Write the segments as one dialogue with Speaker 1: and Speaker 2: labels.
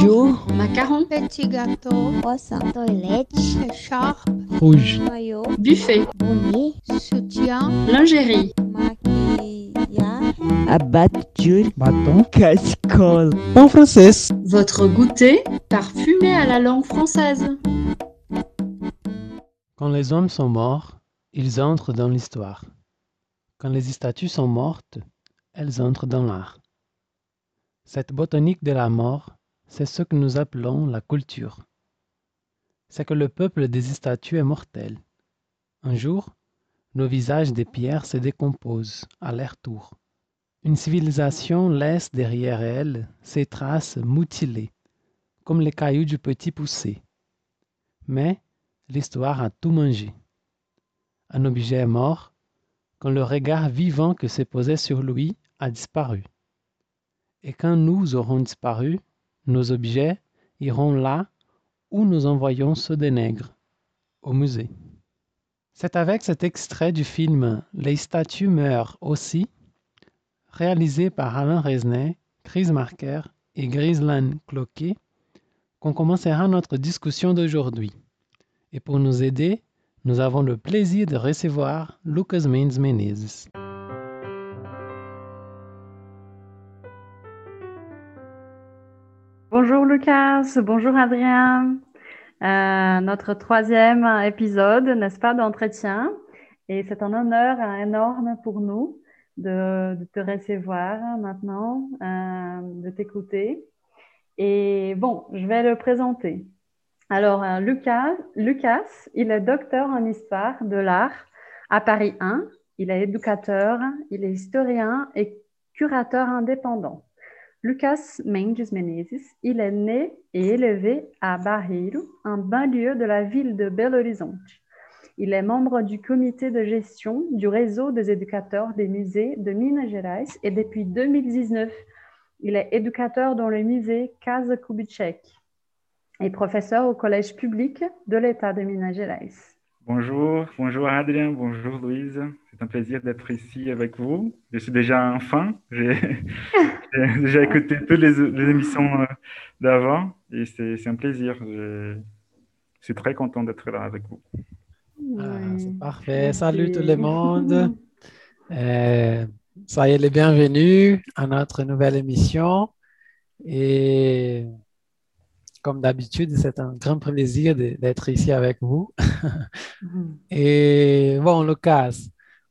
Speaker 1: Jour.
Speaker 2: Macaron.
Speaker 3: Petit gâteau.
Speaker 4: Croissant. Toilette.
Speaker 3: Écharpe.
Speaker 1: Rouge.
Speaker 4: Maillot.
Speaker 2: Buffet.
Speaker 4: Bonnet.
Speaker 3: Soutien.
Speaker 2: Lingerie.
Speaker 4: Maquillage.
Speaker 1: Abatture. Bâton. Casserole. En français.
Speaker 2: Votre goûter parfumé à la langue française.
Speaker 5: Quand les hommes sont morts, ils entrent dans l'histoire. Quand les statues sont mortes, elles entrent dans l'art. Cette botanique de la mort, c'est ce que nous appelons la culture. C'est que le peuple des statues est mortel. Un jour, nos visages de pierre se décomposent à leur tour. Une civilisation laisse derrière elle ses traces mutilées, comme les cailloux du petit poussé. Mais l'histoire a tout mangé. Un objet est mort quand le regard vivant que s'est posé sur lui a disparu. Et quand nous aurons disparu, nos objets iront là où nous envoyons ceux des nègres, au musée. C'est avec cet extrait du film Les statues meurent aussi, réalisé par Alain Resnais, Chris Marker et Grislan Cloquet, qu'on commencera notre discussion d'aujourd'hui. Et pour nous aider, nous avons le plaisir de recevoir Lucas Mendes Menezes.
Speaker 6: Bonjour Lucas, bonjour Adrien. Euh, notre troisième épisode, n'est-ce pas, d'entretien. Et c'est un honneur énorme pour nous de, te recevoir maintenant, euh, de t'écouter. Et bon, je vais le présenter. Alors, euh, Lucas, Lucas, il est docteur en histoire de l'art à Paris 1. Il est éducateur, il est historien et curateur indépendant. Lucas Mendes Menezes, il est né et élevé à Barreiro, un banlieue de la ville de Belo Horizonte. Il est membre du comité de gestion du réseau des éducateurs des musées de Minas Gerais et depuis 2019, il est éducateur dans le musée Casa Kubitschek et professeur au collège public de l'État de Minas Gerais.
Speaker 7: Bonjour, bonjour Adrien, bonjour Louise. C'est un plaisir d'être ici avec vous. Je suis déjà un fan. J'ai déjà écouté toutes les, les émissions euh, d'avant et c'est un plaisir. Je suis très content d'être là avec vous.
Speaker 5: Ah, c'est parfait. Salut tout le monde. Euh, soyez les bienvenus à notre nouvelle émission. Et comme d'habitude, c'est un grand plaisir d'être ici avec vous. Et bon, Lucas,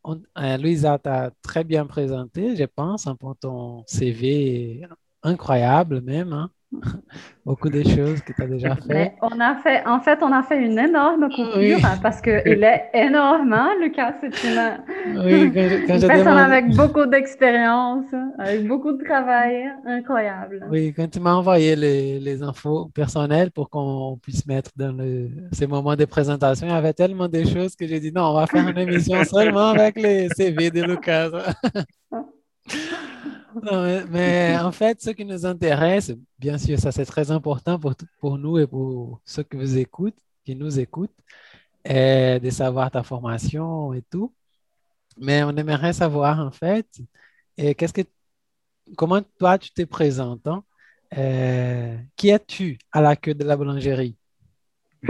Speaker 5: euh, Louisa t'a très bien présenté, je pense, hein, pour ton CV incroyable même. Hein. Beaucoup de choses que tu as déjà fait.
Speaker 6: Mais on a fait. En fait, on a fait une énorme coupure oui. hein, parce qu'il est énorme, hein, Lucas. C'est une,
Speaker 5: oui, quand, quand
Speaker 6: une
Speaker 5: je
Speaker 6: personne avec beaucoup d'expérience, avec beaucoup de travail, incroyable.
Speaker 5: Oui, quand tu m'as envoyé les, les infos personnelles pour qu'on puisse mettre dans le, ces moments de présentation, il y avait tellement de choses que j'ai dit non, on va faire une émission seulement avec les CV de Lucas. Non, mais, en fait, ce qui nous intéresse, bien sûr, ça c'est très important pour, pour nous et pour ceux qui vous qui nous écoutent, est de savoir ta formation et tout. Mais on aimerait savoir en fait, et qu'est-ce que, comment toi tu te présentes, qui es-tu à la queue de la boulangerie?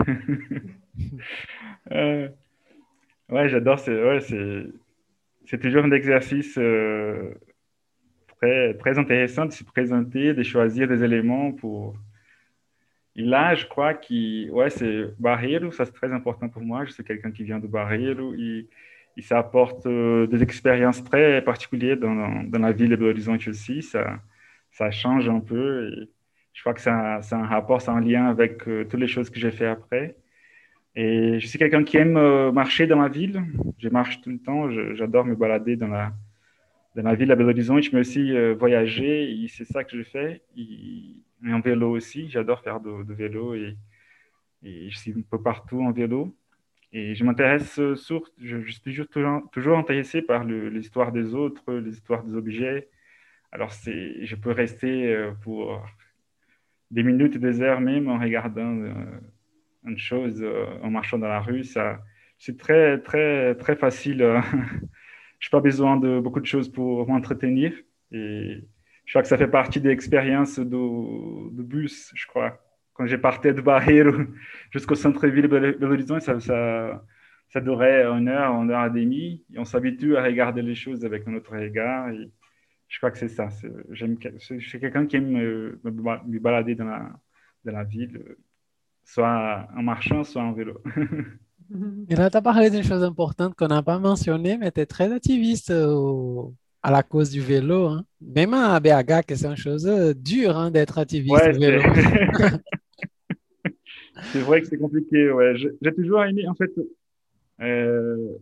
Speaker 7: Euh, ouais, j'adore. C'est ouais, c'est toujours un exercice euh, très très intéressant de se présenter, de choisir des éléments pour. Et là, je crois que ouais, c'est Barreiro, ça c'est très important pour moi. Je suis quelqu'un qui vient de Barreiro et, et ça apporte euh, des expériences très particulières dans, dans la ville de Belo Horizonte aussi. Ça ça change un peu et je crois que c'est un rapport, c'est un lien avec euh, toutes les choses que j'ai fait après. Et je suis quelqu'un qui aime euh, marcher dans la ville. Je marche tout le temps. J'adore me balader dans la, dans la ville à Belo Horizonte, mais aussi euh, voyager. Et c'est ça que je fais. Et, et en vélo aussi. J'adore faire de, de vélo et, et je suis un peu partout en vélo. Et je m'intéresse euh, sur, je, suis toujours, toujours, intéressé par l'histoire des autres, l'histoire des objets. Alors, je peux rester euh, pour des minutes, des heures même en regardant euh, une chose en marchant dans la rue. Ça, c'est très, très, très facile. Je n'ai pas besoin de beaucoup de choses pour m'entretenir. Et je crois que ça fait partie de l'expérience de, bus, je crois. Quand j'ai parti de Barreiro jusqu'au centre-ville de Belo Horizonte, ça, durait une heure, une heure et demie. Et on s'habitue à regarder les choses avec notre regard. Et je crois que c'est ça. Je suis quelqu'un qui aime euh, me, ba- me balader dans la, dans la ville, euh, soit en marchant, soit en vélo.
Speaker 5: Et là, tu as parlé d'une chose importante qu'on n'a pas mentionnée, mais tu es très activiste euh, au- à la cause du vélo. hein. Même à BH, que c'est une chose euh, dure hein, d'être activiste
Speaker 7: Ouais,
Speaker 5: au vélo.
Speaker 7: c'est vrai que c'est compliqué. Ouais. J'ai toujours aimé, en fait, euh,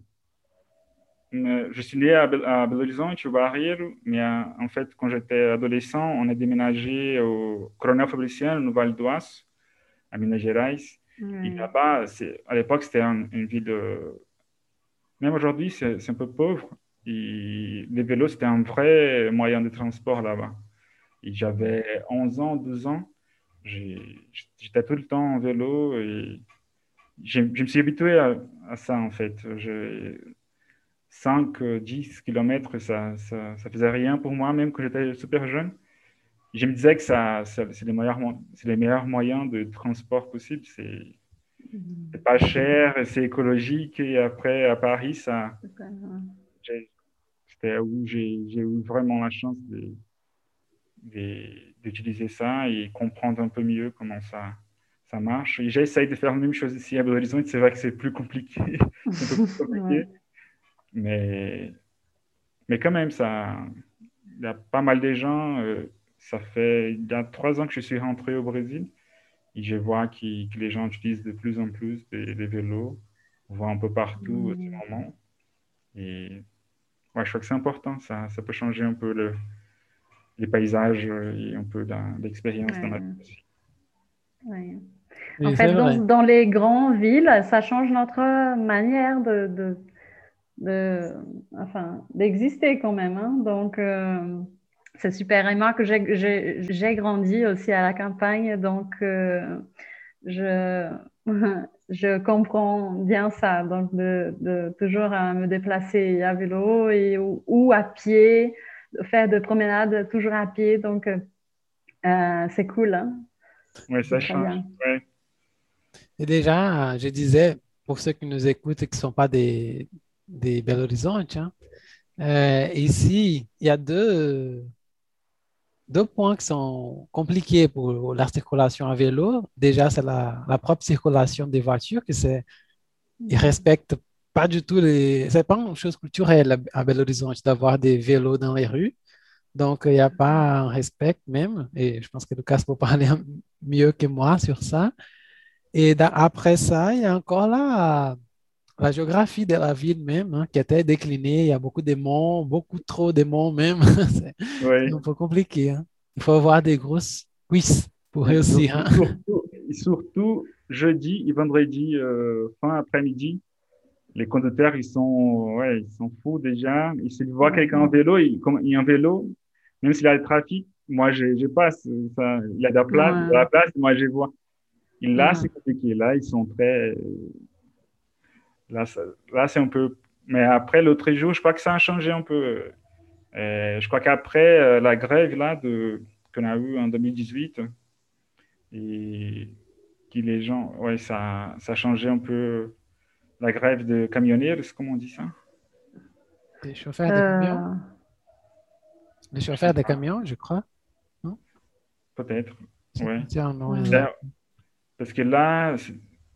Speaker 7: je suis né à, à Belo Horizonte, au Barreiro, mais en fait, quand j'étais adolescent, on a déménagé au Coronel Fabriciano, no Vale do Aço, à Minas Gerais. Et
Speaker 6: Ouais.
Speaker 7: là-bas, c'est- à l'époque, c'était un- une ville. euh, Même aujourd'hui, c'est un peu pauvre. Et les vélos, c'était un vrai moyen de transport là-bas. Et j'avais 11 ans, 12 ans. J'étais tout le temps en vélo et je, je me suis habitué à, à ça, en fait. Je- 5, euh, 10 kilomètres, ça, ça, ça faisait rien pour moi, même quand j'étais super jeune. Je me disais que ça, ça- c'est les meilleurs, mo- c'est les meilleurs moyens de transport possible. C'est c'est pas cher, c'est écologique. Et après, à Paris, ça, j'ai- c'était où j'ai j'ai eu vraiment la chance de- de- d'utiliser ça et comprendre un peu mieux comment ça, ça marche. Et j'essaye de faire la même chose ici à Belo Horizonte. C'est vrai que c'est plus compliqué. C'est un peu plus compliqué.
Speaker 6: Ouais.
Speaker 7: Mais, mais quand même, ça, il y a pas mal de gens. euh, ça fait il y a trois ans que je suis rentré au Brésil et je vois que les gens utilisent de plus en plus des, des vélos. On voit un peu partout en ce moment. Et ouais, je crois que c'est important. Ça, ça peut changer un peu le, les paysages et un peu l'expérience dans la
Speaker 6: Ouais.
Speaker 7: vie aussi.
Speaker 6: Ouais. En fait, dans, dans les grandes villes, ça change notre manière de, de, de- enfin, d'exister quand même. hein. Donc, euh, c'est super. Et moi, que j'ai, grandi aussi à la campagne, donc euh, je, je comprends bien ça. Donc, de, de toujours euh, me déplacer à vélo et, ou, ou à pied, de faire de promenades toujours à pied. Donc, euh, c'est cool. hein.
Speaker 7: Ouais, ça change. Ouais.
Speaker 5: Et déjà, je disais, pour ceux qui nous écoutent et qui ne sont pas des, des Belo Horizonte, hein, euh, ici, il y a deux, deux points qui sont compliqués pour la circulation à vélo. Déjà, c'est la, la propre circulation des voitures, que c'est, ils respectent pas du tout les, c'est pas une chose culturelle à Belo Horizonte d'avoir des vélos dans les rues. Donc, il n'y a pas un respect même, et je pense que Lucas peut parler mieux que moi sur ça. Et après ça, il y a encore la, la géographie de la ville même, hein, qui était déclinée. Il y a beaucoup de monts, beaucoup trop de monts même. C'est un peu compliqué. hein. Il faut avoir des grosses cuisses pour réussir. hein.
Speaker 7: Surtout, surtout, jeudi et vendredi, euh, fin après-midi, les conducteurs, ils sont, ouais, ils sont fous déjà. Et s'ils voient quelqu'un en vélo, il, comme, il y a un vélo, même s'il y a le trafic, moi, je, je passe. Ça, il y a de la place,
Speaker 6: Ouais.
Speaker 7: de la place, moi, je vois. Et là,
Speaker 6: Ouais.
Speaker 7: c'est compliqué. Là, ils sont très. Là, c'est un peu. Mais après, l'autre jour, je crois que ça a changé un peu. Euh, je crois qu'après euh, la grève là, de, qu'on a eue en 2018, et que les gens. Ouais, ça, ça a changé un peu la grève de camionniers, comment on dit ça?
Speaker 5: Les chauffeurs de camions,
Speaker 6: Euh,
Speaker 5: les chauffeurs de camions, je crois.
Speaker 7: Peut-être.
Speaker 5: C'est
Speaker 7: Ouais.
Speaker 6: Ouais.
Speaker 7: Là, Parce que là,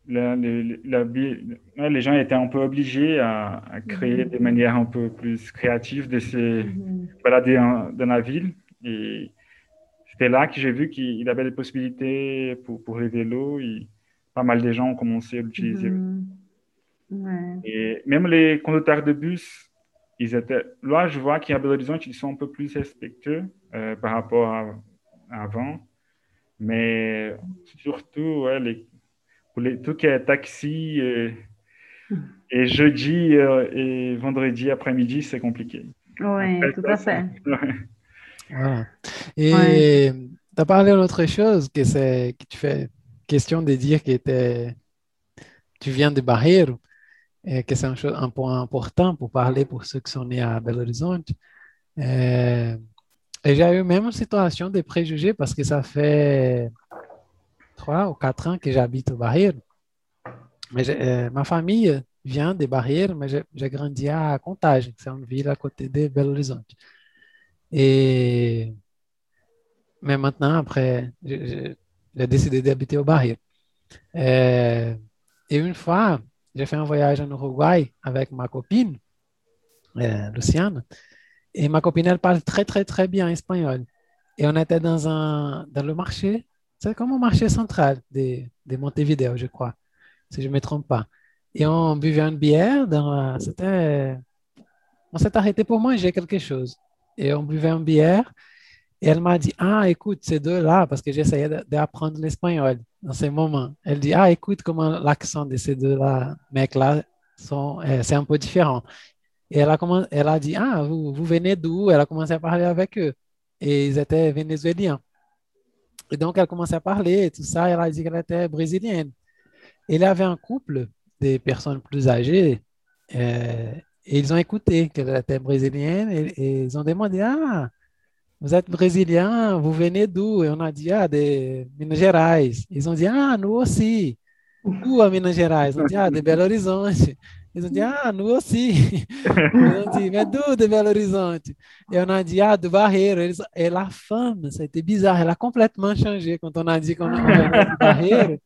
Speaker 7: la- la- les gens étaient un peu obligés à, à créer
Speaker 6: Mhm.
Speaker 7: des manières un peu plus créatives de se
Speaker 6: mhm.
Speaker 7: balader en- dans la ville. Et c'était là que j'ai vu qu'il y avait des possibilités pour, pour les vélos. Et pas mal de gens ont commencé à l'utiliser.
Speaker 6: Mhm. Ouais.
Speaker 7: Et même les conducteurs de bus, ils étaient. Là, je vois qu'à Belo Horizonte, ils sont un peu plus respectueux euh, par rapport à, à avant. Mais surtout, ouais, les, tout qui est taxi et, et jeudi euh, et vendredi après-midi, c'est compliqué.
Speaker 6: Oui, tout à fait.
Speaker 7: ouais.
Speaker 5: Voilà. Et tu as parlé d'une autre chose, que c'est que tu fais question de dire que tu viens de Barreiro, et que c'est un, point important pour parler pour ceux qui sont nés à Belo Horizonte. Euh, Et j'ai eu même une situation de préjugés parce que ça fait trois ou quatre ans que j'habite au Bahir. Mais euh, ma famille vient des Bahir, mais j'ai grandi à Contagem, c'est une ville à côté de Belo Horizonte. Et mais maintenant, après, j'ai décidé d'habiter au Bahir. Euh, et une fois, j'ai fait un voyage en Uruguay avec ma copine, euh, Luciane. Et ma copine, elle parle très, très, très bien espagnol. Et on était dans, un, dans le marché, c'est comme un marché central de, de Montevideo, je crois, si je ne me trompe pas. Et on buvait une bière, on s'est arrêté pour manger quelque chose. Et on buvait une bière. Et elle m'a dit, ah, écoute, ces deux-là, parce que j'essayais d'apprendre l'espagnol dans ces moments. Elle dit, ah, écoute comment l'accent de ces deux-là, mecs-là, euh, c'est un peu différent. Et elle a, commen- elle a dit, ah, vous, vous venez d'où? Elle a commencé à parler avec eux. Et ils étaient vénézuéliens. Et donc, elle commençait à parler et tout ça. Elle a dit qu'elle était brésilienne. Et il y avait un couple des personnes plus âgées. euh, et ils ont écouté qu'elle était brésilienne et, et ils ont demandé, ah, vous êtes brésilien, vous venez d'où? Et on a dit, ah, de Minas Gerais. Ils ont dit, ah, nous aussi. Où à Minas Gerais? Ils ont dit, ah, de Belo Horizonte. Ils ont dit, ah, nous aussi. Ils ont dit, mais d'où de Belo Horizonte? Et on a dit, ah, do Barreiro. Eles- Et la femme, ça a été bizarre, elle a complètement changé quand on a dit qu'on on venait du Barreiro.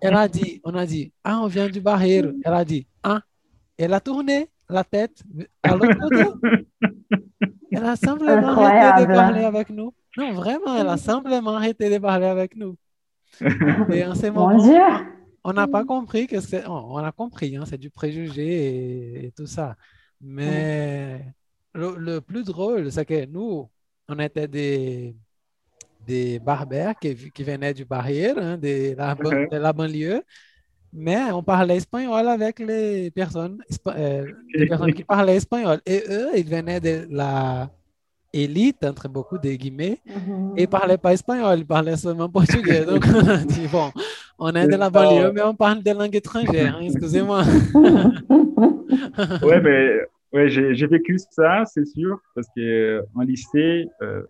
Speaker 5: Elle a dit, on a dit, ah, on vient du Barreiro. Elle a dit, ah. Elle a tourné la tête à l'autre côté. Elle a simplement arrêté de
Speaker 6: Incroyable.
Speaker 5: parler avec nous. Non, vraiment, elle a simplement arrêté de parler avec nous. Et en ce
Speaker 6: Mon
Speaker 5: moment,
Speaker 6: Dieu.
Speaker 5: On n'a pas compris que c'est. On a compris, hein, c'est du préjugé et, et tout ça. Mais le, le plus drôle, c'est que nous, on était des, des barbères qui, qui venaient du Barreiro, hein, de, la, ban-
Speaker 7: Mhm.
Speaker 5: de la banlieue, mais on parlait espagnol avec les personnes, euh, les personnes qui parlaient espagnol. Et eux, ils venaient de la élite, entre beaucoup de guillemets, et ils ne parlaient pas espagnol, ils parlaient seulement portugais. Donc, on a dit, bon, on est de la banlieue, mais on parle des langues étrangères, hein, excusez-moi.
Speaker 7: Ouais, mais ouais, j'ai vécu ça, c'est sûr, parce que euh, en lycée, euh,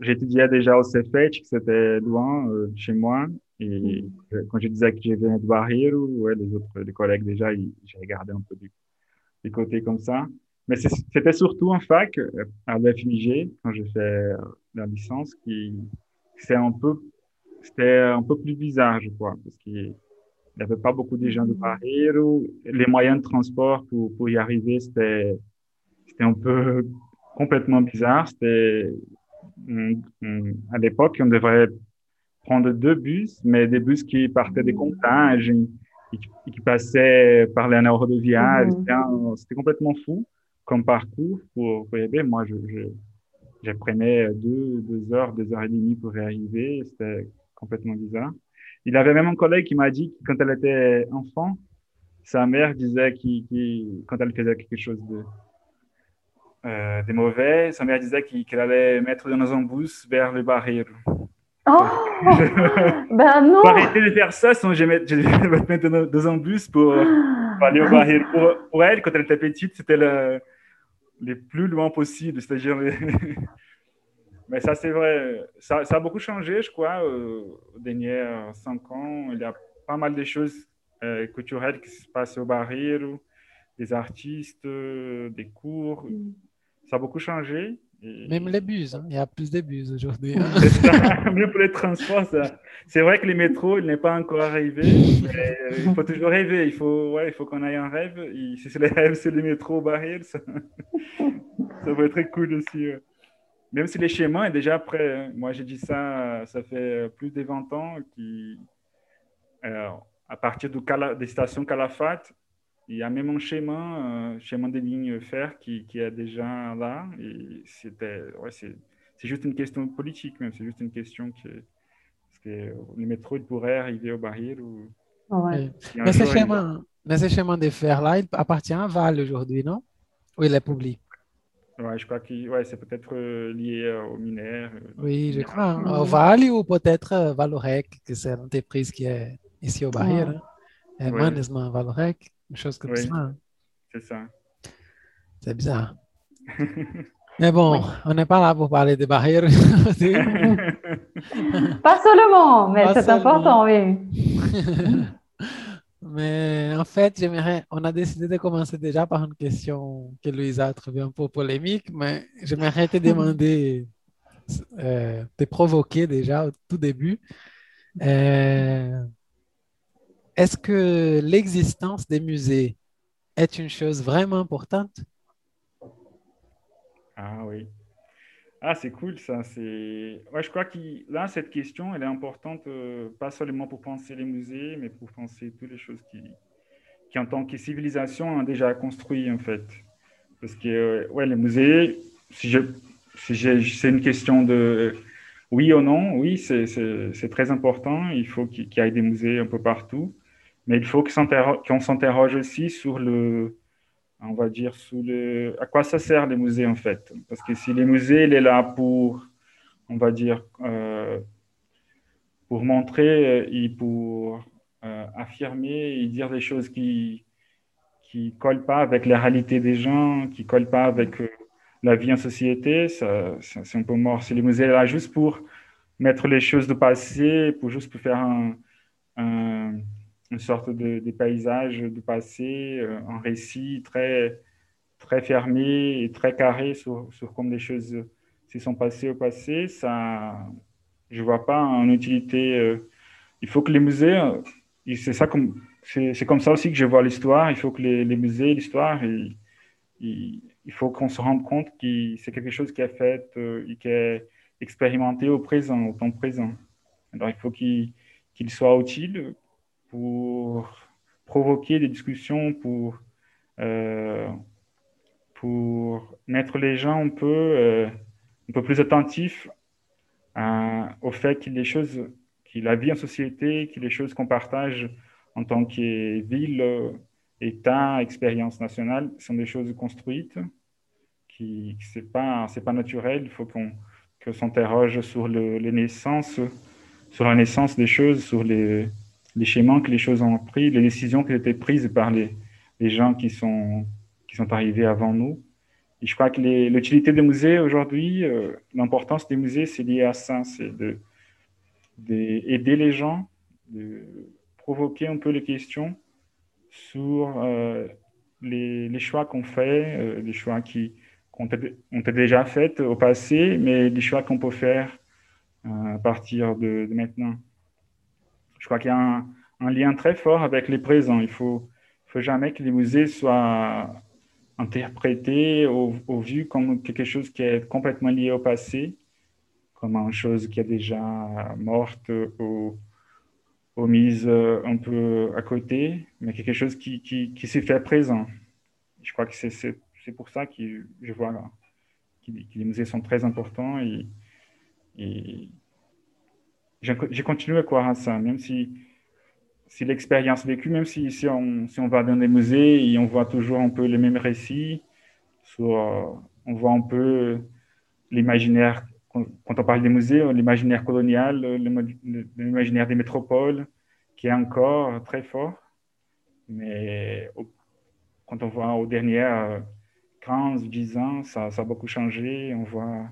Speaker 7: j'étudiais déjà au que c'était loin euh, chez moi. Et euh, quand je disais que je venais de Barreiro, ouais, les autres les collègues déjà, j'ai regardé un peu du, du côté comme ça. Mais c'était surtout en fac, euh, à l'UFMIG, quand j'ai fait euh, la licence, qui c'est un peu, c'était un peu plus bizarre, je crois, parce qu'il il n'y avait pas beaucoup de gens de Barreiro. Les moyens de transport pour, pour y arriver, c'était, c'était un peu complètement bizarre. C'était, à l'époque, on devrait prendre deux bus, mais des bus qui partaient des comptages et, qui, et qui passaient par les rodoviaires.
Speaker 6: Mhm.
Speaker 7: C'était, un- c'était complètement fou comme parcours pour, pour y aller. Moi, je, je, je prenais deux, deux heures, deux heures et demie pour y arriver. C'était complètement bizarre. Il avait même un collègue qui m'a dit que quand elle était enfant, sa mère disait qu'il, quand elle faisait quelque chose de, euh, de mauvais, sa mère disait qu'elle allait mettre dans un bus vers le barreiro.
Speaker 6: Oh, ben non.
Speaker 7: Arrêter de faire ça, sinon je vais mettre, je vais te mettre dans, un bus pour, pour aller au barreiro. Pour, pour elle, quand elle était petite, c'était le, le plus loin possible. C'est-à-dire, mais ça, c'est vrai. Ça, ça a beaucoup changé, je crois, euh, aux derniers euh, cinq ans. Il y a pas mal de choses euh, culturelles qui se passent au Barreiro, des artistes, euh, des cours. Ça a beaucoup changé. Et-
Speaker 5: Même les bus, hein, il y a plus de bus aujourd'hui. hein.
Speaker 7: même pour les transports, ça. C'est vrai que les métros, il n'est pas encore arrivé, mais il faut toujours rêver. Il faut, ouais, il faut qu'on ait un rêve. Et si c'est le rêve, c'est les métros barrières, ça, ça va être très cool aussi. ouais. Même si les schémas est déjà prêt. hein. Moi, j'ai dit ça, ça fait plus de 20 ans, qui, euh, à partir du Cala- des stations Calafate, il y a même un schéma, un schéma des lignes fer qui, qui est déjà là. Et c'était, ouais, c'est, c'est juste une question politique, même. C'est juste une question que, parce que le métro, il pourrait arriver au barrière ou.
Speaker 6: Ouais.
Speaker 7: un
Speaker 5: Mais ce
Speaker 7: il-
Speaker 5: schéma, mais ce schéma de fer-là, il appartient à Val aujourd'hui, non? Ou il est public?
Speaker 7: Ouais, je crois que ouais, c'est peut-être euh, lié euh, aux mineurs. euh,
Speaker 5: Oui, je crois. hein. Au Vale ou peut-être Valorec, que c'est l'entreprise qui est ici au hein. Euh,
Speaker 7: Ouais.
Speaker 5: Management Valorec, une chose comme
Speaker 7: Oui.
Speaker 5: ça. hein.
Speaker 7: C'est ça.
Speaker 5: C'est bizarre.
Speaker 8: Mais bon,
Speaker 6: Oui.
Speaker 8: on n'est pas là pour parler des barrières.
Speaker 6: Pas seulement, mais c'est important, oui.
Speaker 8: Mais en fait, j'aimerais, on a décidé de commencer déjà par une question que Louisa a trouvée un peu polémique, mais j'aimerais te demander, euh, te provoquer déjà au tout début. Euh, est-ce que l'existence des musées est une chose vraiment importante?
Speaker 7: Ah oui. Ah, c'est cool ça. C'est... Ouais, je crois que là, cette question, elle est importante, euh, pas seulement pour penser les musées, mais pour penser toutes les choses qui, qui en tant que civilisation, ont déjà construit, en fait. Parce que, euh, ouais, les musées, si je, si c'est une question de oui ou non, oui, c'est, très important. Il faut qu'il, y ait des musées un peu partout. Mais il faut qu'on s'interroge aussi sur le, on va dire, sous le... à quoi ça sert les musées en fait? Parce que si les musées, il est là pour, on va dire, euh, pour montrer euh, et pour euh, affirmer et dire des choses qui qui collent pas avec la réalité des gens, qui collent pas avec la vie en société, c'est un peu mort. Si les musées sont là juste pour mettre les choses du passé, pour juste pour faire un- une sorte de, de paysage du passé, euh, un récit très, très fermé et très carré sur, sur comme les choses se sont passées au passé, ça, je vois pas une utilité. euh, il faut que les musées, c'est ça comme, c'est comme ça aussi que je vois l'histoire. Il faut que les, les musées, l'histoire, il, il, il faut qu'on se rende compte que c'est quelque chose qui est fait euh, et qui est expérimenté au présent, au temps présent. Alors il faut qu'il qu'il soit utile pour provoquer des discussions, pour, euh, pour mettre les gens un peu, euh, un peu plus attentifs au fait que les choses, que la vie en société, que les choses qu'on partage en tant que ville, euh, État, expérience nationale, sont des choses construites, qui, qui c'est pas, pas naturel. Il faut qu'on s'interroge sur le, les naissances, sur la naissance des choses, sur les, les schémas que les choses ont pris, les décisions qui été prises par les, les gens qui sont, qui sont arrivés avant nous. Et je crois que l'utilité des musées aujourd'hui, euh, l'importance des musées, c'est lié à ça, c'est de, d'aider les gens, de provoquer un peu les questions sur euh, les, les choix qu'on fait, euh, les choix qui ont été déjà faits au passé, mais les choix qu'on peut faire euh, à partir de, de maintenant. Je crois qu'il y a un, lien très fort avec les présents. Il faut, faut jamais que les musées soient interprétés ou, ou vus comme quelque chose qui est complètement lié au passé, comme une chose qui est déjà morte ou, ou mise un peu à côté, mais quelque chose qui, qui, s'est fait présent. Je crois que c'est pour ça que je vois que, les musées sont très importants et je continue à croire à ça, même si, si l'expérience vécue, même si, si, on, si on va dans des musées et on voit toujours un peu les mêmes récits, sur, euh, on voit un peu l'imaginaire, quand on parle des musées, l'imaginaire colonial, l'imaginaire des métropoles, qui est encore très fort. Mais quand on voit aux dernières 15, 10 ans, ça, ça a beaucoup changé. On voit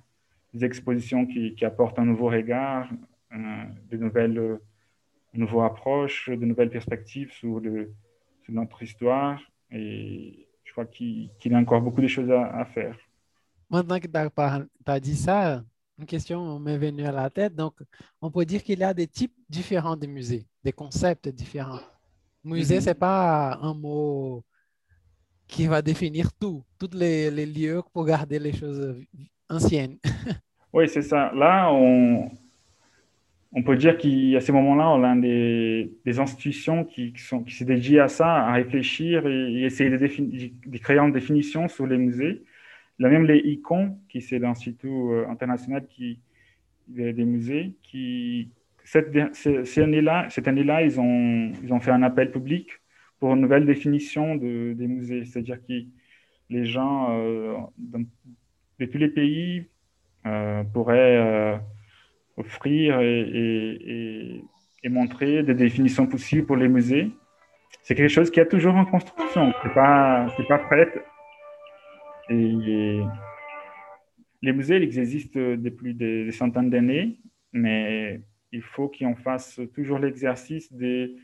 Speaker 7: des expositions qui, qui apportent un nouveau regard, euh, de nouvelles, euh, une nouvelle approche, de nouvelles perspectives sur, le, sur notre histoire. Et je crois qu'il y a encore beaucoup de choses à, à faire.
Speaker 8: Maintenant que tu as dit ça, une question m'est venue à la tête. Donc, on peut dire qu'il y a des types différents de musées, des concepts différents. Musée,
Speaker 7: Mhm.
Speaker 8: c'est pas un mot qui va définir tout, tous les, les lieux pour garder les choses anciennes.
Speaker 7: Oui, c'est ça. Là, on, on peut dire qu'à ces moments-là, on a des, des institutions qui, qui sont, qui se dédient à ça, à réfléchir et, essayer de, créer une définition sur les musées. Là, même les ICON, qui c'est l'Institut euh, international qui, des, musées, qui, cette, année-là, cette année-là, ils ont, ils ont fait un appel public pour une nouvelle définition de, des musées. C'est-à-dire que les gens euh, de tous les pays euh, pourraient offrir et, et, et, montrer des définitions possibles pour les musées. C'est quelque chose qui est toujours en construction. C'est pas, pas prêt. Et, les musées, existent depuis des, des centaines d'années, mais il faut qu'on fasse toujours l'exercice des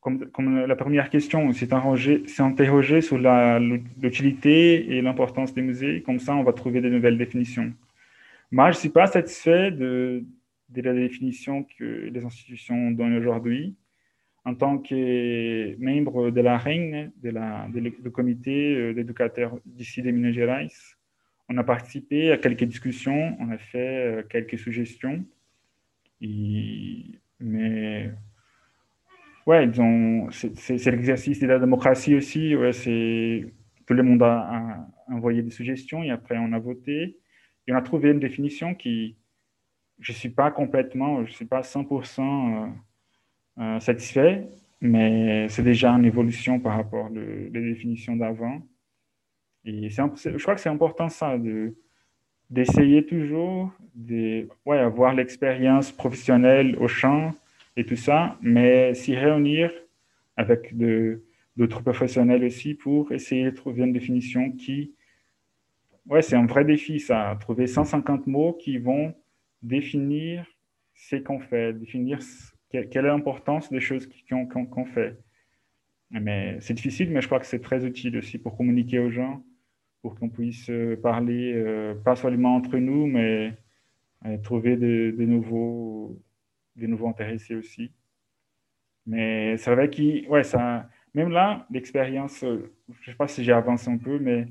Speaker 7: comme, comme, la première question, c'est interroger sur l'utilité et l'importance des musées. Comme ça, on va trouver de nouvelles définitions. Moi, je ne suis pas satisfait de, de, la définition que les institutions donnent aujourd'hui. En tant que membre de la REIN, de la, de, comité euh, d'éducateurs d'ici des Minas Gerais, on a participé à quelques discussions, on a fait euh, quelques suggestions. Mais ouais, c'est l'exercice de la démocratie aussi. Ouais, tout le monde a, envoyé des suggestions et après on a voté et on a trouvé une définition qui, je suis pas complètement, je suis pas 100% euh, euh, satisfait, mais c'est déjà une évolution par rapport aux définitions d'avant. Et je crois que c'est important ça de d'essayer toujours de ouais, avoir l'expérience professionnelle au champ et tout ça, mais s'y réunir avec d'autres professionnels aussi pour essayer de trouver une définition qui, ouais, c'est un vrai défi ça, trouver 150 mots qui vont définir ce qu'on fait, définir quelle est l'importance des choses qu'on fait. Mais c'est difficile, mais je crois que c'est très utile aussi pour communiquer aux gens, pour qu'on puisse parler, euh, pas seulement entre nous, mais euh, trouver de, de nouveaux des nouveaux intéressés aussi. Mais c'est vrai que, ouais, même là, l'expérience, euh, je ne sais pas si j'ai avancé un peu, mais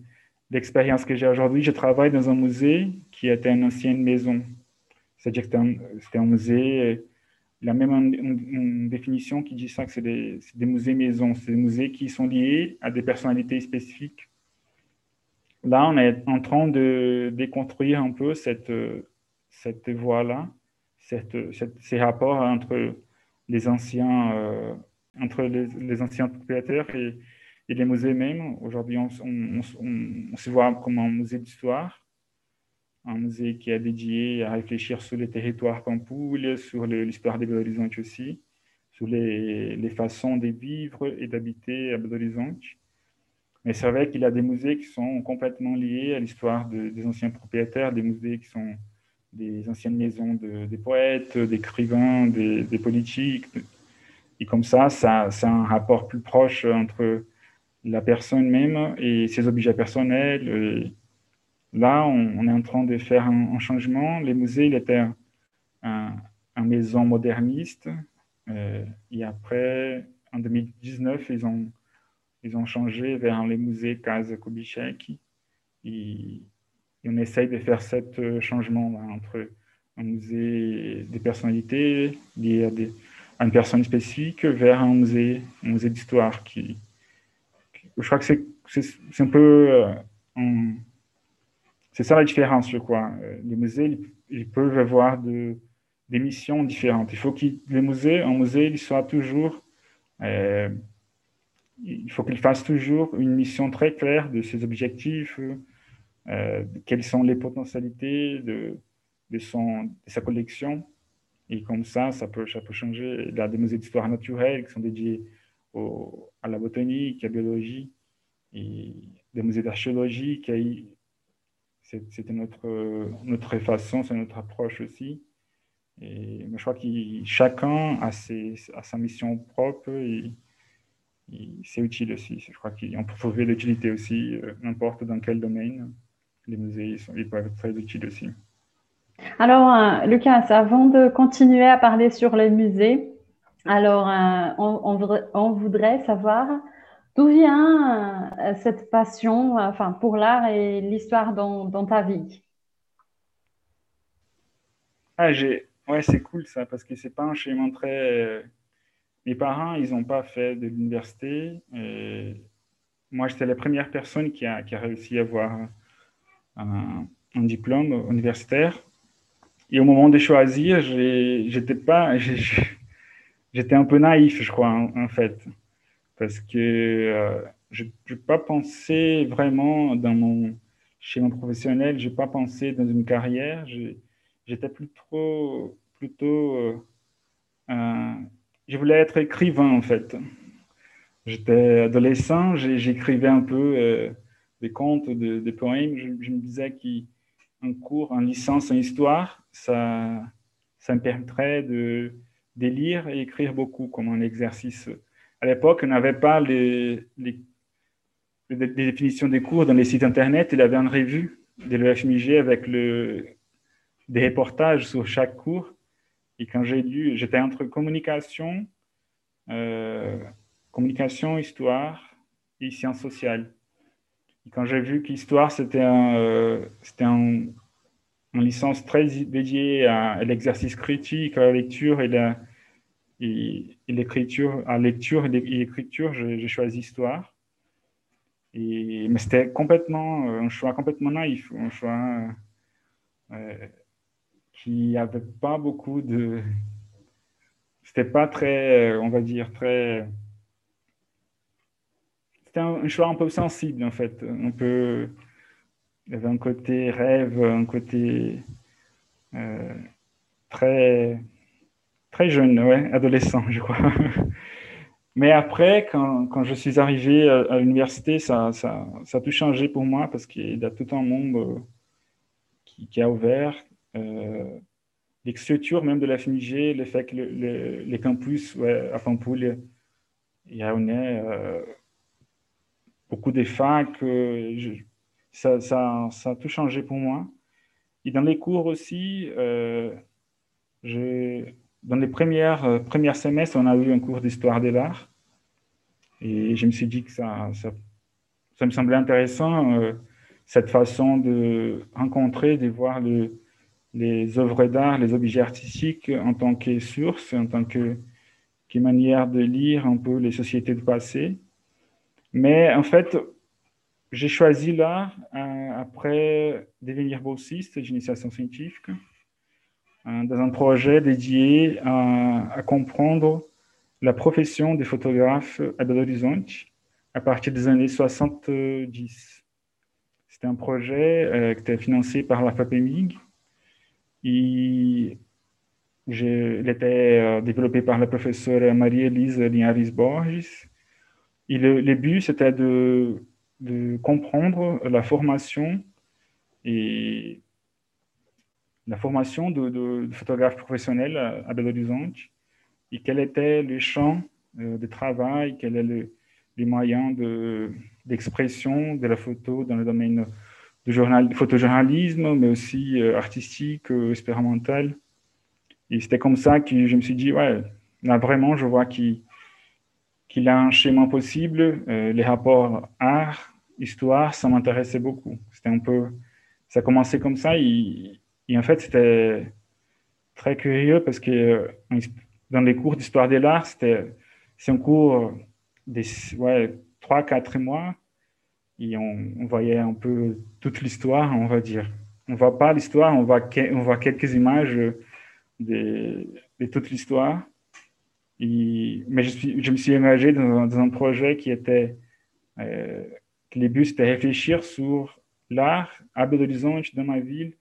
Speaker 7: l'expérience que j'ai aujourd'hui, je travaille dans un musée qui était une ancienne maison. C'est-à-dire que c'était un, musée, il y a même une, définition qui dit ça, que c'est des, musées maisons, c'est des musées qui sont liés à des personnalités spécifiques. Là, on est en train de déconstruire un peu cette, cette voie-là ces rapports entre les anciens, euh, entre les, anciens propriétaires et, les musées même. Aujourd'hui, on, se voit comme un musée d'histoire, un musée qui est dédié à réfléchir sur les territoires Pampoules, sur l'histoire des Belo aussi, sur les, façons de vivre et d'habiter à Belo. Mais c'est vrai qu'il y a des musées qui sont complètement liés à l'histoire des anciens propriétaires, des musées qui sont des anciennes maisons de, des poètes, d'écrivains, des, des, politiques. Et comme ça, ça c'est un rapport plus proche entre la personne même et ses objets personnels. Là, on, est en train de faire un, changement. Les musées, il était un, maison moderniste. Euh, et après, en 2019, ils ont, ils ont changé vers les musées Casa Kubitschek. Et on essaye de faire ce euh, changement entre un musée des personnalités liées à, des, une personne spécifique vers un musée, un musée d'histoire qui, je crois que c'est un peu euh, c'est ça la différence je crois les musées ils, peuvent avoir de, des missions différentes il faut que les musées un musée il soit toujours euh, il faut qu'il fasse toujours une mission très claire de ses objectifs euh, quelles sont les potentialités de, de, son, de sa collection. Et comme ça, ça peut, ça peut changer. Il y a des musées d'histoire naturelle qui sont dédiés au, à la botanique, à la biologie, et des musées d'archéologie qui c'était notre, notre façon, c'est notre approche aussi. Et je crois que chacun a, ses, a, sa mission propre et, c'est utile aussi. Je crois qu'on peut trouver l'utilité aussi, euh, n'importe dans quel domaine les musées ils, peuvent être très utiles aussi.
Speaker 6: Alors, euh, Lucas, avant de continuer à parler sur les musées, alors euh, on, voudrait, savoir d'où vient euh, cette passion enfin, pour l'art et l'histoire dans, ta vie?
Speaker 7: Ah, ouais, c'est cool ça, parce que c'est pas un schéma très. Mes parents, ils n'ont pas fait de l'université. Moi, j'étais la première personne qui a, réussi à avoir un, diplôme universitaire. Et au moment de choisir, j'étais j'étais un peu naïf, je crois, en, fait, parce que euh, je n'ai pas pensé vraiment dans mon schéma professionnel, je n'ai pas pensé dans une carrière. J'étais plutôt, plutôt, euh, je voulais être écrivain en fait. J'étais adolescent, j'écrivais un peu. Euh, des contes, des poèmes, je, me disais qu'il un cours en licence en histoire, ça, ça me permettrait de lire et écrire beaucoup comme un exercice. À l'époque, on n'avait pas les, définitions des cours dans les sites internet. Il y avait une revue de l'EFMIG avec des reportages sur chaque cours. Et quand j'ai lu, j'étais entre communication, euh, communication, histoire et sciences sociales. Et quand j'ai vu qu'histoire, c'était un, euh, un, une licence très dédiée à, l'exercice critique, à la lecture et, la, et, l'écriture, à lecture et l'écriture, j'ai choisi histoire. Et, mais c'était complètement un choix complètement naïf, un choix euh, qui avait pas beaucoup de. C'était pas très, on va dire, très. C'était un, choix un peu sensible, en fait. Un peu. Il y avait un côté rêve, un côté euh, très, très jeune, ouais, adolescent, je crois. Mais après, quand, quand, je suis arrivé à, l'université, ça, ça, ça, a tout changé pour moi parce qu'il y a tout un monde euh, qui, a ouvert, euh, l'écriture même de la FMIG, le fait que le, les campus ouais, à Pampoule, il y a euh, beaucoup de facs, euh, ça, ça, a tout changé pour moi. Et dans les cours aussi, euh, dans les premières, euh, semestres, on a eu un cours d'histoire de l'art. Et je me suis dit que ça, me semblait intéressant, euh, cette façon de rencontrer, de voir le, les œuvres d'art, les objets artistiques en tant que source, en tant que, que, manière de lire un peu les sociétés du passé. Mais en fait, j'ai choisi l'art euh, après devenir boursiste d'initiation scientifique dans un projet dédié à, comprendre la profession des photographes à Belo Horizonte à partir des années 70. C'était un projet euh, qui était financé par la FAPEMIG il, il était euh, développé par la professeure Maria-Elisa Linhares Borges. Et le, le but, c'était de, de, comprendre la formation et la formation de, de, de photographes professionnels à, Belo Horizonte et quel était le champ euh, de travail, quels est le, les moyens d'expression de, la photo dans le domaine de journal, photojournalisme, mais aussi euh, artistique, euh, expérimental. Et c'était comme ça que je me suis dit, ouais, là vraiment, je vois qu'il qu'il a un schéma possible. Les rapports art, histoire, ça m'intéressait beaucoup. C'était un peu, ça a commencé comme ça. Et en fait, c'était très curieux parce que euh, dans les cours d'histoire de l'art, c'était, c'est un cours des ouais, 3-4 mois et on, voyait un peu toute l'histoire, on va dire. On ne voit pas l'histoire, on voit, quelques images de, de toute l'histoire. Mais je, me suis engagé dans, un projet qui était, euh, le c'était réfléchir sur l'art à Belo Horizonte, dans ma ville.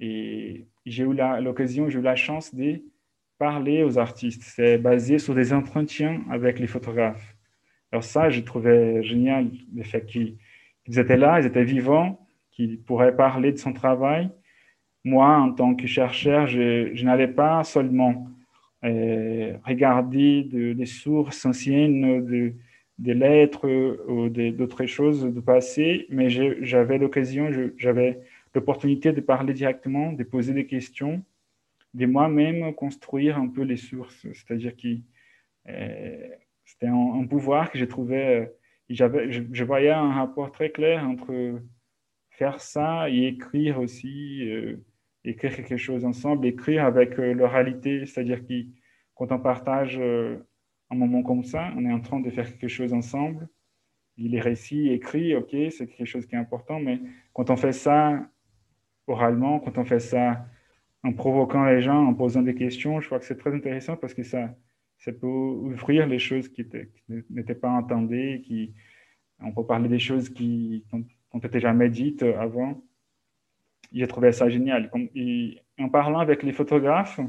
Speaker 7: Et j'ai eu l'occasion, j'ai eu la chance de parler aux artistes. C'est basé sur des entretiens avec les photographes. Alors ça, je trouvais génial le fait qu'ils étaient là, ils étaient vivants, qu'ils pourraient parler de son travail. Moi, en tant que chercheur, je, je n'allais pas seulement euh, regarder de, des sources anciennes, de, des lettres ou d'autres choses du passé, mais j'avais l'occasion, j'avais l'opportunité de parler directement, de poser des questions, de moi-même construire un peu les sources, c'est-à-dire que euh, c'était un, pouvoir que j'ai trouvé. Euh, j'avais, je, voyais un rapport très clair entre faire ça et écrire aussi, euh, écrire quelque chose ensemble, écrire avec euh, l'oralité, c'est-à-dire que quand on partage un moment comme ça, on est en train de faire quelque chose ensemble. Les récits écrits, ok, c'est quelque chose qui est important, mais quand on fait ça oralement, quand on fait ça en provoquant les gens, en posant des questions, je crois que c'est très intéressant parce que ça, ça peut ouvrir les choses qui n'étaient pas entendues, qui, on peut parler des choses qui n'ont été jamais dites avant. J'ai trouvé ça génial. En parlant avec les photographes,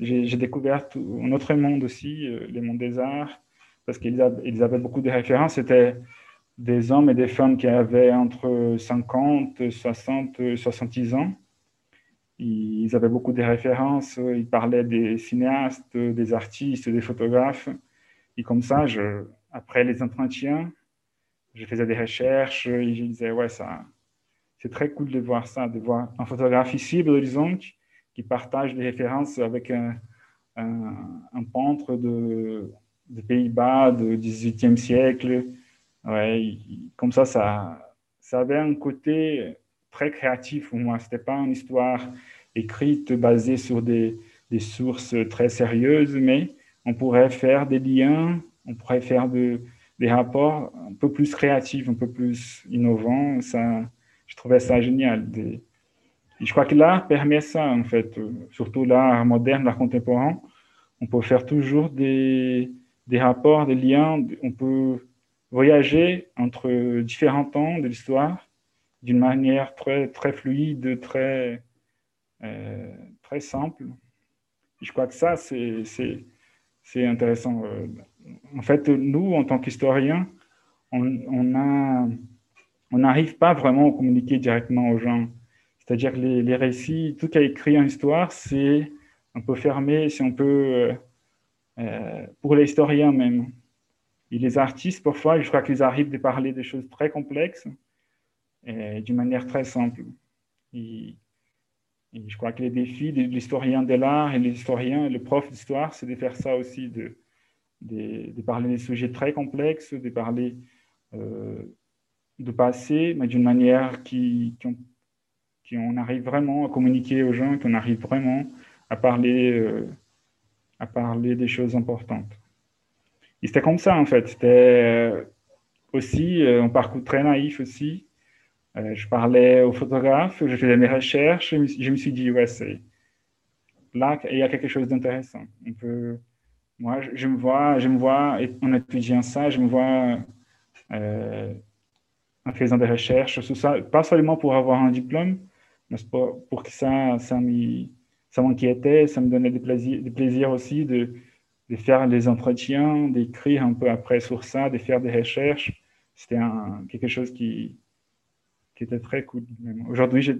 Speaker 7: j'ai découvert un autre monde aussi, euh, le monde des arts, parce qu'ils avaient beaucoup de références. C'était des hommes et des femmes qui avaient entre 50, 60, 70 ans. Ils avaient beaucoup de références, ils parlaient des cinéastes, des artistes, des photographes. Et comme ça, après les entretiens, je faisais des recherches et je disais, ouais, c'est très cool de voir ça, de voir un photographe ici l'horizon qui partage des références avec un, un, peintre de, des Pays-Bas du XVIIIe siècle. Ouais, comme ça, ça, avait un côté très créatif pour moi. Ce n'était pas une histoire écrite basée sur des, sources très sérieuses, mais on pourrait faire des liens, on pourrait faire de, des rapports un peu plus créatifs, un peu plus innovants. Ça, je trouvais ça génial. Je crois que l'art permet ça, en fait, surtout l'art moderne, l'art contemporain. On peut faire toujours des, des rapports, des liens. On peut voyager entre différents temps de l'histoire d'une manière très, très fluide, très, euh, très simple. Je crois que ça, c'est intéressant. En fait, nous, en tant qu'historiens, on n'arrive on pas vraiment à communiquer directement aux gens. C'est-à-dire que les, les, récits, tout qui est écrit en histoire, c'est un peu fermé, on peut, euh, pour les historiens même. Et les artistes, parfois, je crois qu'ils arrivent de parler des choses très complexes d'une manière très simple. Et, je crois que les défis de l'historien de l'art et l'historien le prof d'histoire, c'est de faire ça aussi, de, parler des sujets très complexes, de parler euh, de passé, mais d'une manière qui, qui, on, qui, on, arrive vraiment à communiquer aux gens, qu'on arrive vraiment à parler, euh, à parler des choses importantes. C'était comme ça, en fait. C'était euh, aussi euh, un parcours très naïf aussi. Euh, je parlais aux photographes, je faisais mes recherches, je me, suis dit, ouais, c'est là, il y a quelque chose d'intéressant. Moi, je, me vois, je me vois en étudiant ça, je me vois en faisant des recherches sur ça, pas seulement pour avoir un diplôme, mais pour, que ça, ça m'inquiétait, ça, ça me donnait du plaisir, du plaisir aussi de, de faire les entretiens, d'écrire un peu après sur ça, de faire des recherches. C'était quelque chose qui, était très cool. Aujourd'hui,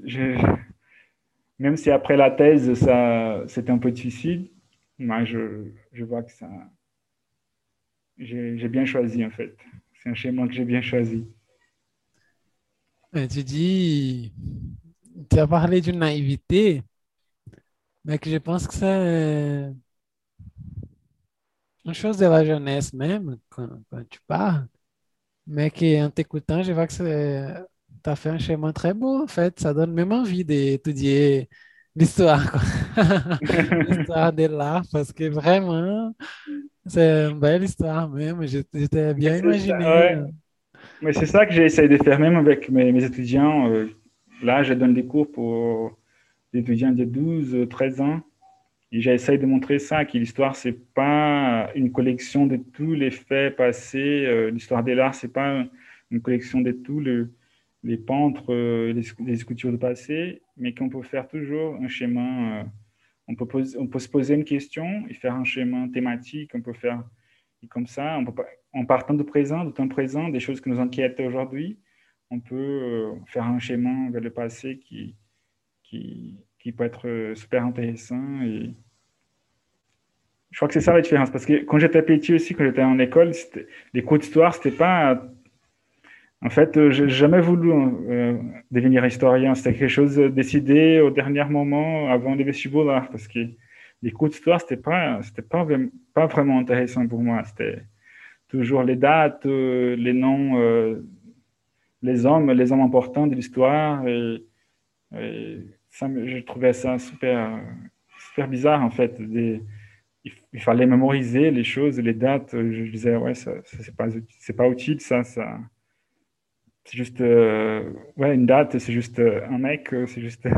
Speaker 7: même si après la thèse, ça, c'était un peu difficile, moi, je, je vois que ça, j'ai bien choisi en fait. C'est un schéma que j'ai bien choisi.
Speaker 8: Tu dis, tu as parlé d'une naïveté, mais que je pense que c'est une chose de la jeunesse même, quand, quand tu parles, mais qu'en t'écoutant, je vois que tu as fait un schéma très beau, en fait. Ça donne même envie d'étudier l'histoire, l'histoire de l'art, parce que vraiment, c'est une belle histoire même. J'étais bien imaginé.
Speaker 7: Ouais. Mais c'est ça que j'essaie de faire même avec mes, mes étudiants. Euh, là, je donne des cours pour des étudiants de 12, 13 ans. J'essaie de montrer ça, que l'histoire, c'est pas une collection de tous les faits passés. Euh, l'histoire de l'art, c'est pas une collection de tous le, les peintres, euh, les, les, sculptures du passé, mais qu'on peut faire toujours un schéma. Euh, on, peut se poser une question et faire un schéma thématique. On peut faire comme ça, en partant du présent, du temps présent, des choses qui nous inquiètent aujourd'hui, on peut faire un schéma vers le passé qui, qui peut être super intéressant. Et je crois que c'est ça la différence. Parce que quand j'étais petit aussi, quand j'étais en école, les cours d'histoire, c'était pas. En fait, j'ai jamais voulu euh, devenir historien. C'était quelque chose décidé au dernier moment avant les vestibulaires. Parce que les cours d'histoire, c'était pas, c'était pas, pas vraiment intéressant pour moi. C'était toujours les dates, euh, les noms, euh, les hommes, les hommes importants de l'histoire. Et je trouvais ça super, bizarre, en fait. Il, fallait mémoriser les choses, les dates. Je disais, ouais, c'est pas, c'est pas utile, ça. ça c'est juste, euh, ouais, une date, c'est juste un mec, c'est juste.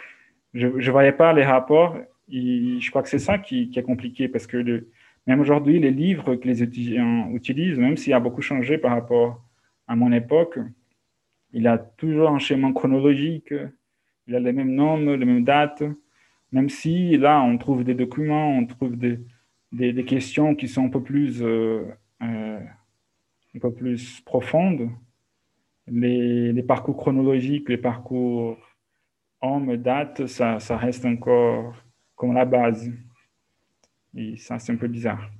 Speaker 7: je ne voyais pas les rapports. Je crois que c'est ça qui, est compliqué parce que même aujourd'hui, les livres que les étudiants utilisent, même s'il a beaucoup changé par rapport à mon époque, il a toujours un schéma chronologique, il a les mêmes noms, les mêmes dates, même si là, on trouve des documents, on trouve des, des, questions qui sont un peu plus, euh, euh, un peu plus profondes, les, les parcours chronologiques, les parcours hommes, dates, ça, ça reste encore comme la base. Et ça, c'est un peu bizarre.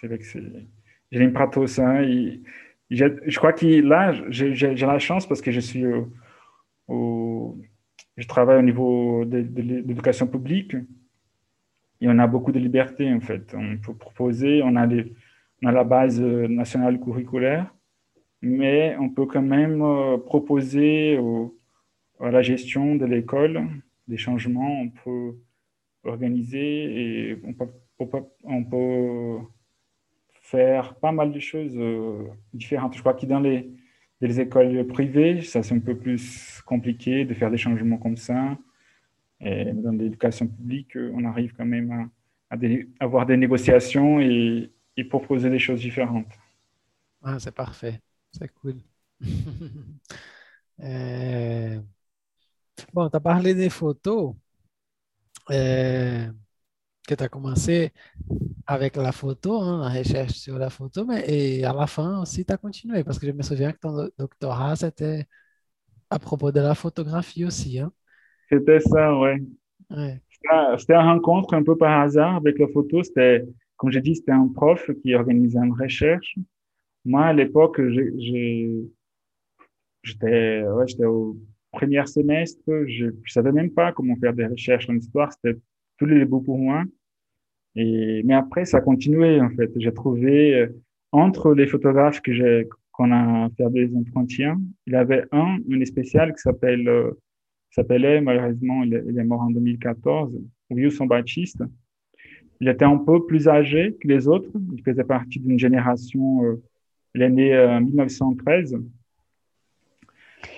Speaker 7: C'est vrai que c'est. J'aime pas trop ça. Et je, crois que là, j'ai j'ai- j'ai la chance parce que je suis au- je travaille au niveau de, l'éducation publique et on a beaucoup de liberté en fait. On peut proposer, on a, la base euh, nationale curriculaire, mais on peut quand même euh, proposer à la gestion de l'école des changements. On peut organiser et on peut, on peut, on peut faire pas mal de choses euh, différentes. Je crois que dans les, les écoles privées, ça c'est un peu plus compliqué de faire des changements comme ça. Et dans l'éducation publique, on arrive quand même à, avoir des négociations et, et proposer des choses différentes.
Speaker 8: Ah, c'est parfait. C'est cool. Euh, Bon, tu as parlé des photos, euh, que tu as commencé avec la photo, hein, la recherche sur la photo, mais et à la fin aussi, tu as continué, parce que je me souviens que ton do- doctorat, c'était à propos de la photographie aussi, hein.
Speaker 7: C'était ça, ouais.
Speaker 8: Ouais.
Speaker 7: C'était une rencontre un peu par hasard avec la photo. C'était, comme j'ai dit, c'était un prof qui organisait une recherche. Moi, à l'époque, j'étais ouais, j'étais au premier semestre. Je ne savais même pas comment faire des recherches en histoire. C'était tous les débuts pour moi. Et, mais après, ça a continué, en fait. J'ai trouvé, euh, entre les photographes que j'ai, qu'on a fait des entretiens, il y avait un, une spéciale qui s'appelle, euh, s'appelait, malheureusement, il est, est mort en 2014, Wilson Baptiste. Il était un peu plus âgé que les autres. Il faisait partie d'une génération, euh, il est né euh, en 1913.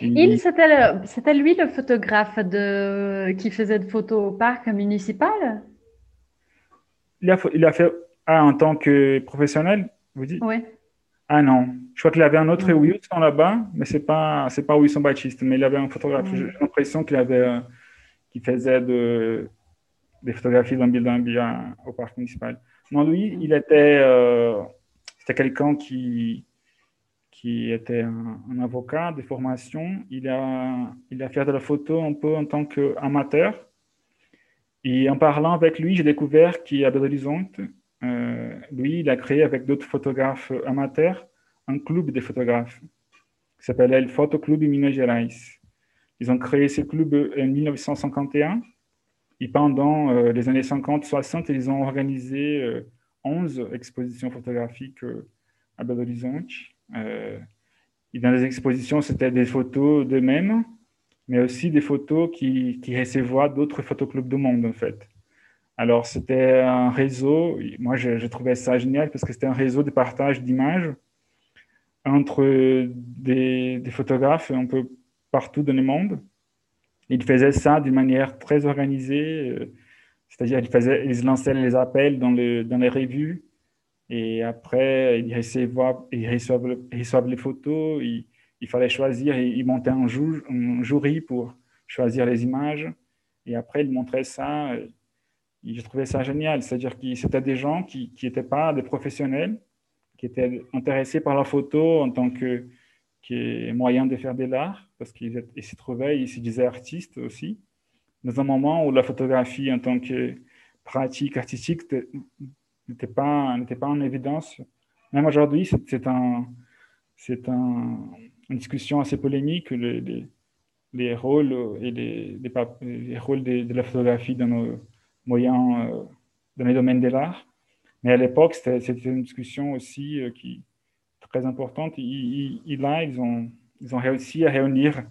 Speaker 6: Il, c'était le- c'était lui le photographe de, qui faisait de photos au parc municipal?
Speaker 7: il a, il a fait, ah, en tant que professionnel, vous dites?
Speaker 6: Oui.
Speaker 7: Ah non, je crois qu'il avait un autre
Speaker 6: Mhm.
Speaker 7: Wilson là-bas, mais c'est pas, c'est pas Wilson Baptiste, mais il avait un photographe.
Speaker 6: Mhm.
Speaker 7: J'ai l'impression qu'il avait, euh, qu'il faisait de, des photographies d'un à- au parc municipal. Non, lui, il était, euh, c'était quelqu'un qui, qui était un, avocat de formation. Il a, il a fait de la photo un peu en tant qu'amateur. Et en parlant avec lui, j'ai découvert qu'à Belo Horizonte, euh, lui, il a créé avec d'autres photographes amateurs un club de photographes qui s'appelait le Photo Club Minas Gerais. Ils ont créé ce club en 1951 et pendant euh, les années 50-60, ils ont organisé euh, 11 expositions photographiques euh, à Belo Horizonte. Euh, dans les expositions, c'était des photos d'eux-mêmes, mais aussi des photos qui, qui recevaient d'autres photoclubs du monde, en fait. Alors, c'était un réseau, moi je, je trouvais ça génial parce que c'était un réseau de partage d'images entre des, photographes un peu partout dans le monde. Ils faisaient ça d'une manière très organisée, euh, c'est-à-dire ils, ils lançaient les appels dans, le, dans les revues et après ils recevaient, ils reçoivent les photos, il fallait choisir, ils montaient un, jury pour choisir les images et après ils montraient ça. Et je trouvais ça génial, c'est-à-dire que c'était des gens qui n'étaient pas des professionnels, qui étaient intéressés par la photo en tant que, que moyen de faire de l'art, parce qu'ils s'y trouvaient, ils se disaient artistes aussi, dans un moment où la photographie en tant que pratique artistique n'était pas, pas en évidence. Même aujourd'hui, c'est un, un, une discussion assez polémique, les, les, les rôles et les, les, les rôles de, la photographie dans nos moyens, euh, dans les domaines de l'art. Mais à l'époque, c'était une discussion aussi euh, qui très importante. Et, et, là, ils ont, ils ont réussi à réunir,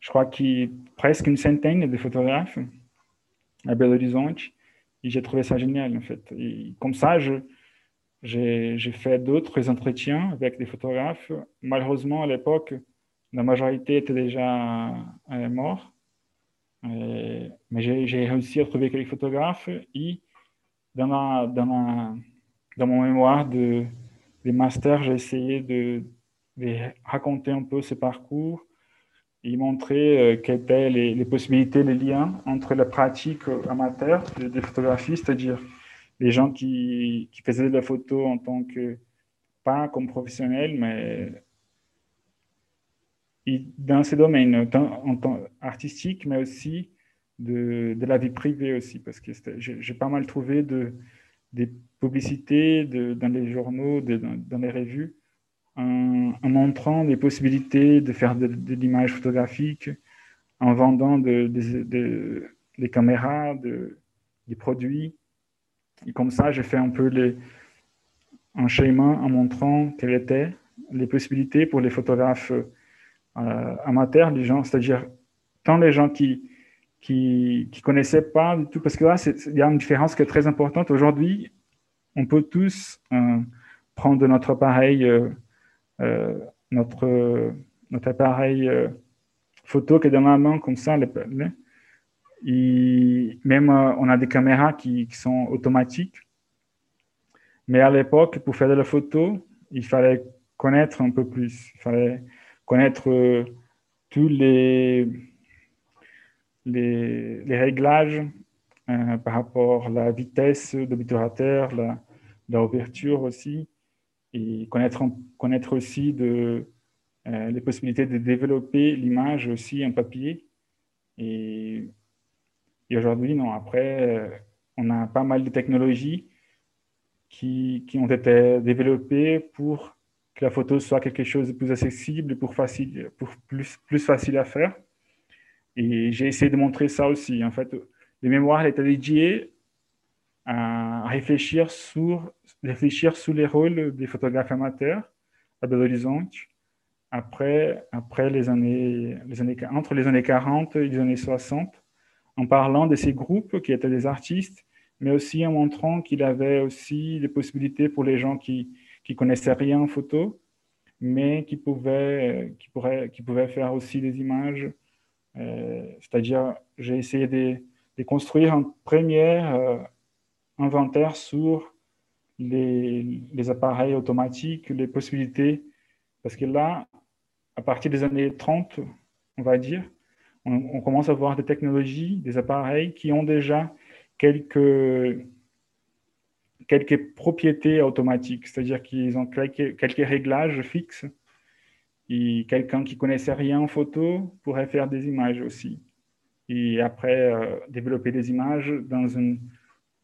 Speaker 7: je crois, presque une centaine de photographes à Belo Horizonte. J'ai trouvé ça génial, en fait. Comme ça, j'ai fait d'autres entretiens avec des photographes. Malheureusement, à l'époque, la majorité était déjà euh, morte. Euh, mais j'ai réussi à trouver quelques photographes et dans, la, dans, la, dans mon mémoire de, de master, j'ai essayé de, de, raconter un peu ce parcours et montrer euh, quelles étaient les, possibilités, les liens entre la pratique amateur de, de photographie, c'est-à-dire les gens qui, qui, faisaient de la photo en tant que, pas comme professionnels, mais dans ces domaines, en tant artistique, mais aussi de, de la vie privée aussi, parce que j'ai pas mal trouvé de, des publicités dans les journaux, dans, dans, les revues, en, montrant des possibilités de faire de, l'image photographique, en vendant de, des caméras, des produits. Et comme ça, j'ai fait un peu un schéma en montrant quelles étaient les possibilités pour les photographes euh, amateurs, les gens, c'est-à-dire tant les gens qui qui qui connaissaient pas du tout, parce que là, il y a une différence qui est très importante. Aujourd'hui, on peut tous euh, prendre notre appareil, euh notre notre appareil euh, photo qui est dans la main comme ça, les, les, même euh, on a des caméras qui, sont automatiques. Mais à l'époque, pour faire de la photo, il fallait connaître un peu plus. Il fallait connaître euh, tous les, les, réglages euh, par rapport à la vitesse d'obturateur, la, la ouverture aussi, et connaître, connaître aussi euh, les possibilités de développer l'image aussi en papier. Et, et aujourd'hui, non, après, on a pas mal de technologies qui, qui ont été développées pour que la photo soit quelque chose de plus accessible, pour, facile, pour plus, plus facile à faire. Et j'ai essayé de montrer ça aussi. En fait, les mémoires étaient dédiées à réfléchir sur, réfléchir sur les rôles des photographes amateurs à Belo Horizonte après, après les années, les années, entre les années 40 et les années 60, en parlant de ces groupes qui étaient des artistes, mais aussi en montrant qu'il avait aussi des possibilités pour les gens qui, qui connaissaient rien en photo, mais qui pouvaient, qui pourraient, qui pouvaient faire aussi des images. Euh, C'est-à-dire, j'ai essayé de, de, construire un premier euh, inventaire sur les, appareils automatiques, les possibilités, parce que là, à partir des années 30, on va dire, on, on commence à voir des technologies, des appareils qui ont déjà quelques quelques propriétés automatiques, c'est-à-dire qu'ils ont quelques, quelques, réglages fixes. Et quelqu'un qui connaissait rien en photo pourrait faire des images aussi. Et après, euh, développer des images dans, une,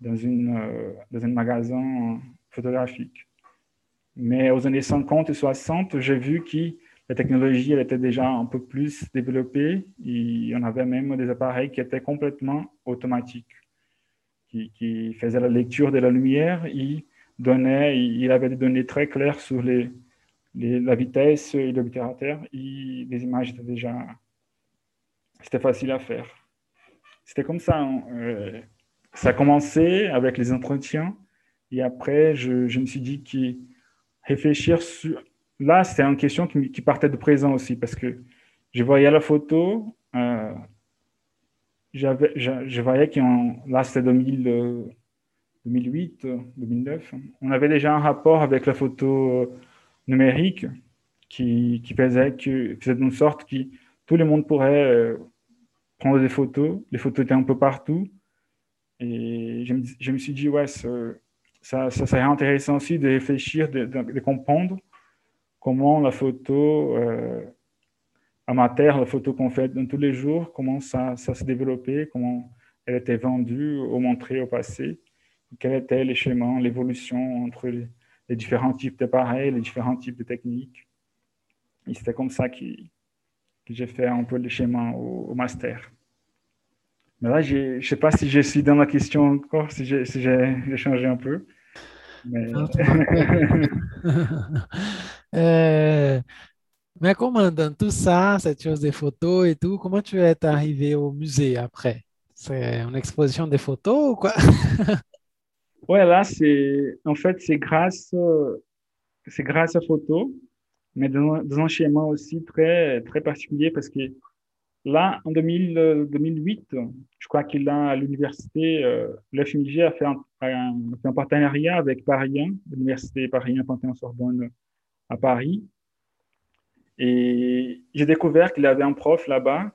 Speaker 7: dans, une, euh, dans un magasin photographique. Mais aux années 50 et 60, j'ai vu que la technologie était déjà un peu plus développée et on avait même des appareils qui étaient complètement automatiques qui, faisait la lecture de la lumière, il donnait, il avait des données très claires sur les, la vitesse et l'obturateur, les images étaient déjà, c'était facile à faire. C'était comme ça. Hein. Euh, ça a commencé avec les entretiens, et après, je, me suis dit que réfléchir sur, là, c'était une question qui, partait de présent aussi, parce que je voyais la photo, euh, je, voyais qu'on, là c'était 2008, 2009, on avait déjà un rapport avec la photo numérique qui, qui faisait, que, faisait sorte que tout le monde pourrait euh, prendre des photos, les photos étaient un peu partout, et je me, suis dit, ouais, ça, ça, serait intéressant aussi de réfléchir, de, comprendre comment la photo... Euh, amateur, la photo qu'on fait dans tous les jours, comment ça, ça s'est développé, comment elle était vendue ou montrée au passé, quels étaient les schémas, l'évolution entre les, différents types d'appareils, les différents types de techniques. Et c'était comme ça que, j'ai fait un peu le schéma au master. Mais là, je ne sais pas si je suis dans la question encore, si j'ai si changé un peu. Mais...
Speaker 5: euh, mais comment dans tout ça, cette chose des photos et tout, comment tu es arrivé au musée après? C'est une exposition des photos ou quoi?
Speaker 7: ouais, là, c'est en fait, c'est grâce, c'est grâce à photos, mais dans, dans, un schéma aussi très, très particulier parce que là, en 2000, 2008, je crois qu'il a à l'université, euh, a fait un, partenariat avec Paris 1, l'université Paris 1 Panthéon-Sorbonne à Paris et j'ai découvert qu'il avait un prof là-bas,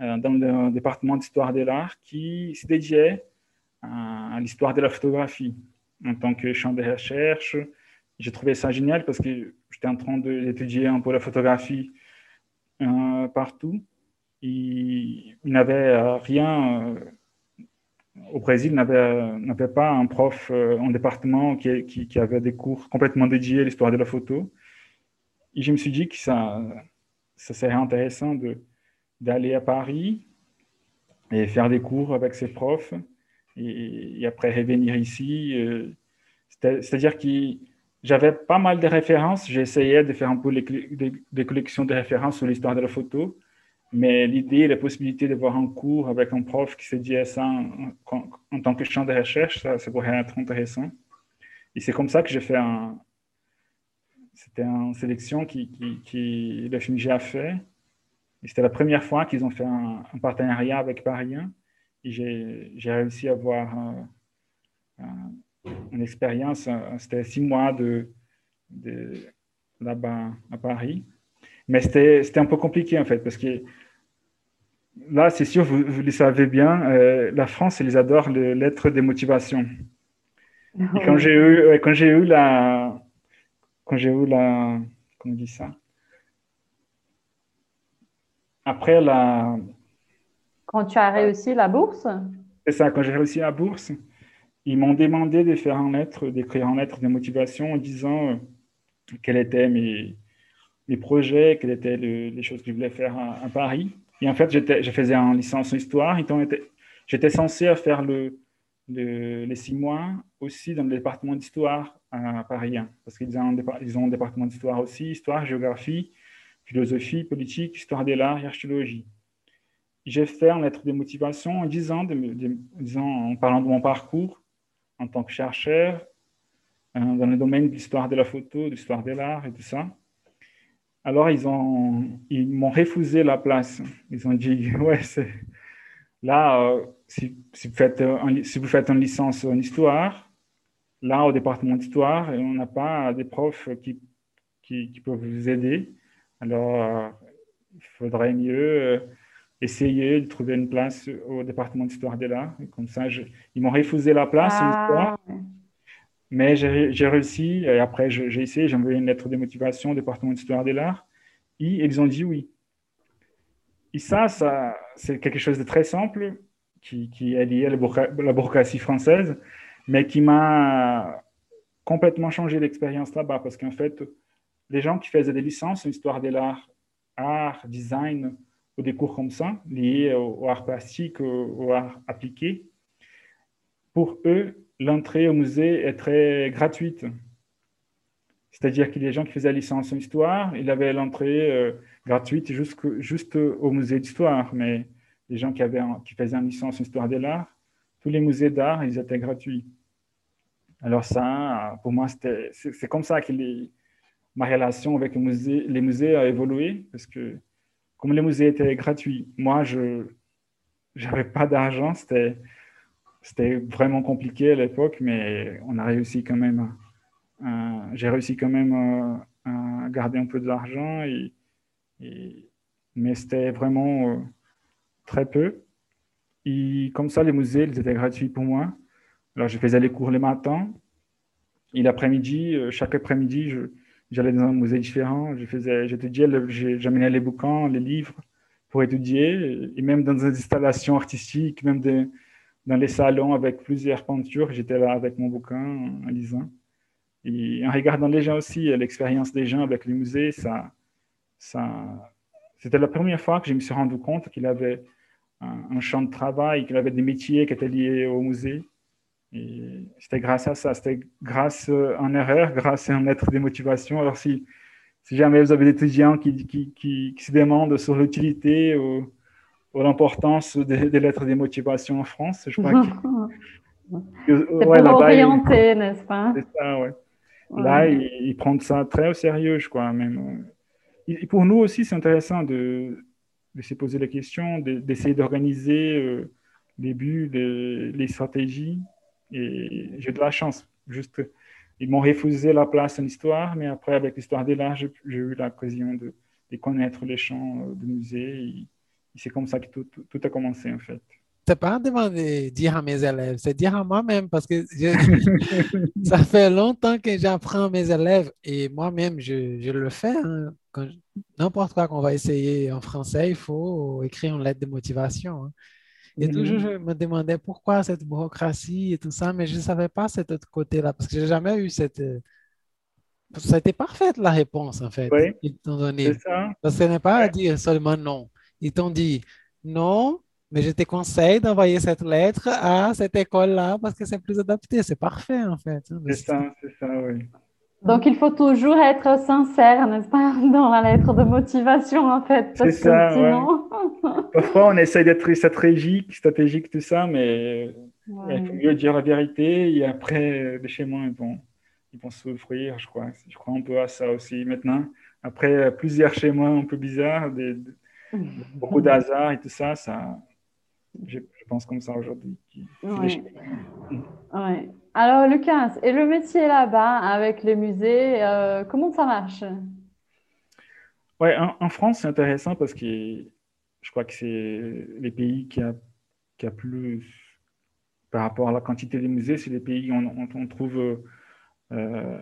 Speaker 7: euh, dans le département d'histoire de l'art, qui se dédiait à, à l'histoire de la photographie en tant que champ de recherche. J'ai trouvé ça génial parce que j'étais en train d'étudier un peu la photographie euh, partout. Il, n'avait rien au Brésil n'avait pas un prof en département qui, qui, avait des cours complètement dédiés à l'histoire de la photo. Et je me suis dit que ça, ça serait intéressant d'aller à Paris et faire des cours avec ses profs et, après revenir ici. C'est-à-dire que j'avais pas mal de références. J'essayais de faire un peu des collections de références sur l'histoire de la photo. Mais l'idée, la possibilité de voir un cours avec un prof qui se dit ça en, tant que champ de recherche, ça, ça pourrait être intéressant. Et c'est comme ça que j'ai fait un. C'était une sélection qui, qui, qui le FMG a fait. Et c'était la première fois qu'ils ont fait un, partenariat avec Paris 1. Et j'ai réussi à avoir euh, une expérience. C'était six mois de là-bas à Paris. Mais c'était un peu compliqué en fait, parce que là, c'est sûr, vous, vous, le savez bien, euh, la France, ils adorent les lettres de motivation. Et quand j'ai eu, quand j'ai eu la, quand j'ai eu la, comment on dit ça? Après la.
Speaker 6: Quand tu as réussi la bourse?
Speaker 7: C'est ça, quand j'ai réussi la bourse, ils m'ont demandé de faire un lettre, d'écrire une lettre de motivation en disant euh, quels étaient mes, mes projets, quelles étaient le, les choses que je voulais faire à, Paris. Et en fait, je faisais en licence en histoire. J'étais censé faire le, le, les six mois aussi dans le département d'histoire à Paris 1, parce qu'ils ont, un département d'histoire aussi, histoire, géographie, philosophie, politique, histoire de l'art et archéologie. J'ai fait une lettre de motivation en disant, en parlant de mon parcours en tant que chercheur euh, dans le domaine de l'histoire de la photo, de l'histoire de l'art et tout ça. Alors, ils ont, ils m'ont refusé la place. Ils ont dit, ouais, c'est là, euh, si, si, vous faites un, si vous faites une licence en histoire, là, au département d'histoire, on n'a pas des profs qui, qui, qui, peuvent vous aider. Alors, euh, il faudrait mieux euh, essayer de trouver une place au département d'histoire de l'art. Comme ça, je, ils m'ont refusé la place ah. en histoire. Mais j'ai réussi, et après j'ai essayé, j'ai envoyé une lettre de motivation au département d'histoire de l'art, et ils ont dit oui. Et ça, ça c'est quelque chose de très simple, qui, qui est lié à la, bureaucratie française, mais qui m'a complètement changé l'expérience là-bas, parce qu'en fait, les gens qui faisaient des licences en histoire de l'art, art, design, ou des cours comme ça, liés au, au art plastique, au, au art appliqué, pour eux, l'entrée au musée est très gratuite. C'est-à-dire que les gens qui faisaient la licence en histoire, ils avaient l'entrée euh, gratuite jusque, juste au musée d'histoire. Mais les gens qui, avaient, faisaient une licence en histoire de l'art, tous les musées d'art, ils étaient gratuits. Alors ça, pour moi, c'est comme ça que les, ma relation avec les musées, les musées a évolué, parce que comme les musées étaient gratuits, moi, je n'avais pas d'argent, c'était c'était vraiment compliqué à l'époque, mais on a réussi quand même. J'ai réussi quand même à, à, garder un peu de mais c'était vraiment euh, très peu. Comme ça, les musées, ils étaient gratuits pour moi. Alors, je faisais les cours les matins. Et l'après-midi, euh, chaque après-midi, j'allais dans un musée différent. Je j'étudiais, j'amenais les bouquins, les livres pour étudier. Et même dans des installations artistiques, même des dans les salons avec plusieurs peintures. J'étais là avec mon bouquin en lisant. Et en regardant les gens aussi, l'expérience des gens avec les musées, ça, ça, c'était la première fois que je me suis rendu compte qu'il avait un, champ de travail, qu'il avait des métiers qui étaient liés au musée. Et c'était grâce à ça, c'était grâce à un erreur, grâce à un être de motivation. Alors si, si jamais vous avez des étudiants qui, qui, qui, qui se demandent sur l'utilité ou l'importance des, des, lettres de motivation en France. Je crois
Speaker 6: que, c'est ouais, pour orienter, n'est-ce pas?
Speaker 7: C'est ça, ouais. ouais. Là, ils, prennent ça très au sérieux, je crois, même. Et pour nous aussi, c'est intéressant de, de, se poser la question, d'essayer de, d'organiser euh, les buts, les, les stratégies. Et j'ai de la chance. Juste, ils m'ont refusé la place en histoire, mais après, avec l'histoire des l'art, j'ai eu l'occasion de, de, connaître les champs de musée. C'est comme ça que tout, tout, tout, a commencé, en fait.
Speaker 5: c'est pas demander, dire à mes élèves, c'est dire à moi-même parce que je- ça fait longtemps que j'apprends à mes élèves et moi-même, je, je le fais. hein. N'importe quoi qu'on va essayer en français, il faut écrire une lettre de motivation. hein. Et toujours, je me demandais pourquoi cette bureaucratie et tout ça, mais je ne savais pas cet autre côté-là parce que j'ai jamais eu cette. Ça a été parfaite la réponse, en fait,
Speaker 7: Oui,
Speaker 5: t'ont donné.
Speaker 7: c'est ça.
Speaker 5: Parce que ce n'est pas à dire seulement non. Ils t'ont dit non, mais je te conseille d'envoyer cette lettre à cette école-là parce que c'est plus adapté. C'est parfait, en fait. hein, de
Speaker 7: C'est ça, c'est ça, oui.
Speaker 6: Donc, il faut toujours être sincère, n'est-ce pas, dans la lettre de motivation, en fait,
Speaker 7: C'est ça, ouais.
Speaker 6: sinon...
Speaker 7: Parfois, on essaye d'être stratégique, stratégique, tout ça, mais
Speaker 6: Ouais.
Speaker 7: il faut mieux dire la vérité. Et après, euh, les schémas, ils vont, ils vont souffrir, je crois. Je crois un peu à ça aussi maintenant. Après euh, plusieurs schémas un peu bizarres, des, des- beaucoup d'hasard et tout ça, ça je, je pense comme ça aujourd'hui. des
Speaker 6: Ouais. Alors, Lucas, et le métier là-bas avec les musées, euh, comment ça marche?
Speaker 7: Ouais, en, en France, c'est intéressant parce que je crois que c'est les pays qui a, qui a plus, par rapport à la quantité de musées, c'est les pays où on, on- on trouve euh,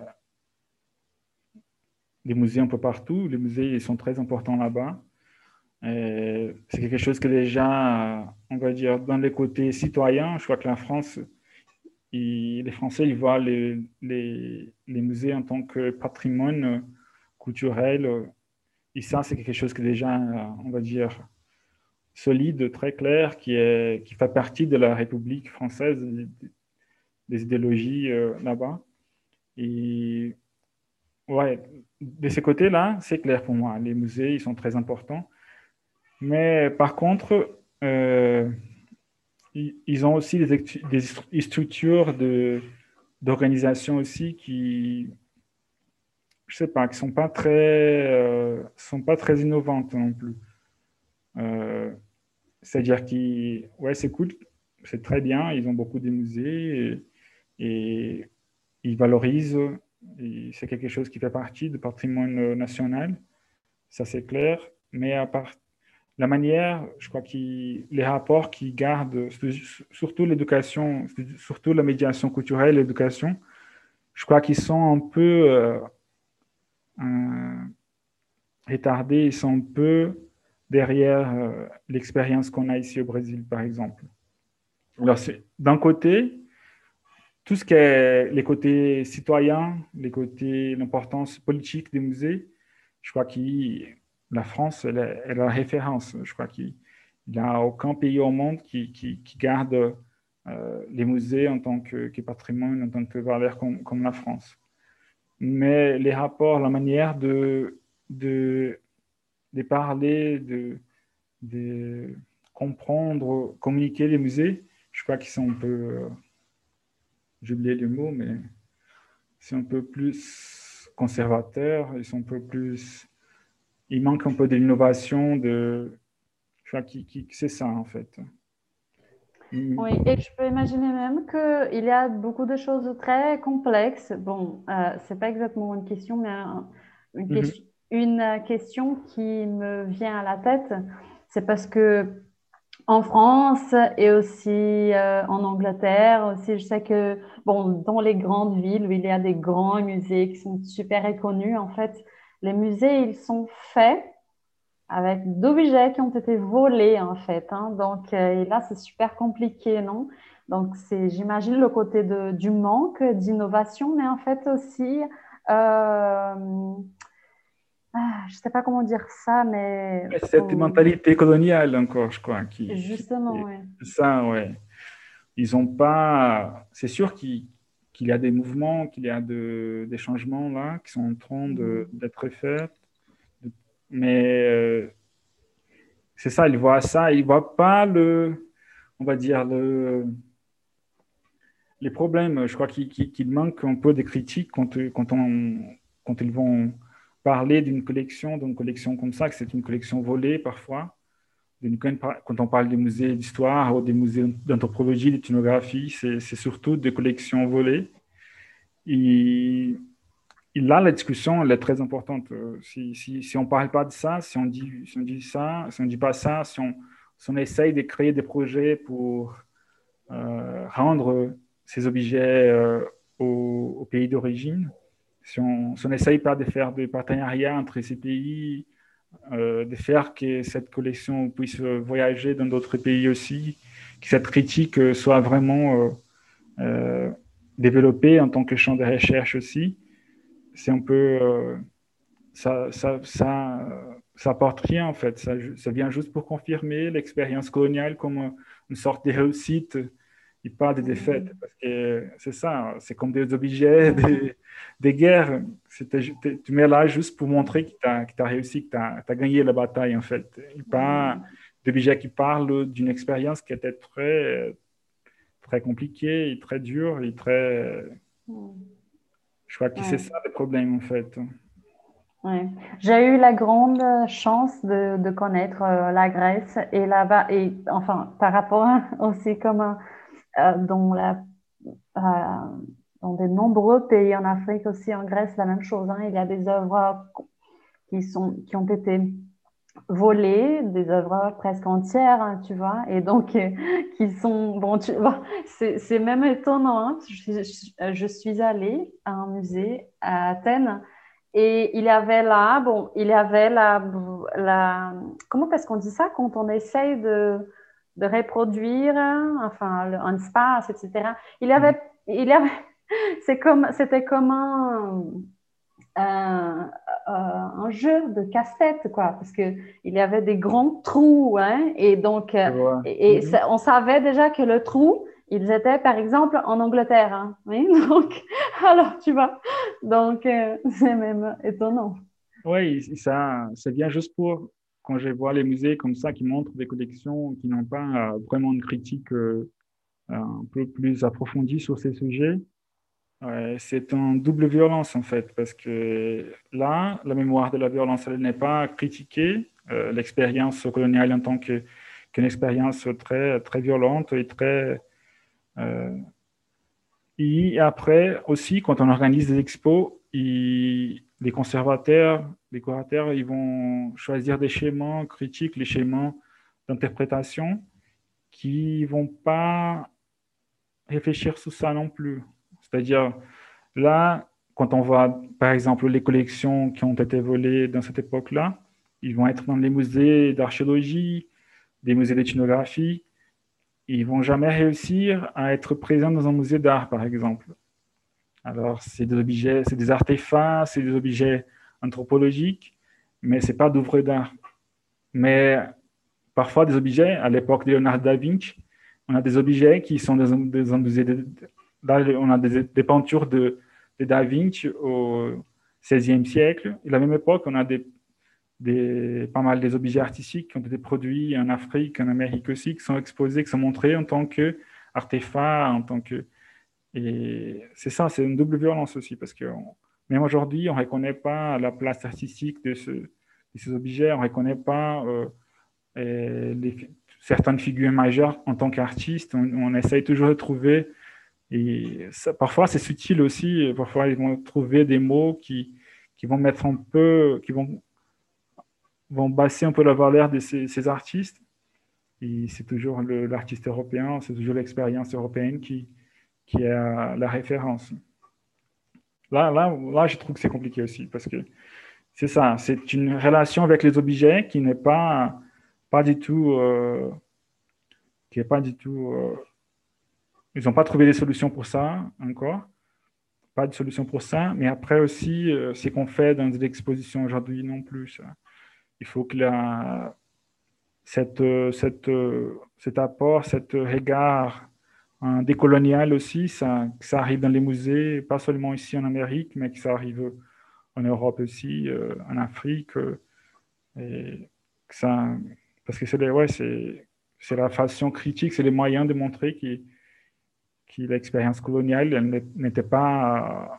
Speaker 7: des musées un peu partout. Les musées, ils sont très importants là-bas. Et C'est quelque chose que déjà, on va dire, dans les côtés citoyens, je crois que la France, les Français, ils voient les, les, musées en tant que patrimoine culturel. Et ça, c'est quelque chose que déjà, on va dire, solide, très clair, qui, est, qui fait partie de la République française, des, idéologies euh, là-bas. Et ouais, de ce côté-là, c'est clair pour moi. Les musées, ils sont très importants. Mais par contre, euh, ils, ont aussi des, des structures d'organisation aussi qui, je sais pas, qui sont pas très, euh, sont pas très innovantes non plus. Euh, c'est-à-dire qu'ils, ouais, c'est cool, c'est très bien, ils ont beaucoup de musées et, et ils valorisent, c'est quelque chose qui fait partie du patrimoine national, ça c'est clair, mais à part la manière, je crois que les rapports qui gardent, surtout l'éducation, surtout la médiation culturelle, l'éducation, je crois qu'ils sont un peu euh, retardés, ils sont un peu derrière euh, l'expérience qu'on a ici au Brésil, par exemple. Alors, d'un côté, tout ce qui est les côtés citoyens, les côtés, l'importance politique des musées, je crois que la France, elle, est, la référence. Je crois qu'il n'y a aucun pays au monde qui, garde euh, les musées en tant que, patrimoine, en tant que valeur comme, la France. Mais les rapports, la manière de, de, parler, de, comprendre, communiquer les musées, je crois qu'ils sont un peu, euh, j'ai oublié le mot, mais c'est un peu plus conservateurs, ils sont un peu plus, il manque un peu de l'innovation, de, crois que c'est ça en fait.
Speaker 6: Oui, et je peux imaginer même qu'il y a beaucoup de choses très complexes. Bon, euh, c'est pas exactement une question, mais un, une,
Speaker 7: Mhm.
Speaker 6: question, une question qui me vient à la tête, c'est parce que en France et aussi euh, en Angleterre, aussi, je sais que bon, dans les grandes villes où il y a des grands musées qui sont super reconnus, en fait, les musées, ils sont faits avec d'objets qui ont été volés, en fait. hein. Donc, euh, et là, c'est super compliqué, non? Donc, c'est, j'imagine, le côté de, du manque d'innovation, mais en fait aussi, euh, ah, je ne sais pas comment dire ça, mais...
Speaker 7: Cette mentalité coloniale encore, je crois. Qui,
Speaker 6: Justement, oui.
Speaker 7: Ça, ouais. Ils ont pas... C'est sûr qu'il qu'il y a des mouvements, qu'il y a de, des changements là qui sont en train de- d'être faits. Mais euh, c'est ça, ils voient ça, ils voient pas le, on va dire, le, les problèmes. Je crois qu'il manque un peu de critiques quand, quand, on, quand ils vont parler d'une collection, d'une collection comme ça, que c'est une collection volée parfois. Quand on parle des musées d'histoire ou des musées d'anthropologie, d'ethnographie, c'est surtout des collections volées. Et, là, la discussion, est très importante. Euh, Si, on ne parle pas de ça, si on dit, ça, si on dit pas ça, si on essaye de créer des projets pour euh, rendre ces objets euh, au, pays d'origine, si on, si on essaye pas de faire des partenariats entre ces pays, euh, de faire que cette collection puisse voyager dans d'autres pays aussi, que cette critique euh, soit vraiment euh, euh, développée en tant que champ de recherche aussi, c'est un peu euh, ça, ça, ça, ça apporte rien en fait. Ça, ça vient juste pour confirmer l'expérience coloniale comme une sorte de réussite et pas des défaites. Parce que c'est ça, c'est comme des objets, des, des guerres. Tu mets là juste pour montrer que tu as, réussi, que tu as, gagné la bataille en fait. Et pas d'objets qui parlent d'une expérience qui était très, très compliquée et très dure et très. Je crois que c'est
Speaker 6: Ouais.
Speaker 7: ça le problème en fait.
Speaker 6: Ouais. J'ai eu la grande chance de, de connaître euh, la Grèce et là-bas, et enfin, par rapport aussi comme euh, dans, la, euh, dans de nombreux pays en Afrique, aussi en Grèce, la même chose. hein. Il y a des œuvres qui, sont, qui ont été volées, des œuvres presque entières, hein, tu vois, et donc euh, qui sont, bon, tu vois, c'est c'est même étonnant. hein. Je, je- je suis allée à un musée à Athènes. Et il y avait là, bon, il y avait la, la comment est-ce qu'on dit ça quand on essaye de, de reproduire, enfin, le- un espace, etc. Il y avait, il avait, c'est comme, c'était comme un, un, un jeu de cassette, quoi, parce que il y avait des grands trous, hein, et donc, euh, et,
Speaker 7: Mhm.
Speaker 6: ça- on savait déjà que le trou, ils étaient par exemple en Angleterre. hein, oui, donc, alors tu vois, donc euh, c'est même étonnant.
Speaker 7: Oui, ça, ça vient juste pour, quand je vois les musées comme ça qui montrent des collections qui n'ont pas euh, vraiment une critique euh, un peu plus approfondie sur ces sujets, c'est une double violence en fait, parce que là, la mémoire de la violence, elle n'est pas critiquée, euh, l'expérience coloniale en tant qu'une expérience très, très violente et très... euh, et après aussi, quand on organise des expos, les conservateurs, les curateurs, ils vont choisir des schémas critiques, les schémas d'interprétation qui vont pas réfléchir sur ça non plus. C'est-à-dire, là, quand on voit, par exemple, les collections qui ont été volées dans cette époque-là, ils vont être dans les musées d'archéologie, des musées d'ethnographie, ils vont jamais réussir à être présents dans un musée d'art, par exemple. Alors, c'est des objets, c'est des artefacts, c'est des objets anthropologiques, mais c'est pas d'œuvres d'art. Mais parfois, des objets, à l'époque de Leonardo da Vinci, on a des objets qui sont dans un, dans un musée. De, là, on a des, des peintures de, de Da Vinci au XVIe siècle. Et à la même époque, on a des, des, pas mal des objets artistiques qui ont été produits en Afrique, en Amérique aussi, qui sont exposés, qui sont montrés en tant qu'artefacts, en tant que. Et c'est ça, c'est une double violence aussi, parce que on- même aujourd'hui, on ne reconnaît pas la place artistique de, ce, de ces objets, on ne reconnaît pas euh, euh, certaines figures majeures en tant qu'artiste. On, essaye toujours de trouver, et parfois c'est subtil aussi, parfois ils vont trouver des mots qui, vont mettre un peu, qui vont, vont un peu la valeur de ces, artistes. Et c'est toujours l'artiste européen, c'est toujours l'expérience européenne qui, qui est la référence. Là, là, là, je trouve que c'est compliqué aussi parce que c'est ça, c'est une relation avec les objets qui n'est pas, pas du tout, euh, qui est pas du tout. euh, ils n'ont pas trouvé des solutions pour ça encore, pas de solution pour ça. Mais après aussi, euh, c'est qu'on fait dans des expositions aujourd'hui non plus. Il faut que la, cette, euh, cette, cet apport, cet regard un décolonial aussi, ça, ça arrive dans les musées, pas seulement ici en Amérique, mais que ça arrive en Europe aussi, euh, en Afrique. euh, et ça, parce que c'est ouais, la façon critique, c'est les moyens de montrer que, que l'expérience coloniale n'était pas euh,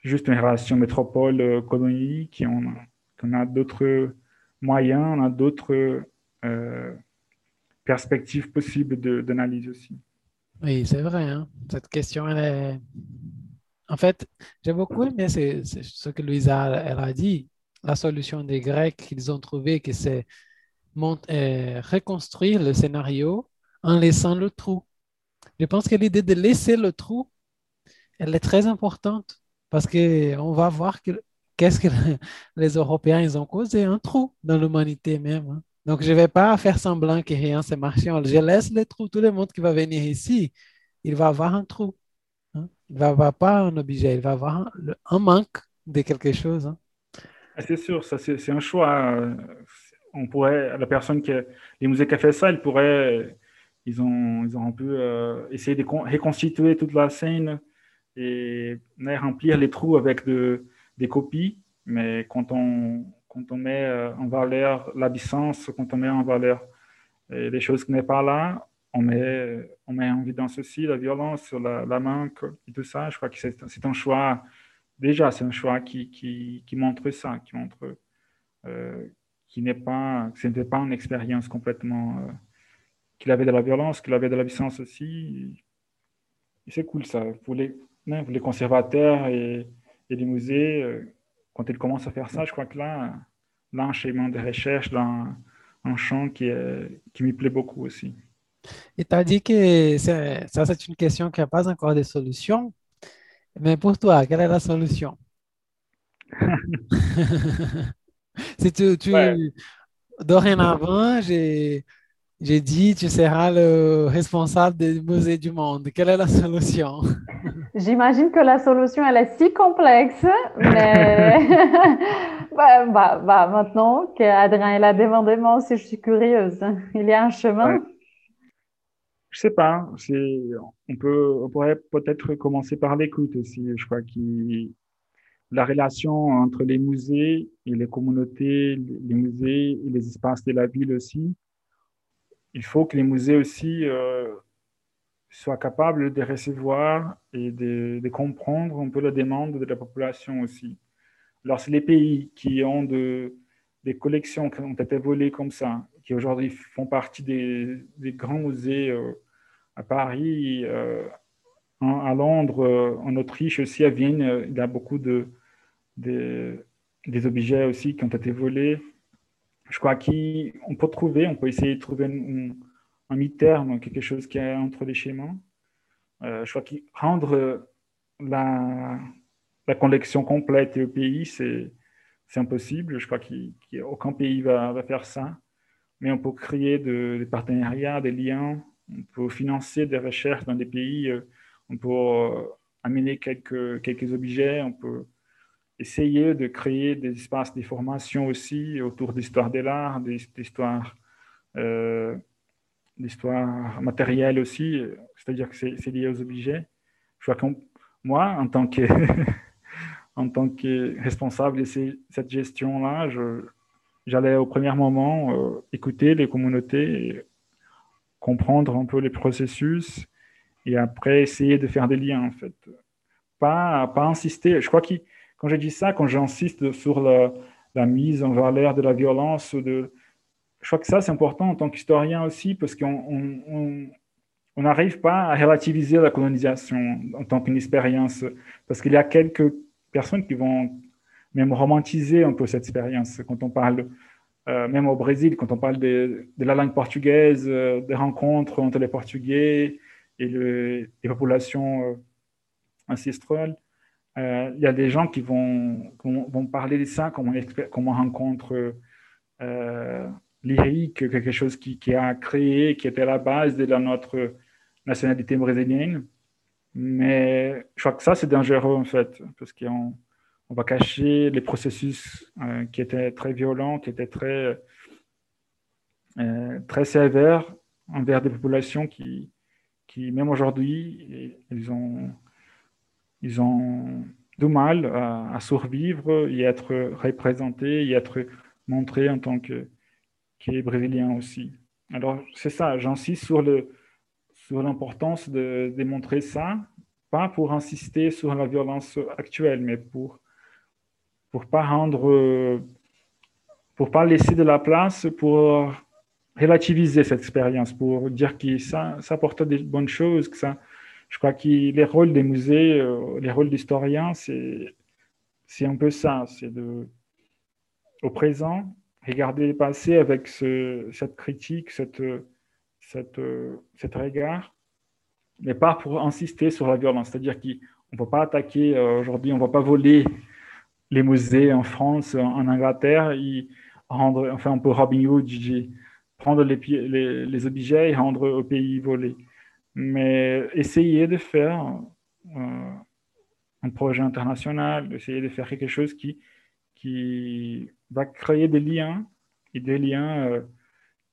Speaker 7: juste une relation métropole-colonie, qu'on a, d'autres moyens, on a d'autres perspectives possibles d'analyse aussi.
Speaker 5: Oui, c'est vrai. hein. Cette question, elle est... En fait, j'ai beaucoup aimé ce que Louisa elle a dit. La solution des Grecs qu'ils ont trouvé, que c'est euh, reconstruire le scénario en laissant le trou. Je pense que l'idée de laisser le trou, elle est très importante parce que on va voir que qu'est-ce que les Européens ils ont causé un trou dans l'humanité même. hein. Donc je vais pas faire semblant que rien s'est marché. Je laisse le trou. Tout le monde qui va venir ici, il va avoir un trou. hein. Il va avoir pas un objet, il va avoir un, manque de quelque chose. hein.
Speaker 7: Ah, C'est sûr, ça c'est c'est un choix. euh, On pourrait, la personne qui, a- les musées qui a fait ça, ils pourraient, ils ont, ils ont pu euh, essayer de con- reconstituer toute la scène et remplir les trous avec de- des copies. Mais quand on, quand on met euh, en valeur l'absence, quand on met en valeur euh, les choses qui n'est pas là, on met, on met en évidence aussi la violence, la, la manque et tout ça. Je crois que c'est un choix déjà, c'est un choix qui, qui, qui montre ça, qui montre euh, qu'il n'est pas, que ce n'était pas une expérience complètement, euh, qu'il avait de la violence, qu'il avait de la puissance aussi. Et c'est cool ça. Pour les, hein, conservateurs et, les musées, euh, quand ils commencent à faire ça, je crois que là, là un chemin de recherche, dans un champ qui, est, qui me plaît beaucoup aussi.
Speaker 5: Et tu as dit que ça, c'est une question qui n'a pas encore de solution. Mais pour toi, quelle est la solution? Si tu, tu-
Speaker 7: Ouais.
Speaker 5: dorénavant, j'ai, j'ai dit, tu seras le responsable des musées du monde. Quelle est la solution?
Speaker 6: J'imagine que la solution, elle est si complexe, mais bah, bah, bah, maintenant qu'Adrien l'a demandé, moi aussi, je suis curieuse. Il y a un chemin.
Speaker 7: Ouais. Je sais pas, on peut, on pourrait peut-être commencer par l'écoute aussi. Je crois que la relation entre les musées et les communautés, les musées et les espaces de la ville aussi, il faut que les musées aussi euh, soient capables de recevoir et de, comprendre un peu la demande de la population aussi. Alors, c'est les pays qui ont de, des collections qui ont été volées comme ça, qui aujourd'hui font partie des, grands musées euh, à Paris, euh, à Londres, euh, en Autriche aussi, à Vienne, il y a beaucoup de, de- des objets aussi qui ont été volés. Je crois qu'on peut trouver, on peut essayer de trouver un mi-terme, quelque chose qui est entre les schémas. Euh, je crois que rendre la, la collection complète au pays, c'est impossible. Je crois qu'aucun pays va, va faire ça. Mais on peut créer de- des partenariats, des liens. On peut financer des recherches dans des pays. euh, On peut euh, amener quelques, quelques objets. On peut essayer de créer des espaces de formation aussi autour d'histoire de l'art, d'histoire euh, d'histoire matérielle aussi. C'est-à-dire que c'est lié aux objets. Je crois que moi, en tant que en tant que responsable de cette gestion-là, j'allais au premier moment euh, écouter les communautés, comprendre un peu les processus et après essayer de faire des liens en fait. Pas, pas insister. Je crois que quand je dis ça, quand j'insiste sur la, la mise en valeur de la violence, de, je crois que ça c'est important en tant qu'historien aussi parce qu'on on- on- on n'arrive pas à relativiser la colonisation en tant qu'une expérience parce qu'il y a quelques personnes qui vont même romantiser un peu cette expérience. Quand on parle, euh, même au Brésil, quand on parle de, de la langue portugaise, euh, des rencontres entre les Portugais et le- les populations euh, ancestrales, il y a des gens qui vont, vont, parler de ça comme expé- comme une rencontre lyrique, quelque chose qui, a créé, qui était la base de notre nationalité brésilienne. Mais je crois que ça, c'est dangereux, en fait, parce qu'on on va cacher les processus euh, qui étaient très violents, qui étaient très, euh, très sévères envers des populations qui, qui même aujourd'hui, ils ont, ils ont du mal à, à survivre et être représentés et être montrés en tant que, que Brésiliens aussi. Alors, c'est ça, j'insiste sur le, sur l'importance de démontrer ça, pas pour insister sur la violence actuelle, mais pour pour pas rendre, pour pas laisser de la place pour relativiser cette expérience, pour dire que ça, ça des bonnes choses, que ça, je crois que les rôles des musées, euh, les rôles d'historiens, c'est, c'est un peu ça, c'est de, au présent, regarder passé avec ce, cette critique, cette, cette, cet regard, mais pas pour insister sur la violence. C'est-à-dire qu'on ne peut pas attaquer euh, aujourd'hui, on ne va pas voler les musées en France, en Angleterre, et rendre, enfin, on peut Robin Hood, prendre les, les, les, objets et rendre au pays volé. Mais essayer de faire euh, un projet international, essayer de faire quelque chose qui, qui va créer des liens et des liens euh,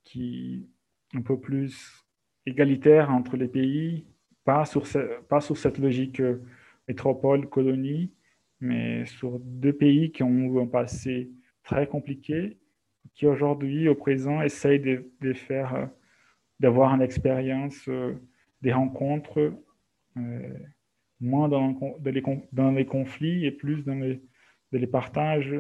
Speaker 7: qui un peu plus égalitaires entre les pays, pas sur, pas sur cette logique euh, métropole-colonie, mais sur deux pays qui ont un passé très compliqué, qui aujourd'hui, au présent, essayent de, faire, euh, d'avoir une expérience, des rencontres, moins dans, les, conflits et plus dans les, partages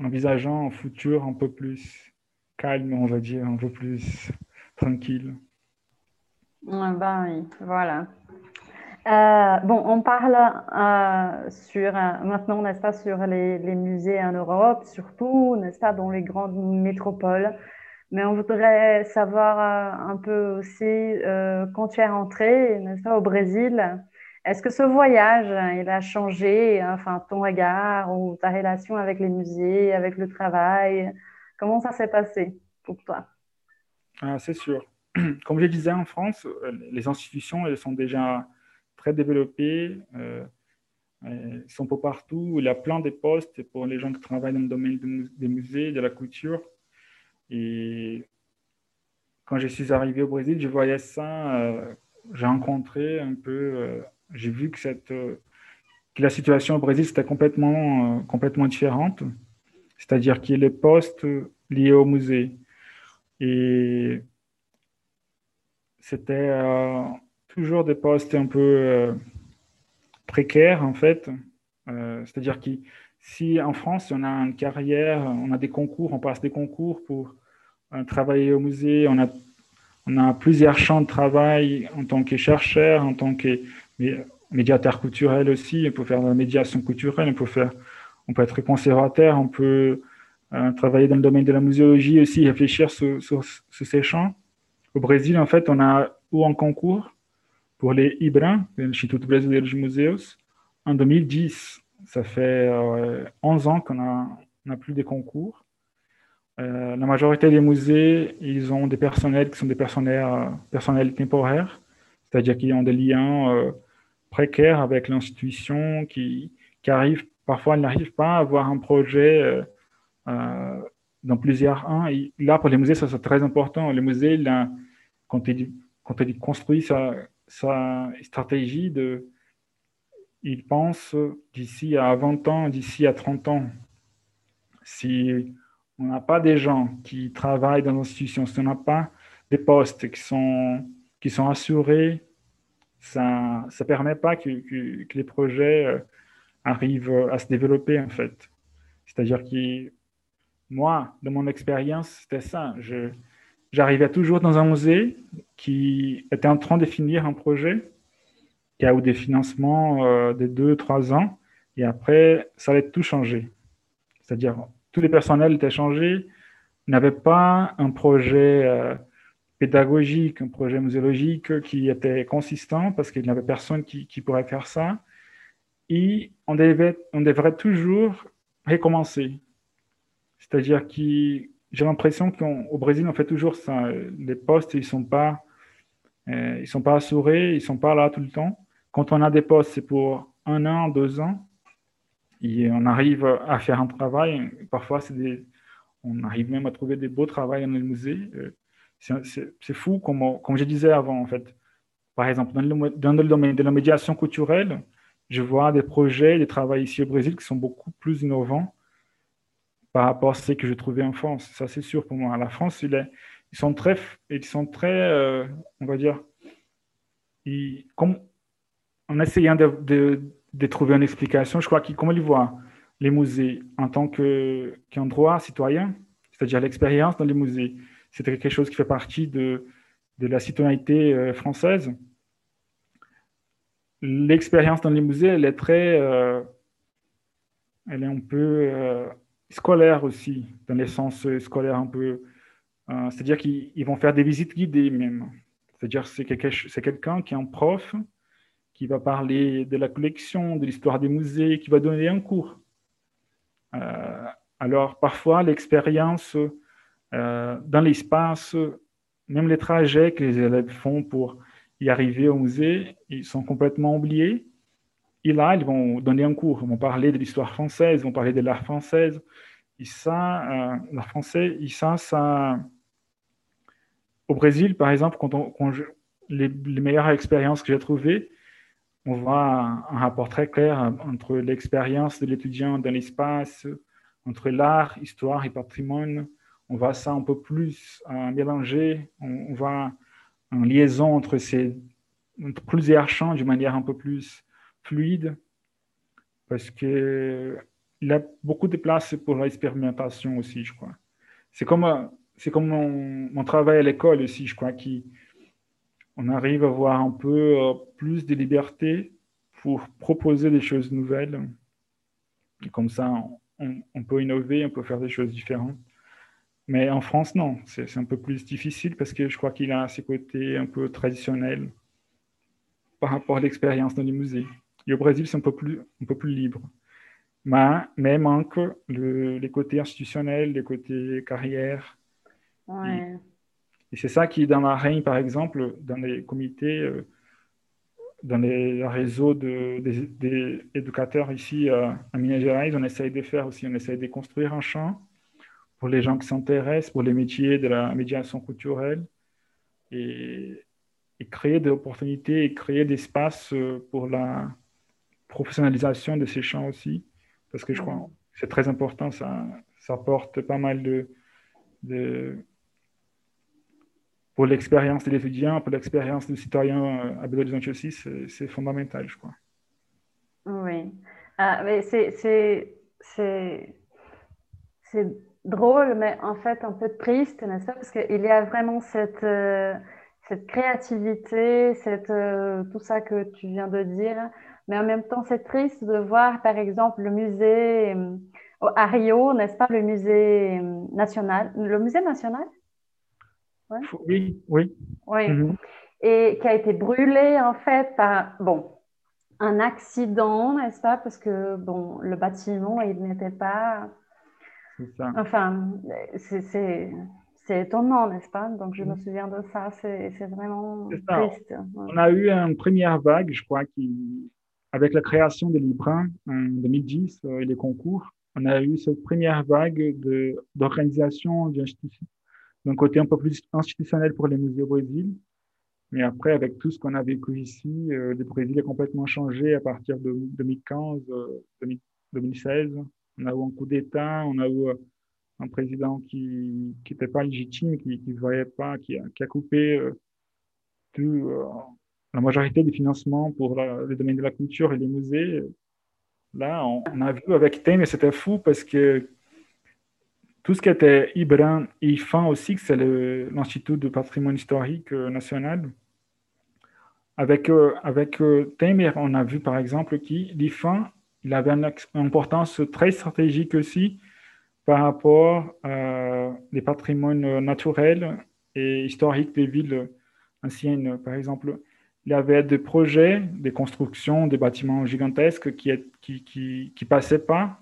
Speaker 7: envisageant un futur un peu plus calme, on va dire, un peu plus tranquille.
Speaker 6: ben oui, voilà. Euh, bon, on parle euh, sur, euh, maintenant, n'est-ce pas, sur les, les, musées en Europe, surtout, n'est-ce pas, dans les grandes métropoles. Mais on voudrait savoir un peu aussi, quand tu es rentré, n'est-ce pas, au Brésil, est-ce que ce voyage, il a changé enfin, ton regard ou ta relation avec les musées, avec le travail? Comment ça s'est passé pour toi?
Speaker 7: Ah, C'est sûr. Comme je disais, en France, les institutions elles sont déjà très développées. Euh, elles sont pas partout. Il y a plein de postes pour les gens qui travaillent dans le domaine des musées, de la couture. Et quand je suis arrivé au Brésil, je voyais ça. Euh, j'ai rencontré un peu euh, j'ai vu que, cette, euh, que la situation au Brésil, c'était complètement, euh, complètement différente. C'est-à-dire qu'il y a les postes liés au musée. Et c'était euh, toujours des postes un peu précaires, en fait. C'est-à-dire que si en France, on a une carrière, on a des concours, on passe des concours pour travailler au musée, on a, on a plusieurs champs de travail en tant que chercheur, en tant que médiateur culturel aussi, on peut faire de la médiation culturelle, on peut, faire, on peut être conservateur, on peut euh, travailler dans le domaine de la muséologie aussi, réfléchir sur, ces champs. Au Brésil, en fait, on a eu un concours pour les IBRAM, l'Institut Brasileiro de Museus, en 2010. Ça fait 11 euh, ans qu'on n'a plus de concours. Euh, la majorité des musées, ils ont des personnels qui sont des personnels temporaires, c'est-à-dire qu'ils ont des liens précaire avec l'institution qui, qui arrive, parfois elle n'arrive pas à avoir un projet euh, euh, dans plusieurs ans. Là, pour les musées, ça c'est très important. Les musées, quand ils, quand il construit sa, sa stratégie, de, il pense d'ici à 20 ans, d'ici à 30 ans. Si on n'a pas des gens qui travaillent dans l'institution, si on n'a pas des postes qui sont, qui sont assurés ça ne permet pas que, les projets euh, arrivent à se développer, en fait. C'est-à-dire que moi, de mon expérience, c'était ça. J'arrivais toujours dans un musée qui était en train de finir un projet, qui a eu des financements euh, de deux, trois ans, et après, ça allait tout changer. C'est-à-dire, tous les personnels étaient changés, n'avaient pas un projet euh, pédagogique, un projet muséologique qui était consistant parce qu'il n'y avait personne qui, pourrait faire ça. Et on, devait, on devrait toujours recommencer. C'est-à-dire que j'ai l'impression qu'au Brésil, on fait toujours ça. Les postes, ils ne sont, pas, euh, ils sont pas assurés, ils ne sont pas là tout le temps. Quand on a des postes, c'est pour un an, deux ans. Et on arrive à faire un travail. Parfois, des, on arrive même à trouver des beaux travaux dans le musée. Euh, c'est fou, comme, comme je disais avant, en fait. Par exemple, dans le, domaine de la médiation culturelle, je vois des projets, des travaux ici au Brésil qui sont beaucoup plus innovants par rapport à ce que je trouvais en France. Ça, c'est sûr pour moi. La France, ils sont très, ils sont très euh, on va dire, comme, en essayant de, trouver une explication, je crois qu'ils, comment ils voient les musées en tant qu'endroit citoyen, c'est-à-dire l'expérience dans les musées, c'est quelque chose qui fait partie de, de la citoyenneté euh, française. L'expérience dans les musées, elle est très, euh, elle est un peu euh, scolaire aussi, dans les sens scolaires un peu. C'est-à-dire qu'ils vont faire des visites guidées même. C'est-à-dire c'est quelqu'un qui est un prof, qui va parler de la collection, de l'histoire des musées, qui va donner un cours. Alors parfois l'expérience euh, dans l'espace, même les trajets que les élèves font pour y arriver au musée, ils sont complètement oubliés. Et là, ils vont donner un cours, ils vont parler de l'histoire française, ils vont parler de l'art français. Et ça, euh, l'art français, et ça, ça... Au Brésil, par exemple, les, meilleures expériences que j'ai trouvées, on voit un, rapport très clair entre l'expérience de l'étudiant dans l'espace, entre l'art, histoire et patrimoine. On voit ça un peu plus mélangé, on, voit une liaison entre ces entre plusieurs champs d'une manière un peu plus fluide, parce que il y a beaucoup de place pour l'expérimentation aussi, je crois. C'est comme, c'est comme mon, travail à l'école aussi, je crois, qui on arrive à avoir un peu euh, plus de liberté pour proposer des choses nouvelles. Et comme ça, on peut innover, on peut faire des choses différentes. Mais en France, non, c'est un peu plus difficile parce que je crois qu'il a ses côtés un peu traditionnels par rapport à l'expérience dans les musées. Et au Brésil, c'est un peu plus, un peu plus libre. Mais, mais manque le- les côtés institutionnels, les côtés carrière.
Speaker 6: Ouais.
Speaker 7: Et c'est ça qui, dans la REIN, par exemple, dans les comités, euh, dans les réseaux de, des, des éducateurs ici euh, à Minas Gerais, on essaye de faire aussi, on essaye de construire un champ pour les gens qui s'intéressent, pour les métiers de la médiation culturelle, et, créer des opportunités et créer des espaces euh, pour la professionnalisation de ces champs aussi, parce que je crois que c'est très important, ça, ça apporte pas mal de, de pour l'expérience de l'étudiant, pour l'expérience du citoyen euh, à Belo Horizonte aussi, c'est fondamental, je crois.
Speaker 6: Oui. Ah, mais c'est drôle, mais en fait un peu triste, n'est-ce pas? Parce qu'il y a vraiment cette, euh, cette créativité, cette, euh, tout ça que tu viens de dire. Mais en même temps, c'est triste de voir, par exemple, le musée euh, à Rio, n'est-ce pas? Le musée euh, national. Le musée national? Ouais.
Speaker 7: Oui, oui.
Speaker 6: Oui.
Speaker 7: Mhm.
Speaker 6: Et qui a été brûlé, en fait, par, bon, un accident, n'est-ce pas? Parce que, bon, le bâtiment, il n'était pas...
Speaker 7: Ça.
Speaker 6: Enfin, c'est, étonnant, n'est-ce pas? Donc, je me
Speaker 7: Mhm.
Speaker 6: souviens de ça. C'est, vraiment
Speaker 7: ça.
Speaker 6: triste. Ouais.
Speaker 7: On a eu une première vague, je crois, qui, avec la création des Librins en 2010 euh, et les concours, on a eu cette première vague d'organisation d'un côté un peu plus institutionnel pour les musées au Brésil. Mais après, avec tout ce qu'on a vécu ici, euh, le Brésil a complètement changé à partir de 2015, euh, 2000 2016. On a eu un coup d'État, on a eu euh, un président qui n'était pas légitime, qui ne voyait pas, qui a, coupé euh, euh, la majorité des financements pour la- le domaine de la culture et les musées. Là, on, a vu avec Temer, c'était fou parce que tout ce qui était IBRAN et IFAN aussi, que c'est l'Institut de patrimoine historique euh, national, avec, avec Temer, on a vu par exemple que l'IFAN, il avait une importance très stratégique aussi par rapport euh, les patrimoines naturels et historiques des villes anciennes. Par exemple, il y avait des projets, des constructions, des bâtiments gigantesques qui qui, qui, passaient pas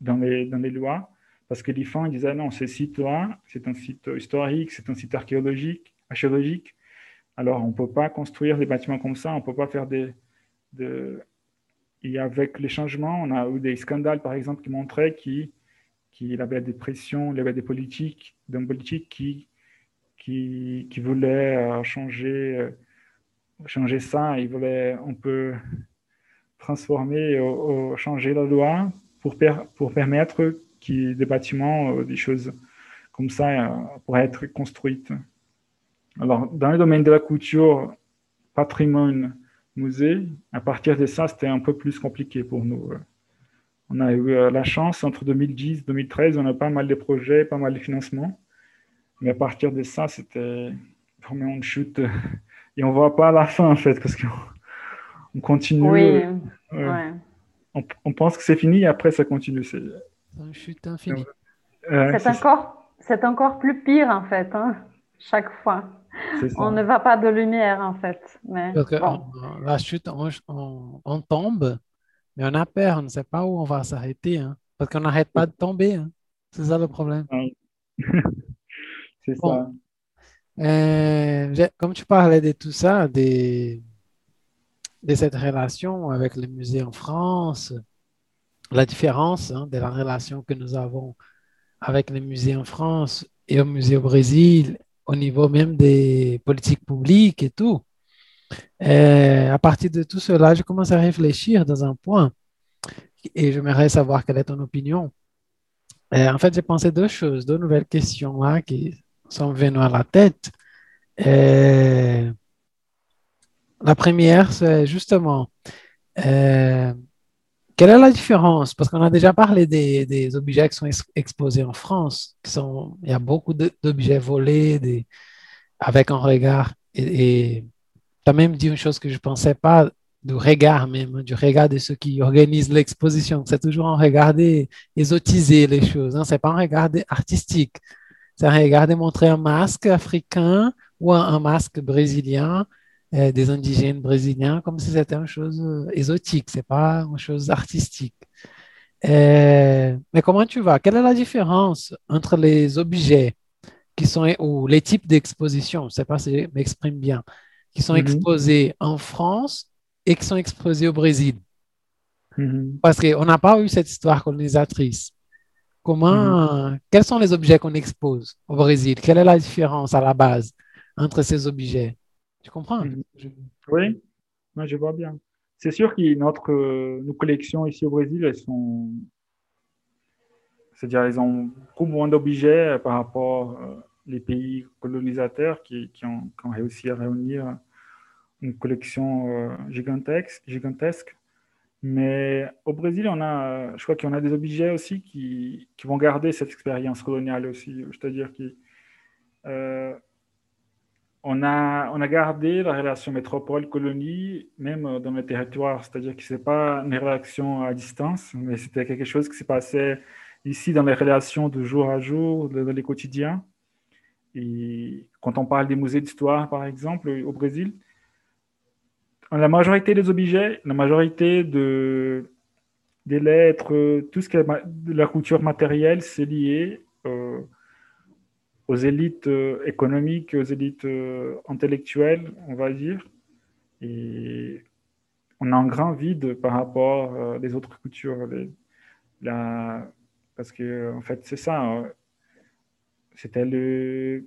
Speaker 7: dans les, dans les lois parce que l'IFAN disait non, ce site-là, c'est un site historique, c'est un site archéologique, archéologique. Alors, on ne peut pas construire des bâtiments comme ça, on ne peut pas faire des, de- Et avec les changements, on a eu des scandales, par exemple, qui montraient qu'il y avait des pressions, il y avait des politiques, d'hommes politiques qui, qui, voulaient euh, changer, euh, changer ça. Ils voulaient, on peut transformer, ou, ou changer la loi pour, pour permettre que des bâtiments, euh, des choses comme ça euh, pourraient être construites. Alors, dans le domaine de la culture, patrimoine, musée, à partir de ça, c'était un peu plus compliqué pour nous. euh. On a eu euh, la chance, entre 2010 et 2013, on a pas mal de projets, pas mal de financements. Mais à partir de ça, c'était vraiment une chute. Et on voit pas la fin, en fait, parce qu'on on continue.
Speaker 6: Oui,
Speaker 7: euh,
Speaker 6: ouais.
Speaker 7: on, on pense que c'est fini et après ça continue. C'est
Speaker 5: une chute infinie.
Speaker 6: encore, c'est encore plus pire en fait, hein, chaque fois. On ne va pas de lumière en fait. Mais
Speaker 5: Parce que
Speaker 6: bon.
Speaker 5: on- la chute, on, on- on tombe, mais on a peur, on ne sait pas où on va s'arrêter, hein, parce qu'on n'arrête pas de tomber. hein. C'est ça le problème.
Speaker 7: C'est
Speaker 5: Bon.
Speaker 7: ça.
Speaker 5: Euh, comme tu parlais de tout ça, des- de, cette relation avec les musées en France, la différence hein, de la relation que nous avons avec les musées en France et au musée au Brésil, au niveau même des politiques publiques et tout. Euh, à partir de tout cela, je commence à réfléchir dans un point et j'aimerais savoir quelle est ton opinion. Euh, en fait, j'ai pensé deux choses, deux nouvelles questions là qui sont venues à la tête. Euh, la première, c'est justement, quelle est la différence? Parce qu'on a déjà parlé des, objets qui sont ex- exposés en France, il y a beaucoup d'objets volés avec un regard. Et tu as même dit une chose que je ne pensais pas, du regard même, hein, du regard de ceux qui organisent l'exposition. C'est toujours un regard exotiser les choses. Hein, c'est pas un regard artistique. C'est un regard de montrer un masque africain ou un, masque brésilien, des indigènes brésiliens, comme si c'était une chose euh, exotique, c'est pas une chose artistique. Euh, mais comment tu vas? Quelle est la différence entre les objets qui sont, ou les types d'expositions, je ne sais pas si je m'exprime bien, qui sont
Speaker 7: Mhm.
Speaker 5: exposés en France et qui sont exposés au Brésil?
Speaker 7: Mhm.
Speaker 5: Parce qu'on n'a pas eu cette histoire colonisatrice. Comment, quels sont les objets qu'on expose au Brésil? Quelle est la différence à la base entre ces objets? Tu comprends?
Speaker 7: Mhm.
Speaker 5: Je-
Speaker 7: Oui, moi je vois bien. C'est sûr que notre, euh, nos collections ici au Brésil, elles sont. C'est-à-dire, elles ont beaucoup moins d'objets par rapport euh, les pays colonisateurs qui, qui ont, qui ont réussi à réunir une collection euh, gigantesque, gigantesque. Mais au Brésil, on a, euh, je crois qu'on a des objets aussi qui, qui vont garder cette expérience coloniale aussi. C'est-à-dire que euh, on a, on a gardé la relation métropole-colonie, même euh, dans le territoire. C'est-à-dire que ce n'est pas une relation à distance, mais c'était quelque chose qui se passait ici dans les relations de jour à jour, dans les quotidiens. Et quand on parle des musées d'histoire, par exemple, au Brésil, la majorité des objets, la majorité de, des lettres, tout ce qui est de la culture matérielle, c'est lié euh, aux élites euh, économiques, aux élites euh, intellectuelles, on va dire. Et on a un grand vide par rapport euh, des autres cultures. Parce que, en fait, c'est ça. euh, C'était le,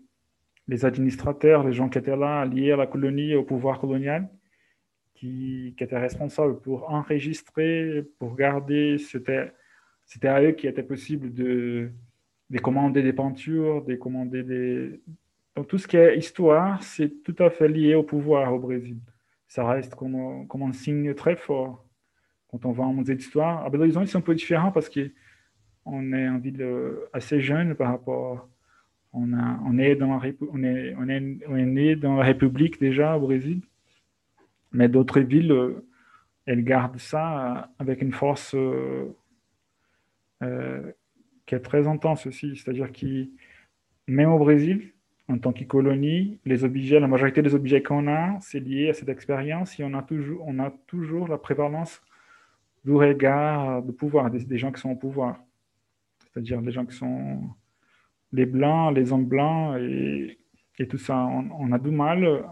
Speaker 7: les administrateurs, les gens qui étaient là, liés à la colonie au pouvoir colonial, qui, qui étaient responsables pour enregistrer, pour garder. C'était, c'était à eux qu'il était possible de, de commander des peintures, de commander des. Donc, tout ce qui est histoire, c'est tout à fait lié au pouvoir au Brésil. Ça reste comme, comme un signe très fort. Quand on va en musée d'histoire, à Belo Horizonte, c'est un peu différent parce qu'on est en ville euh, assez jeune par rapport. On, a, on, est dans la, on, est, on, est, on est né dans la République déjà au Brésil. Mais d'autres villes, euh, elles gardent ça euh, avec une force qui est très intense aussi. C'est-à-dire que même au Brésil, en tant que colonie, les objets, la majorité des objets qu'on a, c'est lié à cette expérience et on a toujours, on a toujours la prévalence du regard de pouvoir, des, des gens qui sont au pouvoir. C'est-à-dire les gens qui sont les blancs, les hommes blancs et, et tout ça. On, a du mal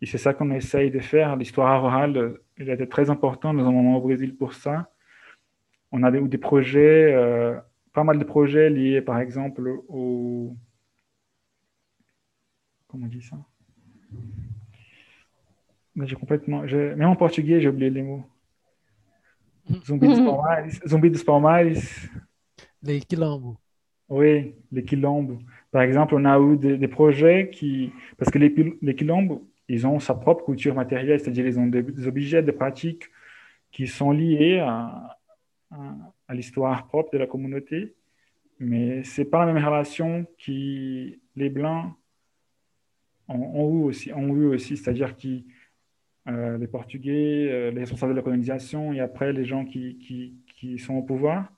Speaker 7: et c'est ça qu'on essaye de faire. L'histoire orale, il était très important dans un moment au Brésil pour ça. On a des, des projets, euh, pas mal de projets liés par exemple au. Comment on dit ça? J'ai complètement. j'ai- Même en portugais, j'ai oublié les mots. Zumbi dos Palmares. Zumbi dos Palmares.
Speaker 5: Les quilombos.
Speaker 7: Oui, les quilombes. Par exemple, on a eu des, des projets qui. Parce que les, les quilombes, ils ont sa propre culture matérielle, c'est-à-dire ils ont des, des objets, des pratiques qui sont liés à, à, à l'histoire propre de la communauté. Mais ce n'est pas la même relation que les Blancs ont, ont eu aussi. Aussi c'est-à-dire que euh, les Portugais, euh, les responsables de la colonisation, et après les gens qui, qui, qui sont au pouvoir,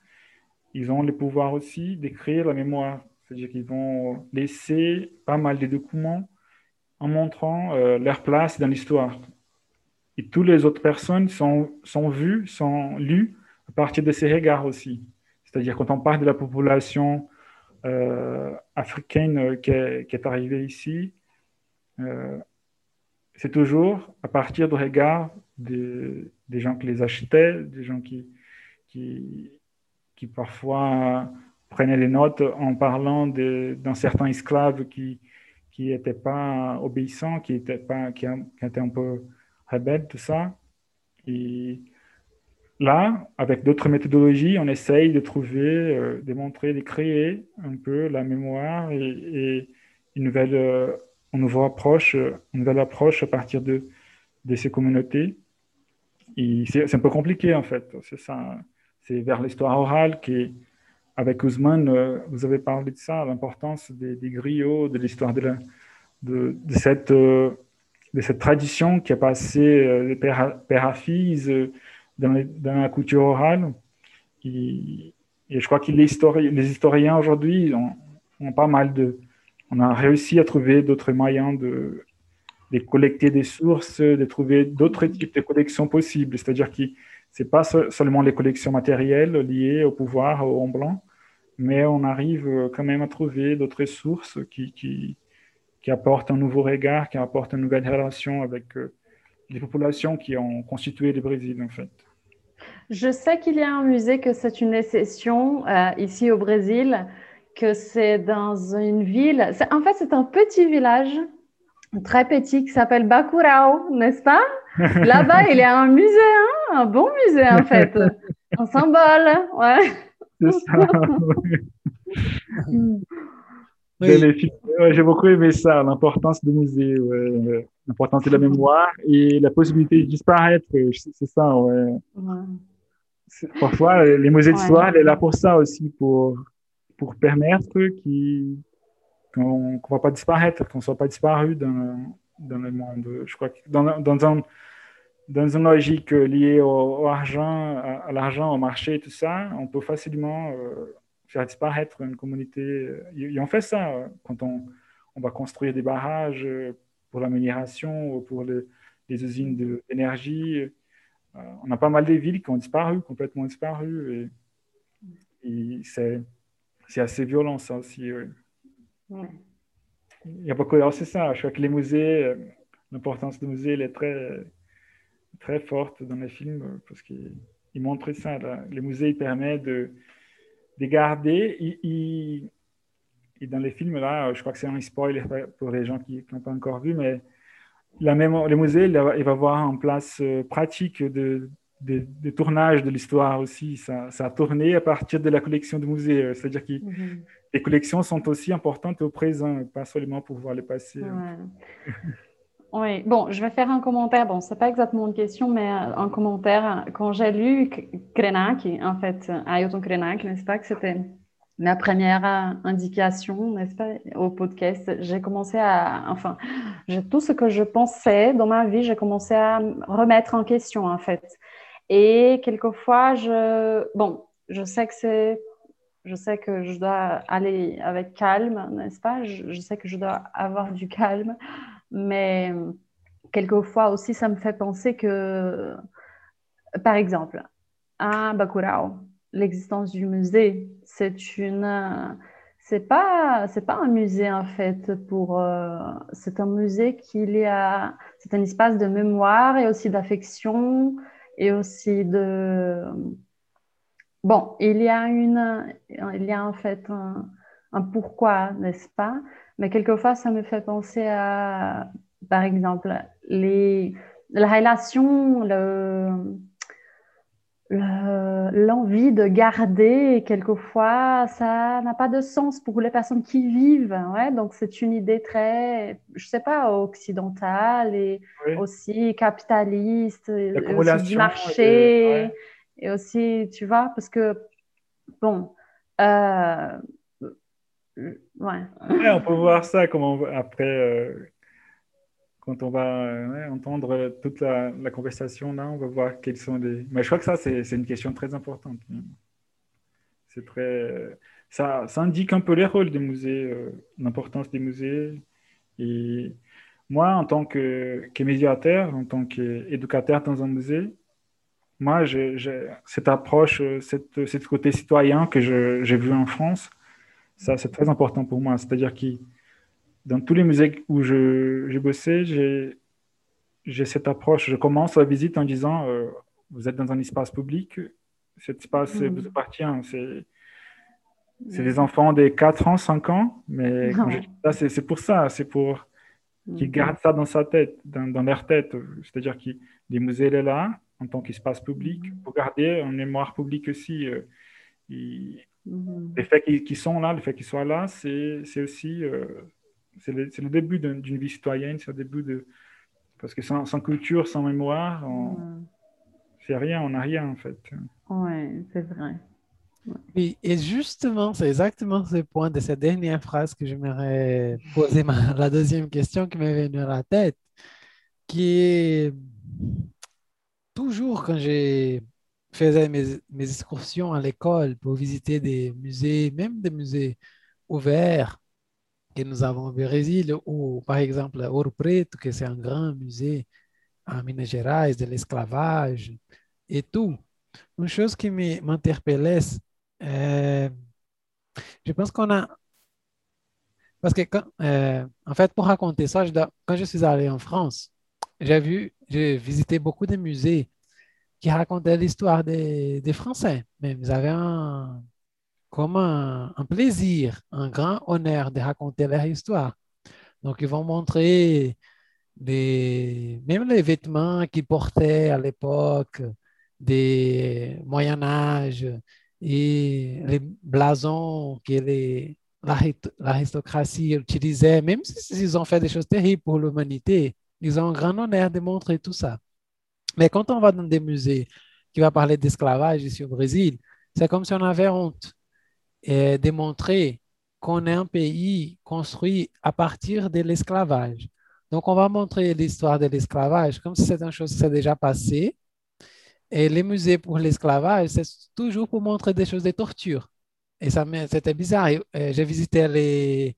Speaker 7: ils ont le pouvoir aussi d'écrire la mémoire. C'est-à-dire qu'ils vont laisser pas mal de documents en montrant euh, leur place dans l'histoire. Et toutes les autres personnes sont, sont vues, sont lues à partir de ces regards aussi. C'est-à-dire quand on parle de la population euh, africaine euh, qui est, arrivée ici, euh, c'est toujours à partir du regard des, gens qui les achetaient, des gens qui, parfois prenaient des notes en parlant d'un certain esclave qui n'était pas obéissant, qui était, pas, un peu rebelle, tout ça. Et là, avec d'autres méthodologies, on essaye de trouver, euh, de montrer, de créer un peu la mémoire et, une, nouvelle, euh, une, nouvelle approche, euh, une nouvelle approche à partir de, ces communautés. C'est un peu compliqué, en fait. C'est vers l'histoire orale qui, avec Ousmane, euh, vous avez parlé de ça, l'importance des, des griots, de l'histoire de, cette, tradition qui a passé de père à, fils dans, la culture orale. Et, je crois que les, histori- les historiens aujourd'hui ont, pas mal de. On a réussi à trouver d'autres moyens de, de collecter des sources, de trouver d'autres types de collections possibles. C'est-à-dire que c'est pas se- seulement les collections matérielles liées au pouvoir, au en blanc, mais on arrive euh, quand même à trouver d'autres sources qui, qui, qui apportent un nouveau regard, qui apportent une nouvelle relation avec euh, les populations qui ont constitué le Brésil, en fait.
Speaker 6: Je sais qu'il y a un musée que c'est une exception euh, ici au Brésil, que c'est dans une ville. En fait, c'est un petit village très petit qui s'appelle Bacurau, n'est-ce pas? Là-bas, il y a un musée, hein, un bon musée en fait, un symbole. Ouais.
Speaker 7: C'est ça.
Speaker 5: Oui.
Speaker 7: Ouais, J'ai beaucoup aimé ça, l'importance du musée, ouais, l'importance de la mémoire et la possibilité de disparaître. C'est ça, ouais.
Speaker 6: Ouais.
Speaker 7: Parfois, les musées
Speaker 6: Ouais.
Speaker 7: d'histoire, elle est là pour ça aussi, pour, pour permettre qu'on ne va pas disparaître, qu'on ne soit pas disparu dans, dans le monde. Je crois que dans, dans, un, dans une logique liée au, au argent, à, à l'argent, au marché et tout ça, on peut facilement euh, faire disparaître une communauté. Et, et on fait ça euh, quand on, on va construire des barrages euh, pour la minération ou pour le- les usines d'énergie. Euh, on a pas mal de villes qui ont disparu, complètement disparu. Et, et c'est, assez violent, ça aussi. oui.
Speaker 6: Ouais.
Speaker 7: Il y a beaucoup, alors c'est ça, je crois que les musées, euh, l'importance des musées, elle est très, très forte dans les films parce qu'ils ils montrent ça. là. Les musées, ils permettent de, de garder. ils- ils- et dans les films, là, je crois que c'est un spoil pour les gens qui n'ont pas encore vu, mais la mémoire, les musées, il va, il va avoir en place euh, pratique de, de, de tournage de l'histoire aussi. Ça, ça a tourné à partir de la collection du musée. euh, C'est-à-dire que
Speaker 6: Mhm.
Speaker 7: les collections sont aussi importantes au présent, pas seulement pour voir les passés.
Speaker 6: Ouais. Oui, bon, je vais faire un commentaire. Bon, c'est pas exactement une question, mais un commentaire. Quand j'ai lu K- Krenak, en fait, euh, Ailton Krenak, n'est-ce pas, que c'était ma première indication, n'est-ce pas, au podcast, j'ai commencé à, enfin, tout ce que je pensais dans ma vie, j'ai commencé à me remettre en question, en fait. Et quelquefois, je, bon, je sais que c'est je sais que je dois aller avec calme, n'est-ce pas? Je, sais que je dois avoir du calme, mais quelquefois aussi, ça me fait penser que, par exemple, à Bacurau, l'existence du musée, c'est une, euh, c'est pas, c'est pas un musée en fait pour, euh, c'est un musée qu'il y a, c'est un espace de mémoire et aussi d'affection et aussi de Bon, il y a une, il y a en fait un, un pourquoi, n'est-ce pas? Mais quelquefois, ça me fait penser à, par exemple, les, la relation, le- l'envie de garder, quelquefois, ça n'a pas de sens pour les personnes qui vivent. Ouais? Donc, c'est une idée très, je sais pas, occidentale et
Speaker 7: Oui.
Speaker 6: aussi capitaliste, et aussi du
Speaker 7: et-
Speaker 6: marché.
Speaker 7: ouais.
Speaker 6: Et aussi, tu vois, parce que, bon, euh, ouais.
Speaker 7: Ouais, on peut voir ça comme on- après, euh, quand on va euh, entendre toute la, conversation là, on va voir quels sont les. Mais je crois que ça, c'est une question très importante. C'est très. Ça, ça indique un peu les rôles des musées, euh, l'importance des musées. Et moi, en tant que, que médiateur, en tant qu'éducateur dans un musée, moi, j'ai cette approche, euh, cette, côté citoyen que j'ai vu en France, ça, c'est très important pour moi. C'est-à-dire que dans tous les musées où je- j'ai bossé, j'ai cette approche. Je commence la visite en disant, euh, vous êtes dans un espace public, cet espace
Speaker 6: Mhm.
Speaker 7: vous appartient. C'est c'est des enfants de 4 ans, 5 ans, mais c'est pour ça, c'est pour qu'ils
Speaker 6: Mhm.
Speaker 7: gardent ça dans sa tête, dans, dans leur tête. C'est-à-dire que les musées, elle est là, en tant qu'espace public, pour garder en mémoire publique aussi. euh, et
Speaker 6: Mhm.
Speaker 7: le fait qu'ils qu'ils sont là, le fait qu'ils soient là, c'est c'est aussi euh, c'est le, c'est le début d'un- d'une vie citoyenne, c'est le début de... Parce que sans, sans culture, sans mémoire, on...
Speaker 6: Ouais.
Speaker 7: c'est rien, on n'a rien en fait.
Speaker 6: Ouais, c'est vrai.
Speaker 5: Oui, et justement, c'est exactement ce point de cette dernière phrase que j'aimerais poser ma- la deuxième question qui m'est venue à la tête, qui est toujours quand j'ai faisais mes, mes excursions à l'école pour visiter des musées, même des musées ouverts nous avons au Brésil, ou par exemple Ouro Preto, que c'est un grand musée à Minas Gerais de l'esclavage et tout. Une chose qui m'interpellait, euh, je pense qu'on a... Parce que, quand- euh, en fait, pour raconter ça, quand je suis allé en France, j'ai vu, j'ai visité beaucoup de musées qui racontaient l'histoire des, des Français. Mais ils avaient un, comme un, plaisir, un grand honneur de raconter leur histoire. Donc, ils vont montrer même les vêtements qu'ils portaient à l'époque, des Moyen Âge et les blasons que l'aristocratie utilisait, même s'ils ont fait des choses terribles pour l'humanité, ils ont un grand honneur de montrer tout ça. Mais quand on va dans des musées qui va parler d'esclavage ici au Brésil, c'est comme si on avait honte et de montrer qu'on est un pays construit à partir de l'esclavage. Donc, on va montrer l'histoire de l'esclavage comme si c'était une chose qui s'est déjà passée. Et les musées pour l'esclavage, c'est toujours pour montrer des choses de torture. Et ça, c'était bizarre. Euh, J'ai visité les,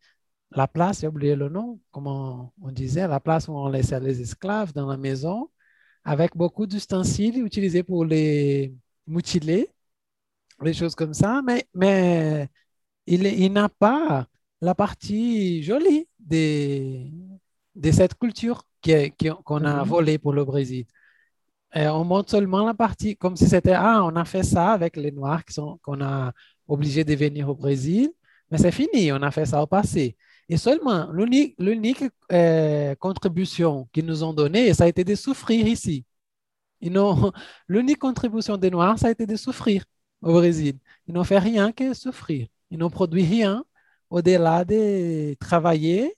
Speaker 5: la place, j'ai oublié le nom, comment on disait, la place où on laissait les esclaves dans la maison, avec beaucoup d'ustensiles utilisés pour les mutiler, des choses comme ça, mais, mais il, il n'a pas la partie jolie de, de cette culture qui est- qui- qu'on a
Speaker 6: Mhm.
Speaker 5: volée pour le Brésil. Et on montre seulement la partie, comme si c'était, ah, on a fait ça avec les Noirs qui sont, qu'on a obligés de venir au Brésil, mais c'est fini, on a fait ça au passé. Et seulement, l'unique, euh, contribution qu'ils nous ont donnée, ça a été de souffrir ici. L'unique contribution des Noirs, ça a été de souffrir au Brésil. Ils n'ont fait rien que souffrir. Ils n'ont produit rien au-delà de travailler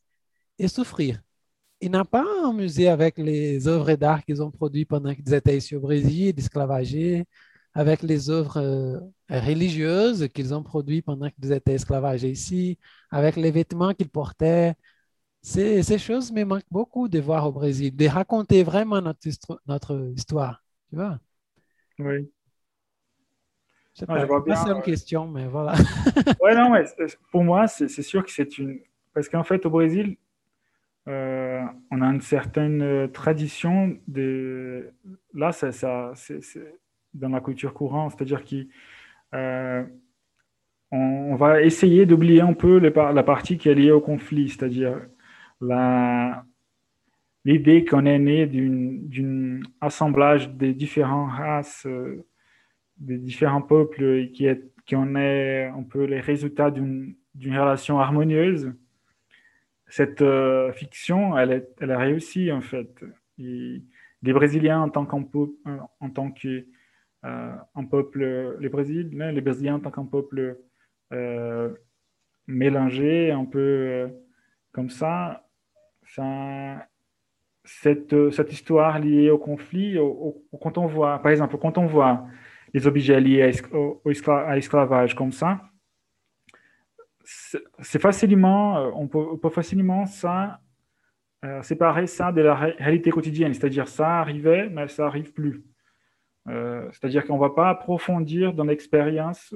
Speaker 5: et souffrir. Il n'a pas un musée avec les œuvres d'art qu'ils ont produites pendant qu'ils étaient ici au Brésil, esclavagés, avec les œuvres euh, religieuses qu'ils ont produites pendant qu'ils étaient esclavagés ici, avec les vêtements qu'ils portaient. Ces, choses me manquent beaucoup de voir au Brésil, de raconter vraiment notre, notre histoire. Tu vois?
Speaker 7: Oui.
Speaker 5: Je sais
Speaker 7: Ah, je
Speaker 5: pas,
Speaker 7: vois
Speaker 5: c'est pas une
Speaker 7: ouais.
Speaker 5: question, mais voilà.
Speaker 7: Ouais, non, mais pour moi, c'est sûr que c'est une. Parce qu'en fait, au Brésil, euh, on a une certaine euh, tradition de. Là, ça, ça, c'est dans la culture courante, c'est-à-dire qu'on on va essayer d'oublier un peu par- la partie qui est liée au conflit, c'est-à-dire la l'idée qu'on est né d'une d'une assemblage des différentes races, euh, des différents peuples qui qui en est un peu les résultats d'une relation harmonieuse. Cette euh, fiction, elle, a réussi en fait. Les Brésiliens en tant qu'un peu- en tant que un peuple, les Brésiliens, les Brésiliens en tant qu'un peuple mélangé, un peu euh, comme ça, ça cette, cette histoire liée au conflit, quand on voit, par exemple, quand on voit les liés à, à l'esclavage comme ça, c'est facilement, euh, on peut, facilement euh, séparer ça de la réalité quotidienne, c'est-à-dire ça arrivait, mais ça arrive plus. Euh, c'est-à-dire qu'on ne va pas approfondir dans l'expérience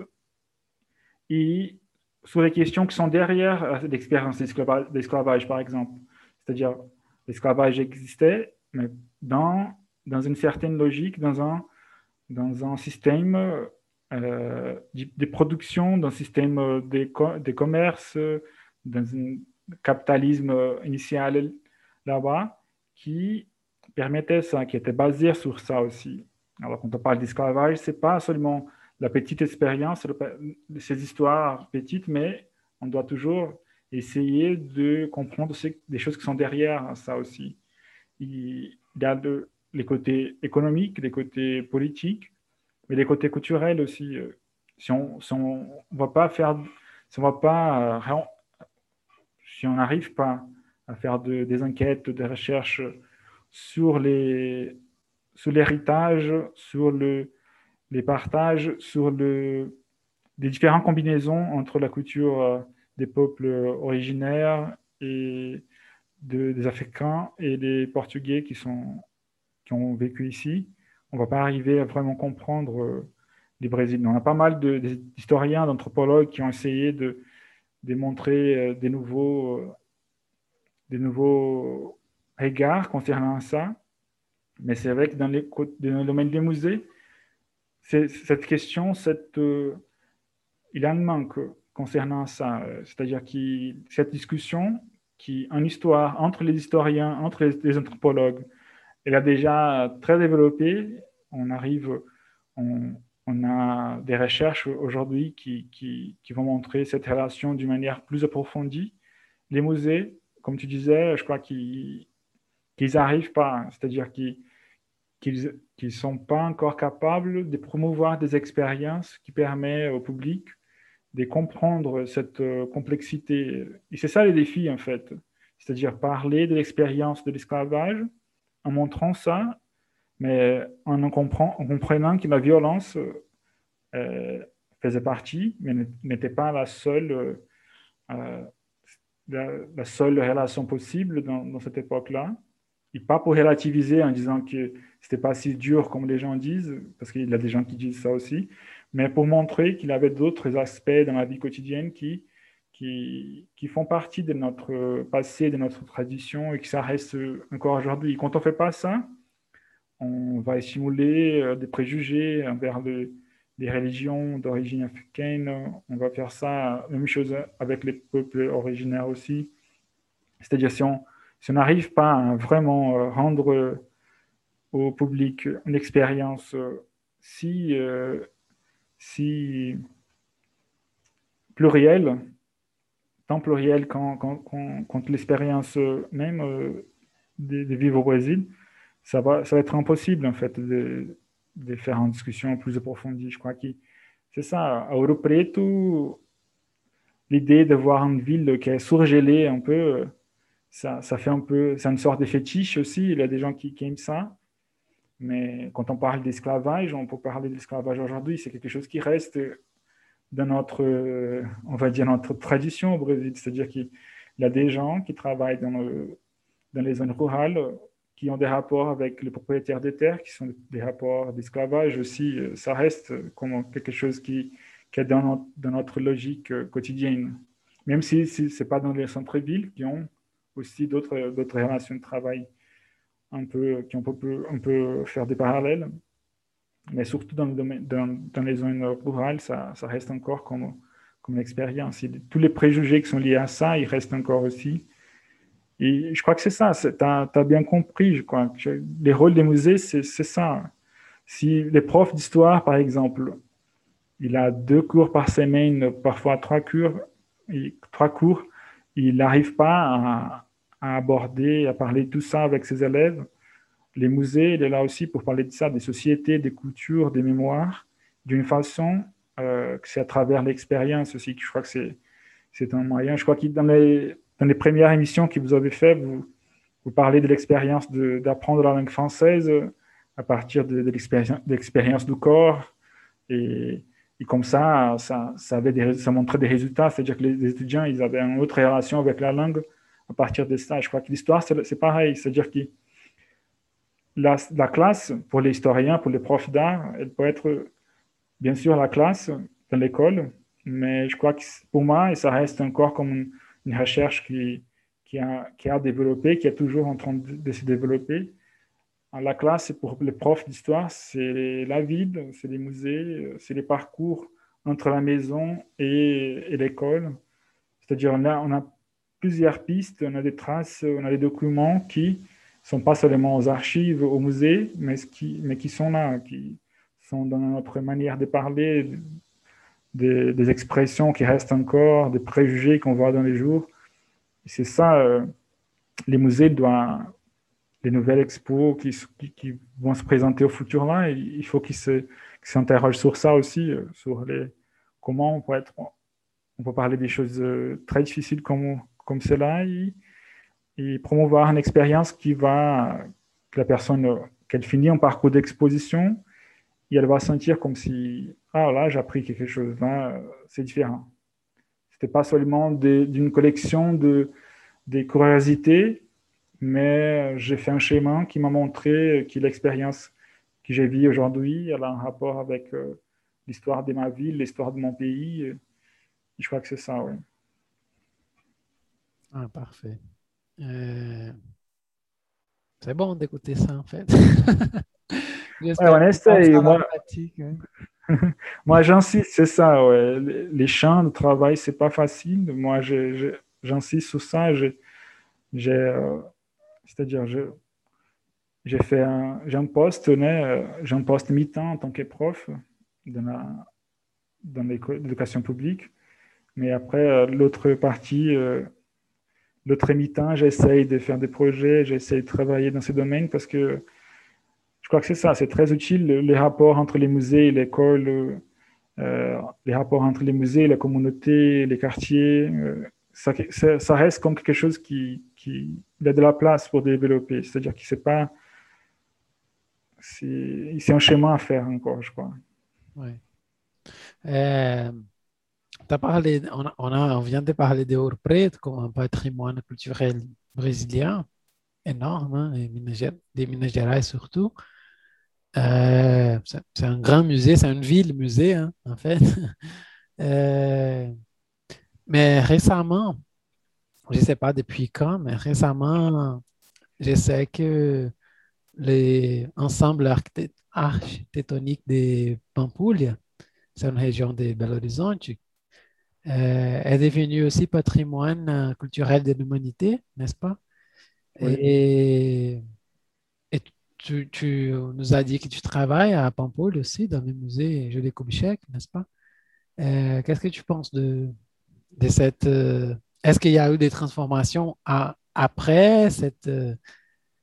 Speaker 7: et sur les questions qui sont derrière l'expérience d'esclavage, par exemple. C'est-à-dire, l'esclavage existait, mais dans, dans une certaine logique, dans un, dans un système euh, de production, dans un système de, de commerce, dans un capitalisme initial là-bas, qui permettait ça, qui était basé sur ça aussi. Alors, quand on parle d'esclavage, ce n'est pas seulement la petite expérience, ces histoires petites, mais on doit toujours essayer de comprendre des choses qui sont derrière ça aussi. Il y a les côtés économiques, les côtés politiques, mais les côtés culturels aussi. Si on ne va pas faire, euh, si on n'arrive pas à faire des enquêtes, des recherches sur les sur l'héritage, sur le, les partages, sur le, les différentes combinaisons entre la culture euh, des peuples originaires et des Africains et des Portugais qui, sont, qui ont vécu ici. On ne va pas arriver à vraiment comprendre euh, les Brésiliens. On a pas mal d'historiens, d'anthropologues qui ont essayé de démontrer euh, des nouveaux, des nouveaux regards concernant ça. Mais c'est vrai que dans, le domaine des musées, cette question, cette, euh, il un manque concernant ça. C'est-à-dire que cette discussion, qui, en histoire, entre les historiens, entre les, anthropologues, elle a déjà très développé. On arrive, on, a des recherches aujourd'hui qui, vont montrer cette relation d'une manière plus approfondie. Les musées, comme tu disais, je crois qu'ils n'arrivent pas, c'est-à-dire qu'ils qu'ils ne sont pas encore capables de promouvoir des expériences qui permettent au public de comprendre cette euh, complexité. Et c'est ça le défi, en fait. C'est-à-dire parler de l'expérience de l'esclavage en montrant ça, mais en, en, comprenant que la violence euh, faisait partie, mais n'était pas la seule, euh, la, seule relation possible dans, dans cette époque-là. Et pas pour relativiser en disant que c'était pas si dur comme les gens disent, parce qu'il y a des gens qui disent ça aussi, mais pour montrer qu'il y avait d'autres aspects dans la vie quotidienne qui, qui, font partie de notre passé, de notre tradition et que ça reste encore aujourd'hui. Quand on ne fait pas ça, on va simuler euh, des préjugés envers les, religions d'origine africaine. On va faire ça, même chose avec les peuples originaires aussi. C'est-à-dire si on n'arrive pas à vraiment euh, rendre au public une expérience euh, si, euh, si plurielle, tant plurielle quand, l'expérience même de, vivre au Brésil, ça va, être impossible en fait de, de faire une discussion plus approfondie. Je crois que c'est ça. À Ouro Preto, l'idée de voir une ville qui est surgelée un peu, ça, ça fait un peu, c'est une sorte de fétiche aussi. Il y a des gens qui, aiment ça. Mais quand on parle d'esclavage, on peut parler d'esclavage aujourd'hui, c'est quelque chose qui reste dans notre, on va dire, notre tradition au Brésil. C'est-à-dire qu'il y a des gens qui travaillent dans, dans les zones rurales, qui ont des rapports avec les propriétaires des terres, qui sont des rapports d'esclavage aussi. Ça reste comme quelque chose qui, qui est dans notre, logique quotidienne. Même si, si ce n'est pas dans les centres-villes qui ont aussi d'autres relations de travail un peu, qui on peut, on peut faire des parallèles. Mais surtout dans, les zones rurales, ça, reste encore comme, comme expérience. tous les préjugés qui sont liés à ça, ils restent encore aussi. Et je crois que c'est ça, tu as, bien compris, je crois. Que les rôles des musées, c'est ça. Si les profs d'histoire, par exemple, il a deux cours par semaine, parfois trois cours, et, trois cours il n'arrive pas à, à aborder, à parler tout ça avec ses élèves. Les musées, il est là aussi pour parler de ça, des sociétés, des cultures, des mémoires, d'une façon euh, que c'est à travers l'expérience aussi que je crois que c'est, un moyen. Je crois que dans les, dans les premières émissions que vous avez faites, vous, vous parlez de l'expérience d'apprendre la langue française à partir de, l'expérience, l'expérience du corps. Et, et comme ça, ça, ça, avait ça montrait des résultats. C'est-à-dire que les, étudiants, ils avaient une autre relation avec la langue à partir de ça. Je crois que l'histoire, c'est pareil. C'est-à-dire que la, la, classe, pour les historiens, pour les profs d'art, elle peut être bien sûr la classe dans l'école, mais je crois que pour moi, ça reste encore comme une, recherche qui, qui, a, qui a développé, qui est toujours en train de, de se développer. La classe, pour les profs d'histoire, c'est la ville, c'est les musées, c'est les parcours entre la maison et, et l'école. C'est-à-dire, on a, on a plusieurs pistes, on a des traces, on a des documents qui sont pas seulement aux archives, au musée, mais qui, sont là, qui sont dans notre manière de parler, des, expressions qui restent encore, des préjugés qu'on voit dans les jours. C'est ça, euh, les musées doivent, les nouvelles expos qui, vont se présenter au futur là, il faut qu'ils s'interrogent sur ça aussi, euh, sur les, comment on peut parler des choses euh, très difficiles comme, comme cela et promouvoir une expérience qui va, que la personne, qu'elle finit un parcours d'exposition elle va sentir comme si, ah là, j'ai appris quelque chose, c'est différent. C'était pas seulement d'une collection de des curiosités, mais j'ai fait un schéma qui m'a montré que l'expérience que j'ai vue aujourd'hui, elle a un rapport avec euh, l'histoire de ma ville, l'histoire de mon pays. Je crois que c'est ça, oui.
Speaker 5: Ah, parfait. Euh... C'est bon d'écouter ça, en fait.
Speaker 7: ouais, on essaye. Moi, hein. moi j'insiste, c'est ça. Ouais. Les champs de travail, c'est pas facile. Moi, j'insiste sur ça. J'ai, euh, c'est-à-dire, j'ai fait un, j'ai un poste, euh, j'ai un poste mi-temps en tant que prof dans, la, dans l'éducation publique. Mais après, l'autre partie, l'autre mi-temps, j'essaye de faire des projets, j'essaye de travailler dans ce domaine parce que je crois que c'est ça, c'est très utile, les rapports entre les musées et l'école, euh, les rapports entre les musées, la communauté, les quartiers, euh, ça, ça, reste comme quelque chose qui, a de la place pour développer. C'est-à-dire que c'est pas, c'est un chemin à faire encore, je crois.
Speaker 5: Euh, on, vient de parler de Ouro comme un patrimoine culturel brésilien énorme, hein, des Minas surtout. Euh, c'est un grand musée, c'est une ville musée, hein, en fait. Euh, mais récemment, je ne sais pas depuis quand, mais récemment, je sais que l'ensemble architectonique de Pampulha, c'est une région de Belo Horizonte, est devenu aussi patrimoine culturel de l'humanité, n'est-ce pas?
Speaker 7: Oui.
Speaker 5: Et tu, tu, nous as dit que tu travailles à Pampolho aussi, dans le musée Julie Kubitschek, n'est-ce pas? Euh, Qu'est-ce que tu penses de, de cette... Euh, Est-ce qu'il y a eu des transformations à, après cette, euh,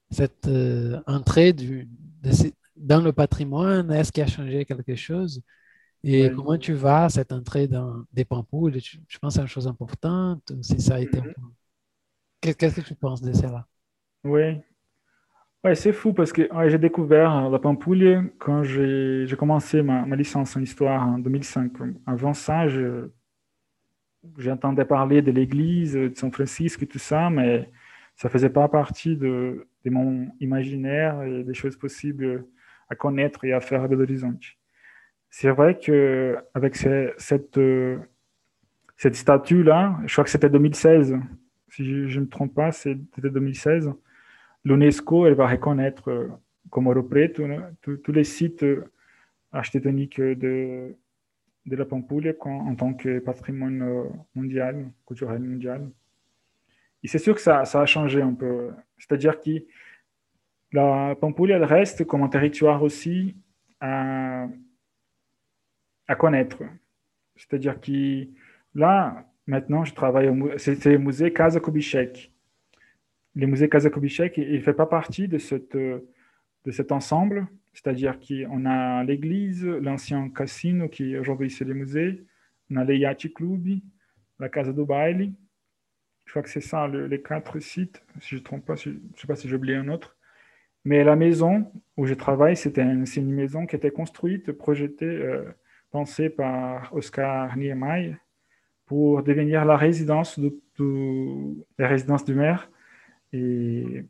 Speaker 5: cette euh, entrée du, de, dans le patrimoine? Est-ce qu'il a changé quelque chose? Et
Speaker 7: Oui.
Speaker 5: comment tu vas, cette entrée dans des Pampoules? Je, je pense que c'est une chose importante, ou si ça a été...
Speaker 7: Mhm.
Speaker 5: Qu'est- Qu'est-ce que tu penses de cela?
Speaker 7: Oui. Ouais, c'est fou parce que ouais, j'ai découvert la Pampulha quand j'ai commencé ma, ma licence en histoire en 2005. Avant ça, je- j'entendais parler de l'église de San Francisco et tout ça, mais ça faisait pas partie de, de mon imaginaire et des choses possibles à connaître et à faire à Belo Horizonte. C'est vrai que avec ce- cette, euh, cette statue-là, je crois que c'était 2016, si je ne me trompe pas, c'était 2016 l'UNESCO, elle va reconnaître euh, comme né, tous les sites euh, architectoniques de, de la Pampulha en, tant que patrimoine mondial, culturel mondial. Et c'est sûr que ça, ça a changé un peu. C'est-à-dire que la Pampulha, elle reste comme un territoire aussi à connaître. C'est-à-dire que là, maintenant, je travaille au c'était le musée Casa Kubitschek le musée Casa Kubitschek, il ne fait pas partie de, cette, de cet ensemble, c'est-à-dire qu'on a l'église, l'ancien casino qui aujourd'hui c'est le musée, on a le Yacht Club, la Casa do Baile, je crois que c'est ça le- les quatre sites, si je ne trompe pas, je ne sais pas si j'ai oublié un autre. Mais la maison où je travaille, c'était un- c'est une maison qui était construite, projetée, euh, pensée par Oscar Niemeyer, pour devenir la résidence de, de la résidence du maire. Et,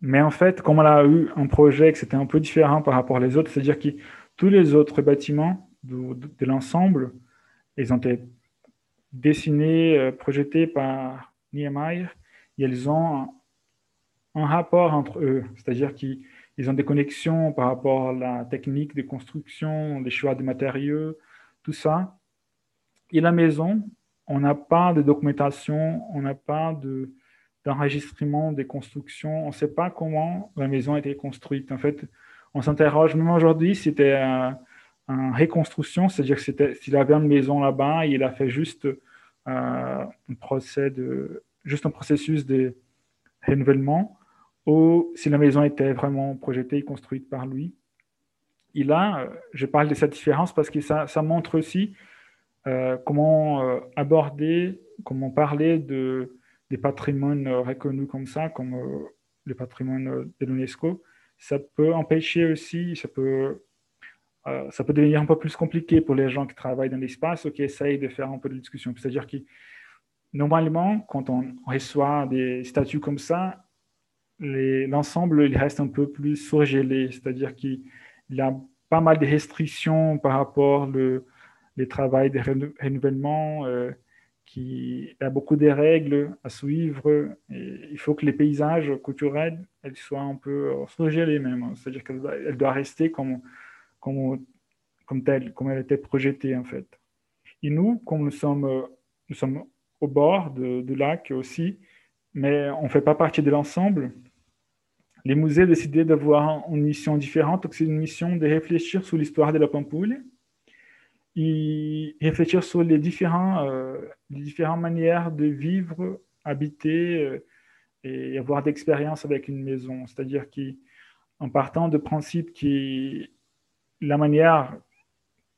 Speaker 7: mais en fait, comme on a eu un projet que c'était un peu différent par rapport aux autres, c'est-à-dire que tous les autres bâtiments de, l'ensemble, ils ont été dessinés, euh, projetés par Niemeyer, et ils ont un, un rapport entre eux, c'est-à-dire qu'ils ils ont des connexions par rapport à la technique de construction, les choix de matériaux, tout ça. Et la maison, on n'a pas de documentation, on n'a pas de, d'enregistrement des constructions, on ne sait pas comment la maison a été construite. En fait, on s'interroge, même aujourd'hui, c'était une un reconstruction, c'est-à-dire que s'il avait une maison là-bas, il a fait juste, euh, un processus de renouvellement, ou si la maison était vraiment projetée et construite par lui. Et là, je parle de cette différence parce que ça, ça montre aussi euh, comment euh, aborder, comment parler de, des patrimoines reconnus comme ça, comme euh, le patrimoine de l'UNESCO. Ça peut empêcher aussi, ça peut, euh, ça peut devenir un peu plus compliqué pour les gens qui travaillent dans l'espace ou qui essayent de faire un peu de discussion. C'est-à-dire que normalement, quand on reçoit des statuts comme ça, l'ensemble il reste un peu plus surgelé, c'est-à-dire qu'il y a pas mal de restrictions par rapport le, les travail de renouvellement, euh, qui a beaucoup de règles à suivre. Il faut que les paysages culturels elles soient un peu surgelés même, c'est-à-dire qu'elle doit, rester comme, comme, comme telle, comme elle était projetée en fait. Et nous, comme nous sommes, nous sommes au bord du lac aussi, mais on ne fait pas partie de l'ensemble, les musées décidaient d'avoir une mission différente, c'est une mission de réfléchir sur l'histoire de la Pampouille et réfléchir sur les, différents, euh, les différentes manières de vivre, habiter euh, et avoir d'expérience avec une maison. C'est-à-dire qu'en partant de principe que la manière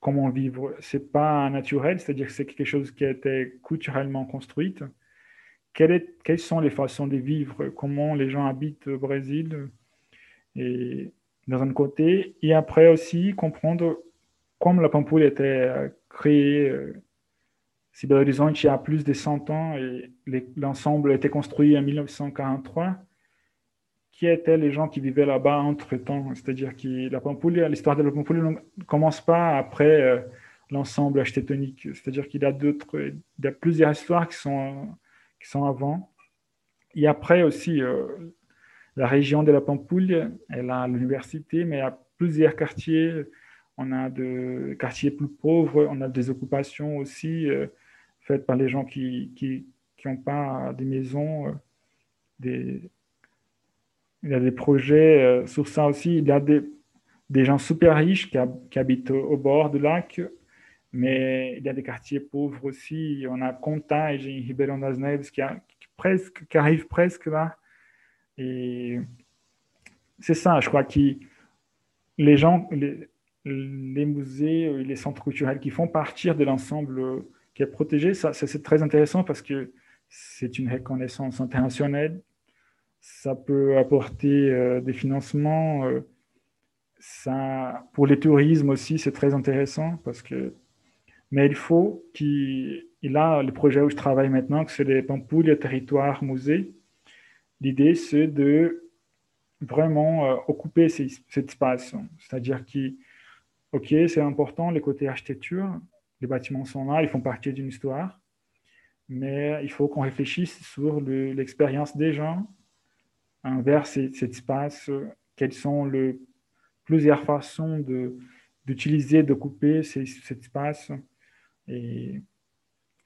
Speaker 7: comment vivre, c'est pas naturel, c'est-à-dire que c'est quelque chose qui a été culturellement construite quelles, sont les façons de vivre, comment les gens habitent au Brésil, et dans côté, et après aussi comprendre comme la Pampulha était créée, euh, Belo Horizonte il y a plus de 100 ans et l'ensemble a été construit en 1943, qui étaient les gens qui vivaient là-bas entre-temps? C'est-à-dire que la Pampulha, l'histoire de la Pampulha ne commence pas après euh, l'ensemble architectonique, c'est-à-dire qu'il y a d'autres, il y a plusieurs histoires qui sont qui sont avant. Et après aussi, euh, la région de la Pampouille, elle a l'université, mais il y a plusieurs quartiers. On a des quartiers plus pauvres, on a des occupations aussi euh, faites par les gens qui n'ont qui, pas des maisons. Euh, des... Il y a des projets sur ça aussi. Il y a des, des gens super riches qui, qui habitent au bord du lac mais il y a des quartiers pauvres aussi. On a Contage en Ribeirão das Neves qui, a, qui, presque, qui arrive presque là. Et c'est ça, je crois que les gens, les, les, musées, les centres culturels qui font partir de l'ensemble qui est protégé, ça c'est très intéressant parce que c'est une reconnaissance internationale. Ça peut apporter euh, des financements. Euh, ça, pour les tourismes aussi, c'est très intéressant parce que mais il faut qu'il. a le projet où je travaille maintenant, que c'est les Pampouilles Territoire Musée. L'idée, c'est de vraiment euh, occuper ces, cet espace. C'est-à-dire que, OK, c'est important, les côtés architecture, les bâtiments sont là, ils font partie d'une histoire, mais il faut qu'on réfléchisse sur l'expérience des gens envers cet espace, quelles sont les plusieurs façons d'utiliser, de, couper cet espace. Et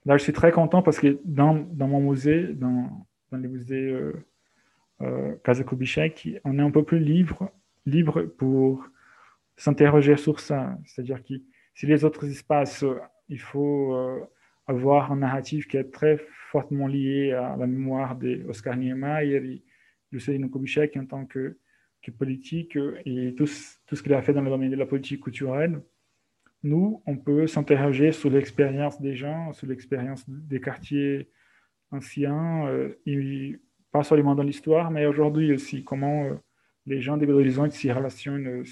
Speaker 7: là, je suis très content parce que dans, mon musée, dans, les musées euh, euh, on est un peu plus libre, libre pour s'interroger sur ça. C'est-à-dire que si les autres espaces, euh, il faut euh, avoir un narratif qui est très fortement lié à la mémoire d'Oscar Niemeyer et Juscelino Kubitschek en tant que, que politique et tout, tout ce qu'il a fait dans le domaine de la politique culturelle nous, on peut s'interroger sur l'expérience des gens, sur l'expérience des quartiers anciens, euh, pas seulement dans l'histoire, mais aujourd'hui aussi, comment euh, les gens des Belo s'y relationnent, euh,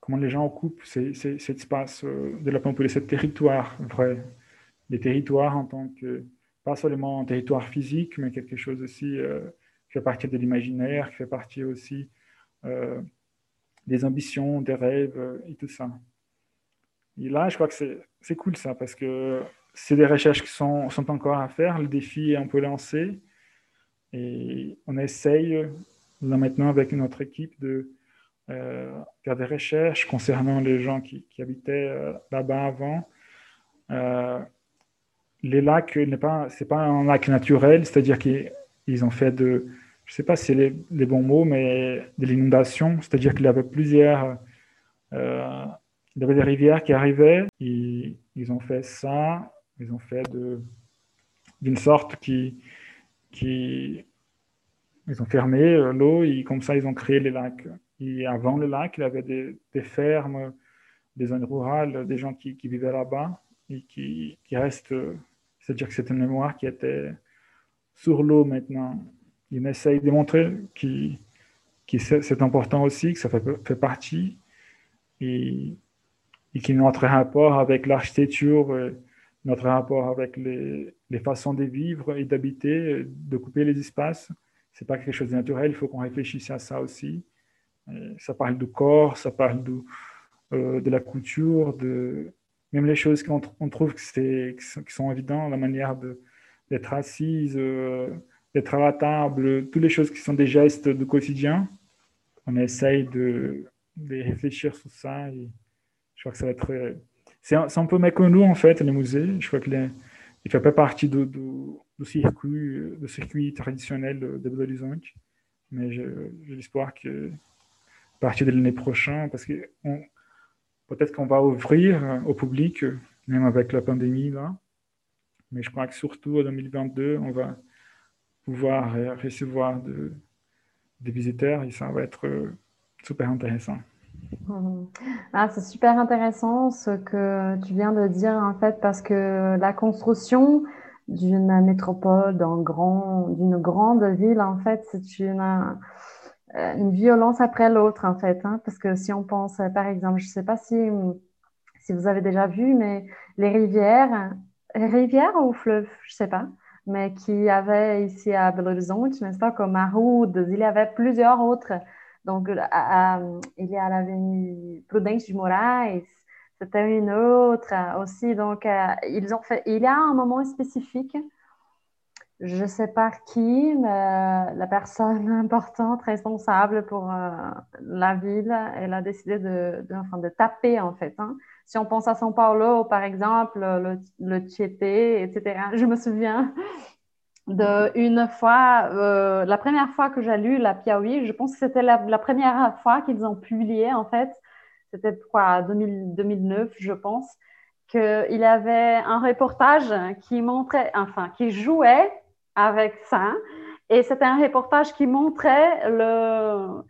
Speaker 7: comment les gens occupent cet espace de la Pampelune, ce territoire vrai, des territoires en tant que, pas seulement un territoire physique, mais quelque chose aussi qui fait partie de l'imaginaire, qui fait partie aussi des ambitions, des rêves euh, et tout ça. Et là, je crois que c'est cool ça, parce que c'est des recherches qui sont, sont encore à faire, le défi est un peu lancé, et on essaye là maintenant avec notre équipe de euh, faire des recherches concernant les gens qui, qui habitaient euh, là-bas avant. Les lacs, n'est pas, pas un lac naturel, c'est-à-dire qu'ils ils ont fait de, je sais pas si c'est les, bons mots, mais de l'inondation, c'est-à-dire qu'il y avait plusieurs, euh, il y avait des rivières qui arrivaient, ils ont fait ça, ils ont fait d'une sorte qui, qui, ils ont fermé euh, l'eau et comme ça ils ont créé les lacs. Et avant le lac, il y avait des, des fermes, des zones rurales, des gens qui, qui vivaient là-bas et qui, qui restent, euh, c'est-à-dire que c'est une mémoire qui était sur l'eau maintenant. Ils essayent de montrer que, c'est important aussi, que ça fait, partie et, et que notre rapport avec l'architecture, euh, notre rapport avec les, façons de vivre et d'habiter, euh, de couper les espaces, c'est pas quelque chose de naturel, il faut qu'on réfléchisse à ça aussi. Euh, Ça parle du corps, ça parle de, la couture, de même les choses qu'on tr- on trouve qui sont, évidentes, la manière d'être assise, d'être à la table, toutes les choses qui sont des gestes du quotidien. On essaye de, réfléchir sur ça je crois que ça va être... C'est un, peu méconnu en fait, les musées. Je crois que les, il fait pas partie du, circuit, traditionnel de Belo. Mais j'ai l'espoir que à partir de l'année prochaine, parce que peut-être qu'on va ouvrir au public, même avec la pandémie là. Mais je crois que surtout en 2022, on va pouvoir recevoir de- des visiteurs et ça va être euh, super intéressant.
Speaker 6: Mhm. Ah, c'est super intéressant ce que tu viens de dire en fait parce que la construction d'une métropole, d'un grand, d'une grande ville en fait, c'est une, euh, une violence après l'autre en fait, hein, parce que si on pense par exemple, je ne sais pas si, si vous avez déjà vu, mais les rivières, rivières ou fleuves, je ne sais pas, mais qui avaient ici à Belo Horizonte, n'est-ce pas, comme Arrudas, il y avait plusieurs autres. Donc, il y a l'avenue Prudente de Moraes, c'était une autre aussi. Donc, euh, ils ont fait, il y a un moment spécifique, je ne sais pas qui, mais la personne importante, responsable pour euh, la ville, elle a décidé de, de, enfin, de taper, en fait. hein. Si on pense à São Paulo, par exemple, le, le Tietê, etc., je me souviens de une fois, euh, la première fois que j'ai lu la Piauí, je pense que c'était la, première fois qu'ils ont publié, en fait, c'était quoi, 2000 2009, je pense, qu'il avait un reportage qui montrait, enfin, qui jouait avec ça, et c'était un reportage qui montrait le,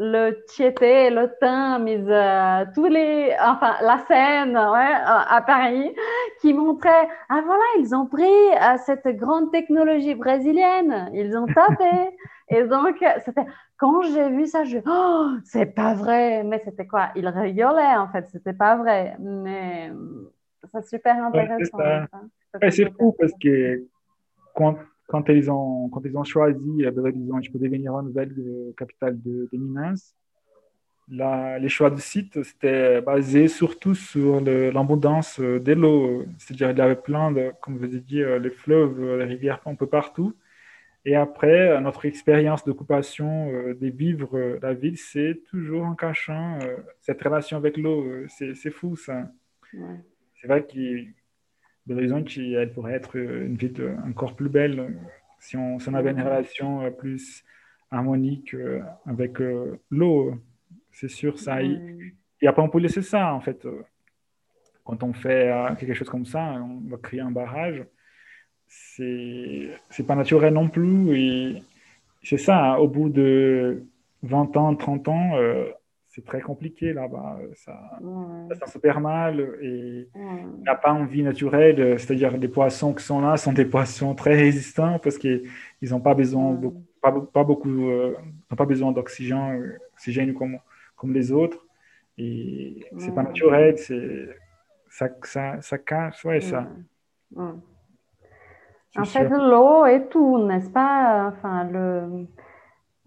Speaker 6: le Tietê, le Thames, euh, tous les, enfin, la Seine, ouais, à Paris, qui montrait, ah voilà, ils ont pris euh, cette grande technologie brésilienne, ils ont tapé. Et donc, c'était, quand j'ai vu ça, je, oh, c'est pas vrai, mais c'était quoi? Ils rigolaient en fait, c'était pas vrai, mais c'est super intéressant.
Speaker 7: Ouais, c'est fou parce que quand, quand, ils ont, quand ils ont choisi Belo Horizonte pour devenir la nouvelle euh, capitale de, de Minas, la, les choix de site, c'était basé surtout sur l'abondance euh, de l'eau. C'est-à-dire qu'il y avait plein de, comme vous avez dit, euh, les fleuves, les rivières un peu partout. Et après, notre expérience d'occupation euh, des vivres, euh, la ville, c'est toujours en cachant euh, cette relation avec l'eau. C'est fou, ça.
Speaker 6: Ouais.
Speaker 7: C'est vrai que Belo Horizonte, elle pourrait être une ville encore plus belle euh, si on, si on avait une relation euh, plus harmonique avec euh, l'eau. C'est sûr, ça. Il n'y a pas on laisser ça, en fait. Quand on fait quelque chose comme ça, on va créer un barrage. C'est c'est pas naturel non plus. Et c'est ça, au bout de 20 ans, 30 ans, c'est très compliqué là-bas. Ça,
Speaker 6: Ouais.
Speaker 7: ça sent super mal et
Speaker 6: Ouais.
Speaker 7: il n'y a pas une vie naturelle, euh, c'est-à-dire les poissons qui sont là sont des poissons très résistants parce qu'ils n'ont pas besoin,
Speaker 6: Ouais.
Speaker 7: beaucoup, pas, pas beaucoup, euh, n'ont pas besoin d'oxygène, euh, oxygène comme, comme les autres. Et c'est pas naturel, c'est ça, ça, ça cache, ouais, ça.
Speaker 6: En fait, l'eau est tout, n'est-ce pas? Enfin, le,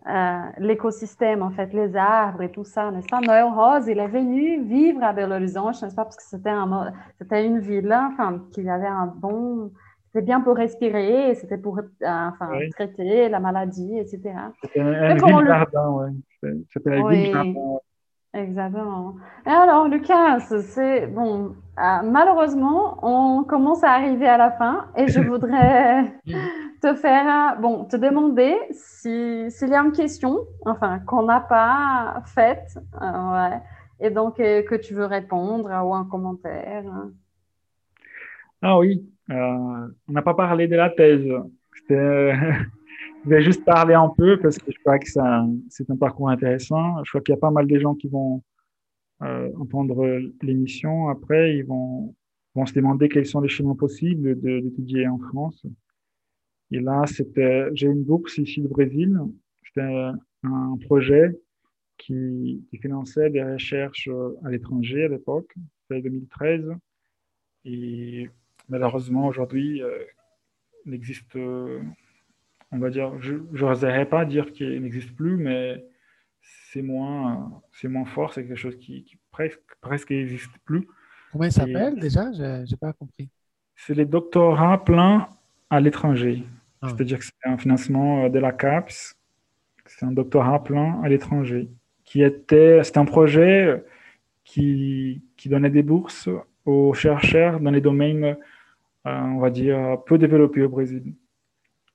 Speaker 6: euh, l'écosystème, en fait, les arbres et tout ça, n'est-ce pas? Noël Rose, il est venu vivre à Belo Horizonte, n'est-ce pas? Parce que c'était un, une ville, enfin, qu'il avait un bon, c'était bien pour respirer, c'était pour, euh, enfin,
Speaker 7: Oui.
Speaker 6: traiter la maladie, etc.
Speaker 7: C'était un, un ville
Speaker 6: le-
Speaker 7: jardin, ouais. C'était- C'était la
Speaker 6: Oui.
Speaker 7: ville jardin.
Speaker 6: Exactement. Et alors, Lucas, c'est bon. euh, malheureusement, on commence à arriver à la fin et je voudrais te faire, bon, te demander si s'il y a une question, enfin, qu'on n'a pas faite, euh, ouais, et donc euh, que tu veux répondre ou un commentaire.
Speaker 7: Ah oui, on n'a pas parlé de la thèse. C'était, je vais juste parler un peu parce que je crois que c'est un parcours intéressant. Je crois qu'il y a pas mal de gens qui vont euh, entendre l'émission. Après, ils vont, vont se demander quels sont les chemins possibles d'étudier en France. Et là, j'ai une bourse ici du Brésil. C'était un projet qui, qui finançait des recherches à l'étranger à l'époque, c'était 2013. Et malheureusement, aujourd'hui, euh, il existe, euh, on va dire, je n'oserais pas dire qu'il n'existe plus, mais c'est moins, c'est moins fort, c'est quelque chose qui, qui presque, presque n'existe plus.
Speaker 5: Comment il s'appelle déjà? Je n'ai pas compris.
Speaker 7: C'est les doctorats pleins à l'étranger.
Speaker 5: Ah.
Speaker 7: C'est-à-dire que c'est un financement euh, de la CAPES. C'est un doctorat plein à l'étranger. Qui était, c'était un projet euh, qui, qui donnait des bourses aux chercheurs dans les domaines, euh, on va dire, peu développés au Brésil.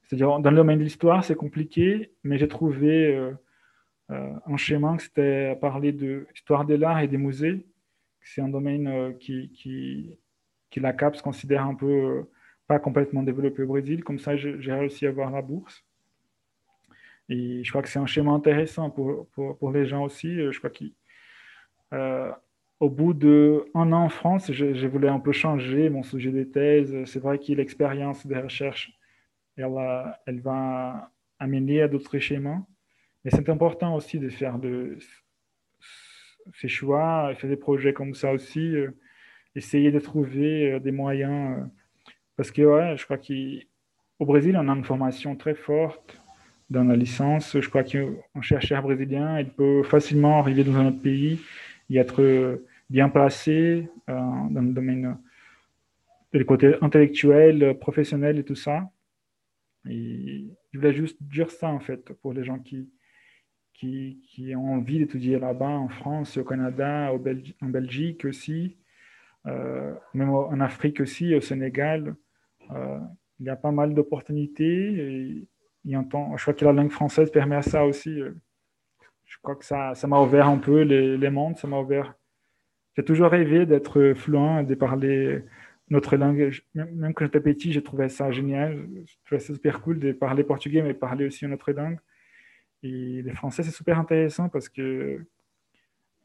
Speaker 7: C'est-à-dire, dans le domaine de l'histoire, c'est compliqué, mais j'ai trouvé euh, euh, un schéma que c'était parler de l'histoire de l'art et des musées. C'est un domaine euh, qui, qui, qui la CAPES considère un peu euh, pas complètement développé au Brésil. Comme ça, j'ai réussi à avoir la bourse. Et je crois que c'est un schéma intéressant pour, pour, les gens aussi. Je crois qu'au bout d'un an en France, je, je voulais un peu changer mon sujet de thèse. C'est vrai que l'expérience des recherches, elle, va amener à d'autres schémas. Mais c'est important aussi de faire de, ces choix, faire des projets comme ça aussi, euh, essayer de trouver euh, des moyens. euh, parce que ouais, je crois qu'au Brésil, on a une formation très forte dans la licence. Je crois qu'un chercheur brésilien, il peut facilement arriver dans un autre pays et être bien placé dans le domaine de côté intellectuel, euh, professionnel et tout ça. Je voulais juste dire ça, en fait, pour les gens qui, qui, qui ont envie d'étudier là-bas, en France, au Canada, en Belgique aussi, euh, même en Afrique aussi, au Sénégal. Euh, il y a pas mal d'opportunités. Et, et en temps- je crois que la langue française permet à ça aussi. euh. Je crois que ça, ça m'a ouvert un peu les, les mondes, ça m'a ouvert. J'ai toujours rêvé d'être fluent, de parler notre langue. Je- Même quand j'étais petit, j'ai trouvé ça génial. Je trouvais ça super cool de parler portugais, mais parler aussi une autre langue. Et le français, c'est super intéressant parce que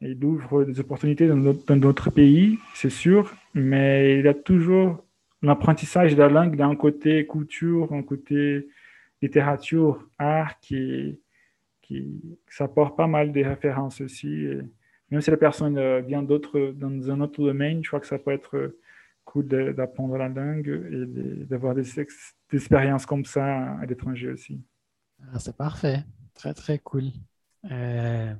Speaker 7: il ouvre des opportunités dans d'autres pays, c'est sûr, mais il y a toujours l'apprentissage de la langue d'un côté culture, un côté littérature, art qui, qui ça pas mal de références aussi. Même si la personne euh, vient d'autres dans un autre domaine, je crois que ça peut être cool d'apprendre la langue et d'avoir des, ex- des expériences comme ça à l'étranger aussi.
Speaker 5: Ah, c'est parfait. Très, très cool. Euh,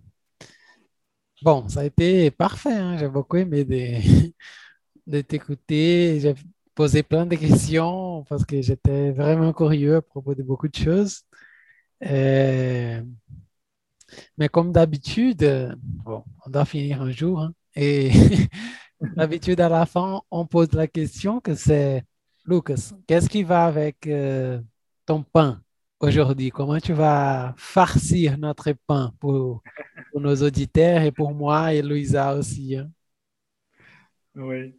Speaker 5: Bon, ça a été parfait. hein. J'ai beaucoup aimé de, t'écouter. J'ai posé plein de questions parce que j'étais vraiment curieux à propos de beaucoup de choses. Euh, Mais comme d'habitude, bon, on doit finir un jour. hein. Et d'habitude, à la fin, on pose la question que c'est, Lucas, qu'est-ce qui va avec euh, ton pain aujourd'hui? Comment tu vas farcir notre pain pour, pour nos auditeurs et pour moi et Louisa aussi? hein?
Speaker 7: Oui.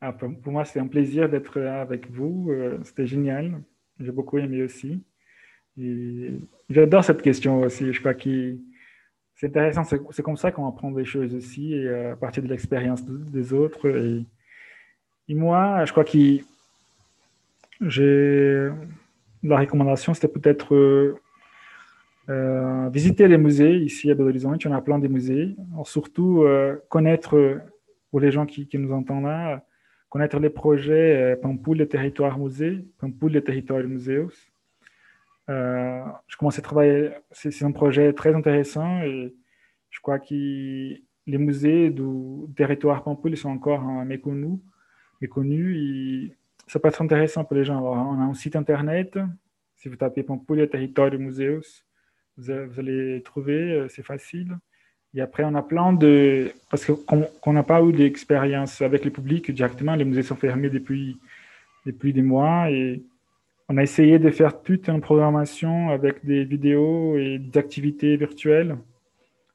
Speaker 7: Ah, pour, moi, c'est un plaisir d'être là avec vous. Euh, C'était génial. J'ai beaucoup aimé aussi. J'adore cette question aussi. Je crois que c'est intéressant. C'est comme ça qu'on apprend des choses aussi, euh, à partir de l'expérience de- des autres. Et, moi, je crois que j'ai la recommandation, c'était peut-être euh, Euh, visiter les musées ici à Belo Horizonte, on a plein de musées. Alors, surtout connaître, pour les gens qui, nous entendent là, connaître les projets Pampoule, le territoire musée, Pampoule, le territoire museus. Euh, je commence à travailler, c'est un projet très intéressant et je crois que les musées du territoire Pampoule sont encore hein, méconnus. méconnus et ça peut être intéressant pour les gens. On a un site internet, si vous tapez Pampoule, le territoire museus, vous, allez trouver, euh, c'est facile. Et après, on a plein de... Parce qu'on n'a pas eu d'expérience avec le public directement, les musées sont fermés depuis, depuis des mois et on a essayé de faire toute une programmation avec des vidéos et des activités virtuelles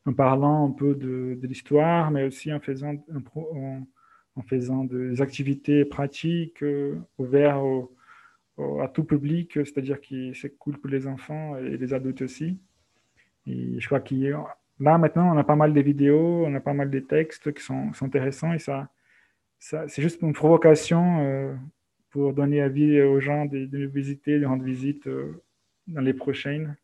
Speaker 7: en parlant un peu de, l'histoire, mais aussi en faisant, des activités pratiques euh, ouvertes à tout public, c'est-à-dire que c'est cool pour les enfants et les adultes aussi. Et je crois là, maintenant, on a pas mal de vidéos, on a pas mal de textes qui sont, intéressants et ça, ça c'est juste une provocation euh, pour donner avis aux gens de, de nous visiter, de rendre visite euh, dans les prochaines.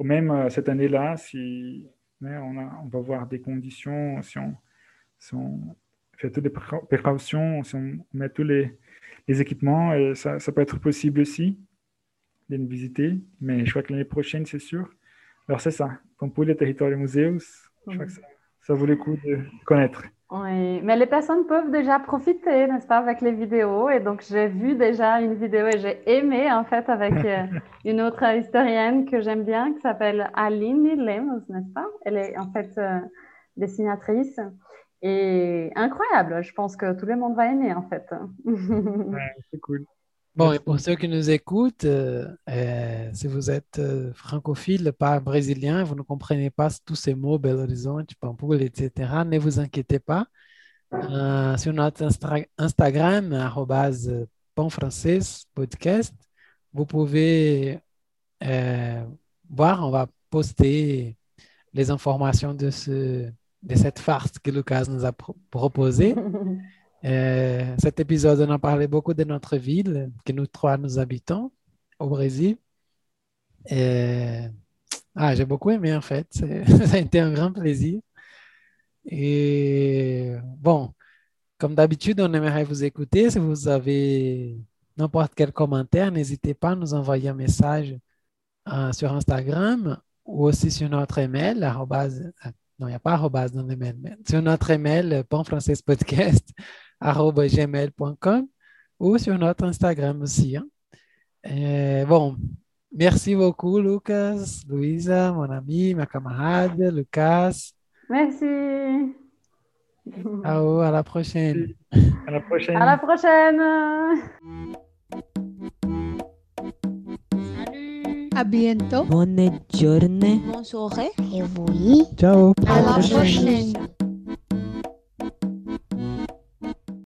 Speaker 7: Ou même euh, cette année-là, si on, a- on va voir des conditions, si on, si on fait toutes les précau- précautions, si on met tous les, les équipements, et ça, ça peut être possible aussi de nous visiter. Mais je crois que l'année prochaine, c'est sûr. Alors c'est ça, Pampoule, territoire museus, je crois que ça, ça vaut le coup de connaître.
Speaker 6: Oui, mais les personnes peuvent déjà profiter, n'est-ce pas, avec les vidéos. Et donc, j'ai vu déjà une vidéo et j'ai aimé, en fait, avec euh, une autre historienne que j'aime bien, qui s'appelle Aline Lemos, n'est-ce pas? Elle est, en fait, euh, dessinatrice. Et incroyable, je pense que tout le monde va aimer, en fait.
Speaker 7: Ouais, c'est cool.
Speaker 5: Bon, et pour ceux qui nous écoutent, euh, euh, si vous êtes euh, francophile, pas brésilien, vous ne comprenez pas tous ces mots, Belo Horizonte, Pampoule, etc., ne vous inquiétez pas. Sur notre Instagram, arrobase Podcast, vous pouvez voir, on va poster les informations de, ce, de cette farce que Lucas nous a pro- proposée. Euh, cet épisode, on a parlé beaucoup de notre ville, que nous trois nous habitons au Brésil. Et, ah, j'ai beaucoup aimé en fait. Ça a été un grand plaisir. Et bon, comme d'habitude, on aimerait vous écouter. Si vous avez n'importe quel commentaire, n'hésitez pas à nous envoyer un message euh, sur Instagram ou aussi sur notre email, arrobase- non, il n'y a pas arrobase dans l'email, sur notre email, panfrancaispodcast, arobase gmail.com ou sur notre Instagram aussi. hein. Euh, bon, merci beaucoup, Lucas, Louisa, mon ami, ma camarade, Lucas.
Speaker 6: Merci.
Speaker 5: Ciao, à la prochaine.
Speaker 7: À la prochaine.
Speaker 6: À la prochaine.
Speaker 4: Salut.
Speaker 3: À bientôt.
Speaker 9: Bonne journée.
Speaker 4: Bonne soirée. Et oui.
Speaker 9: Ciao.
Speaker 3: À la
Speaker 4: prochaine.
Speaker 3: prochaine.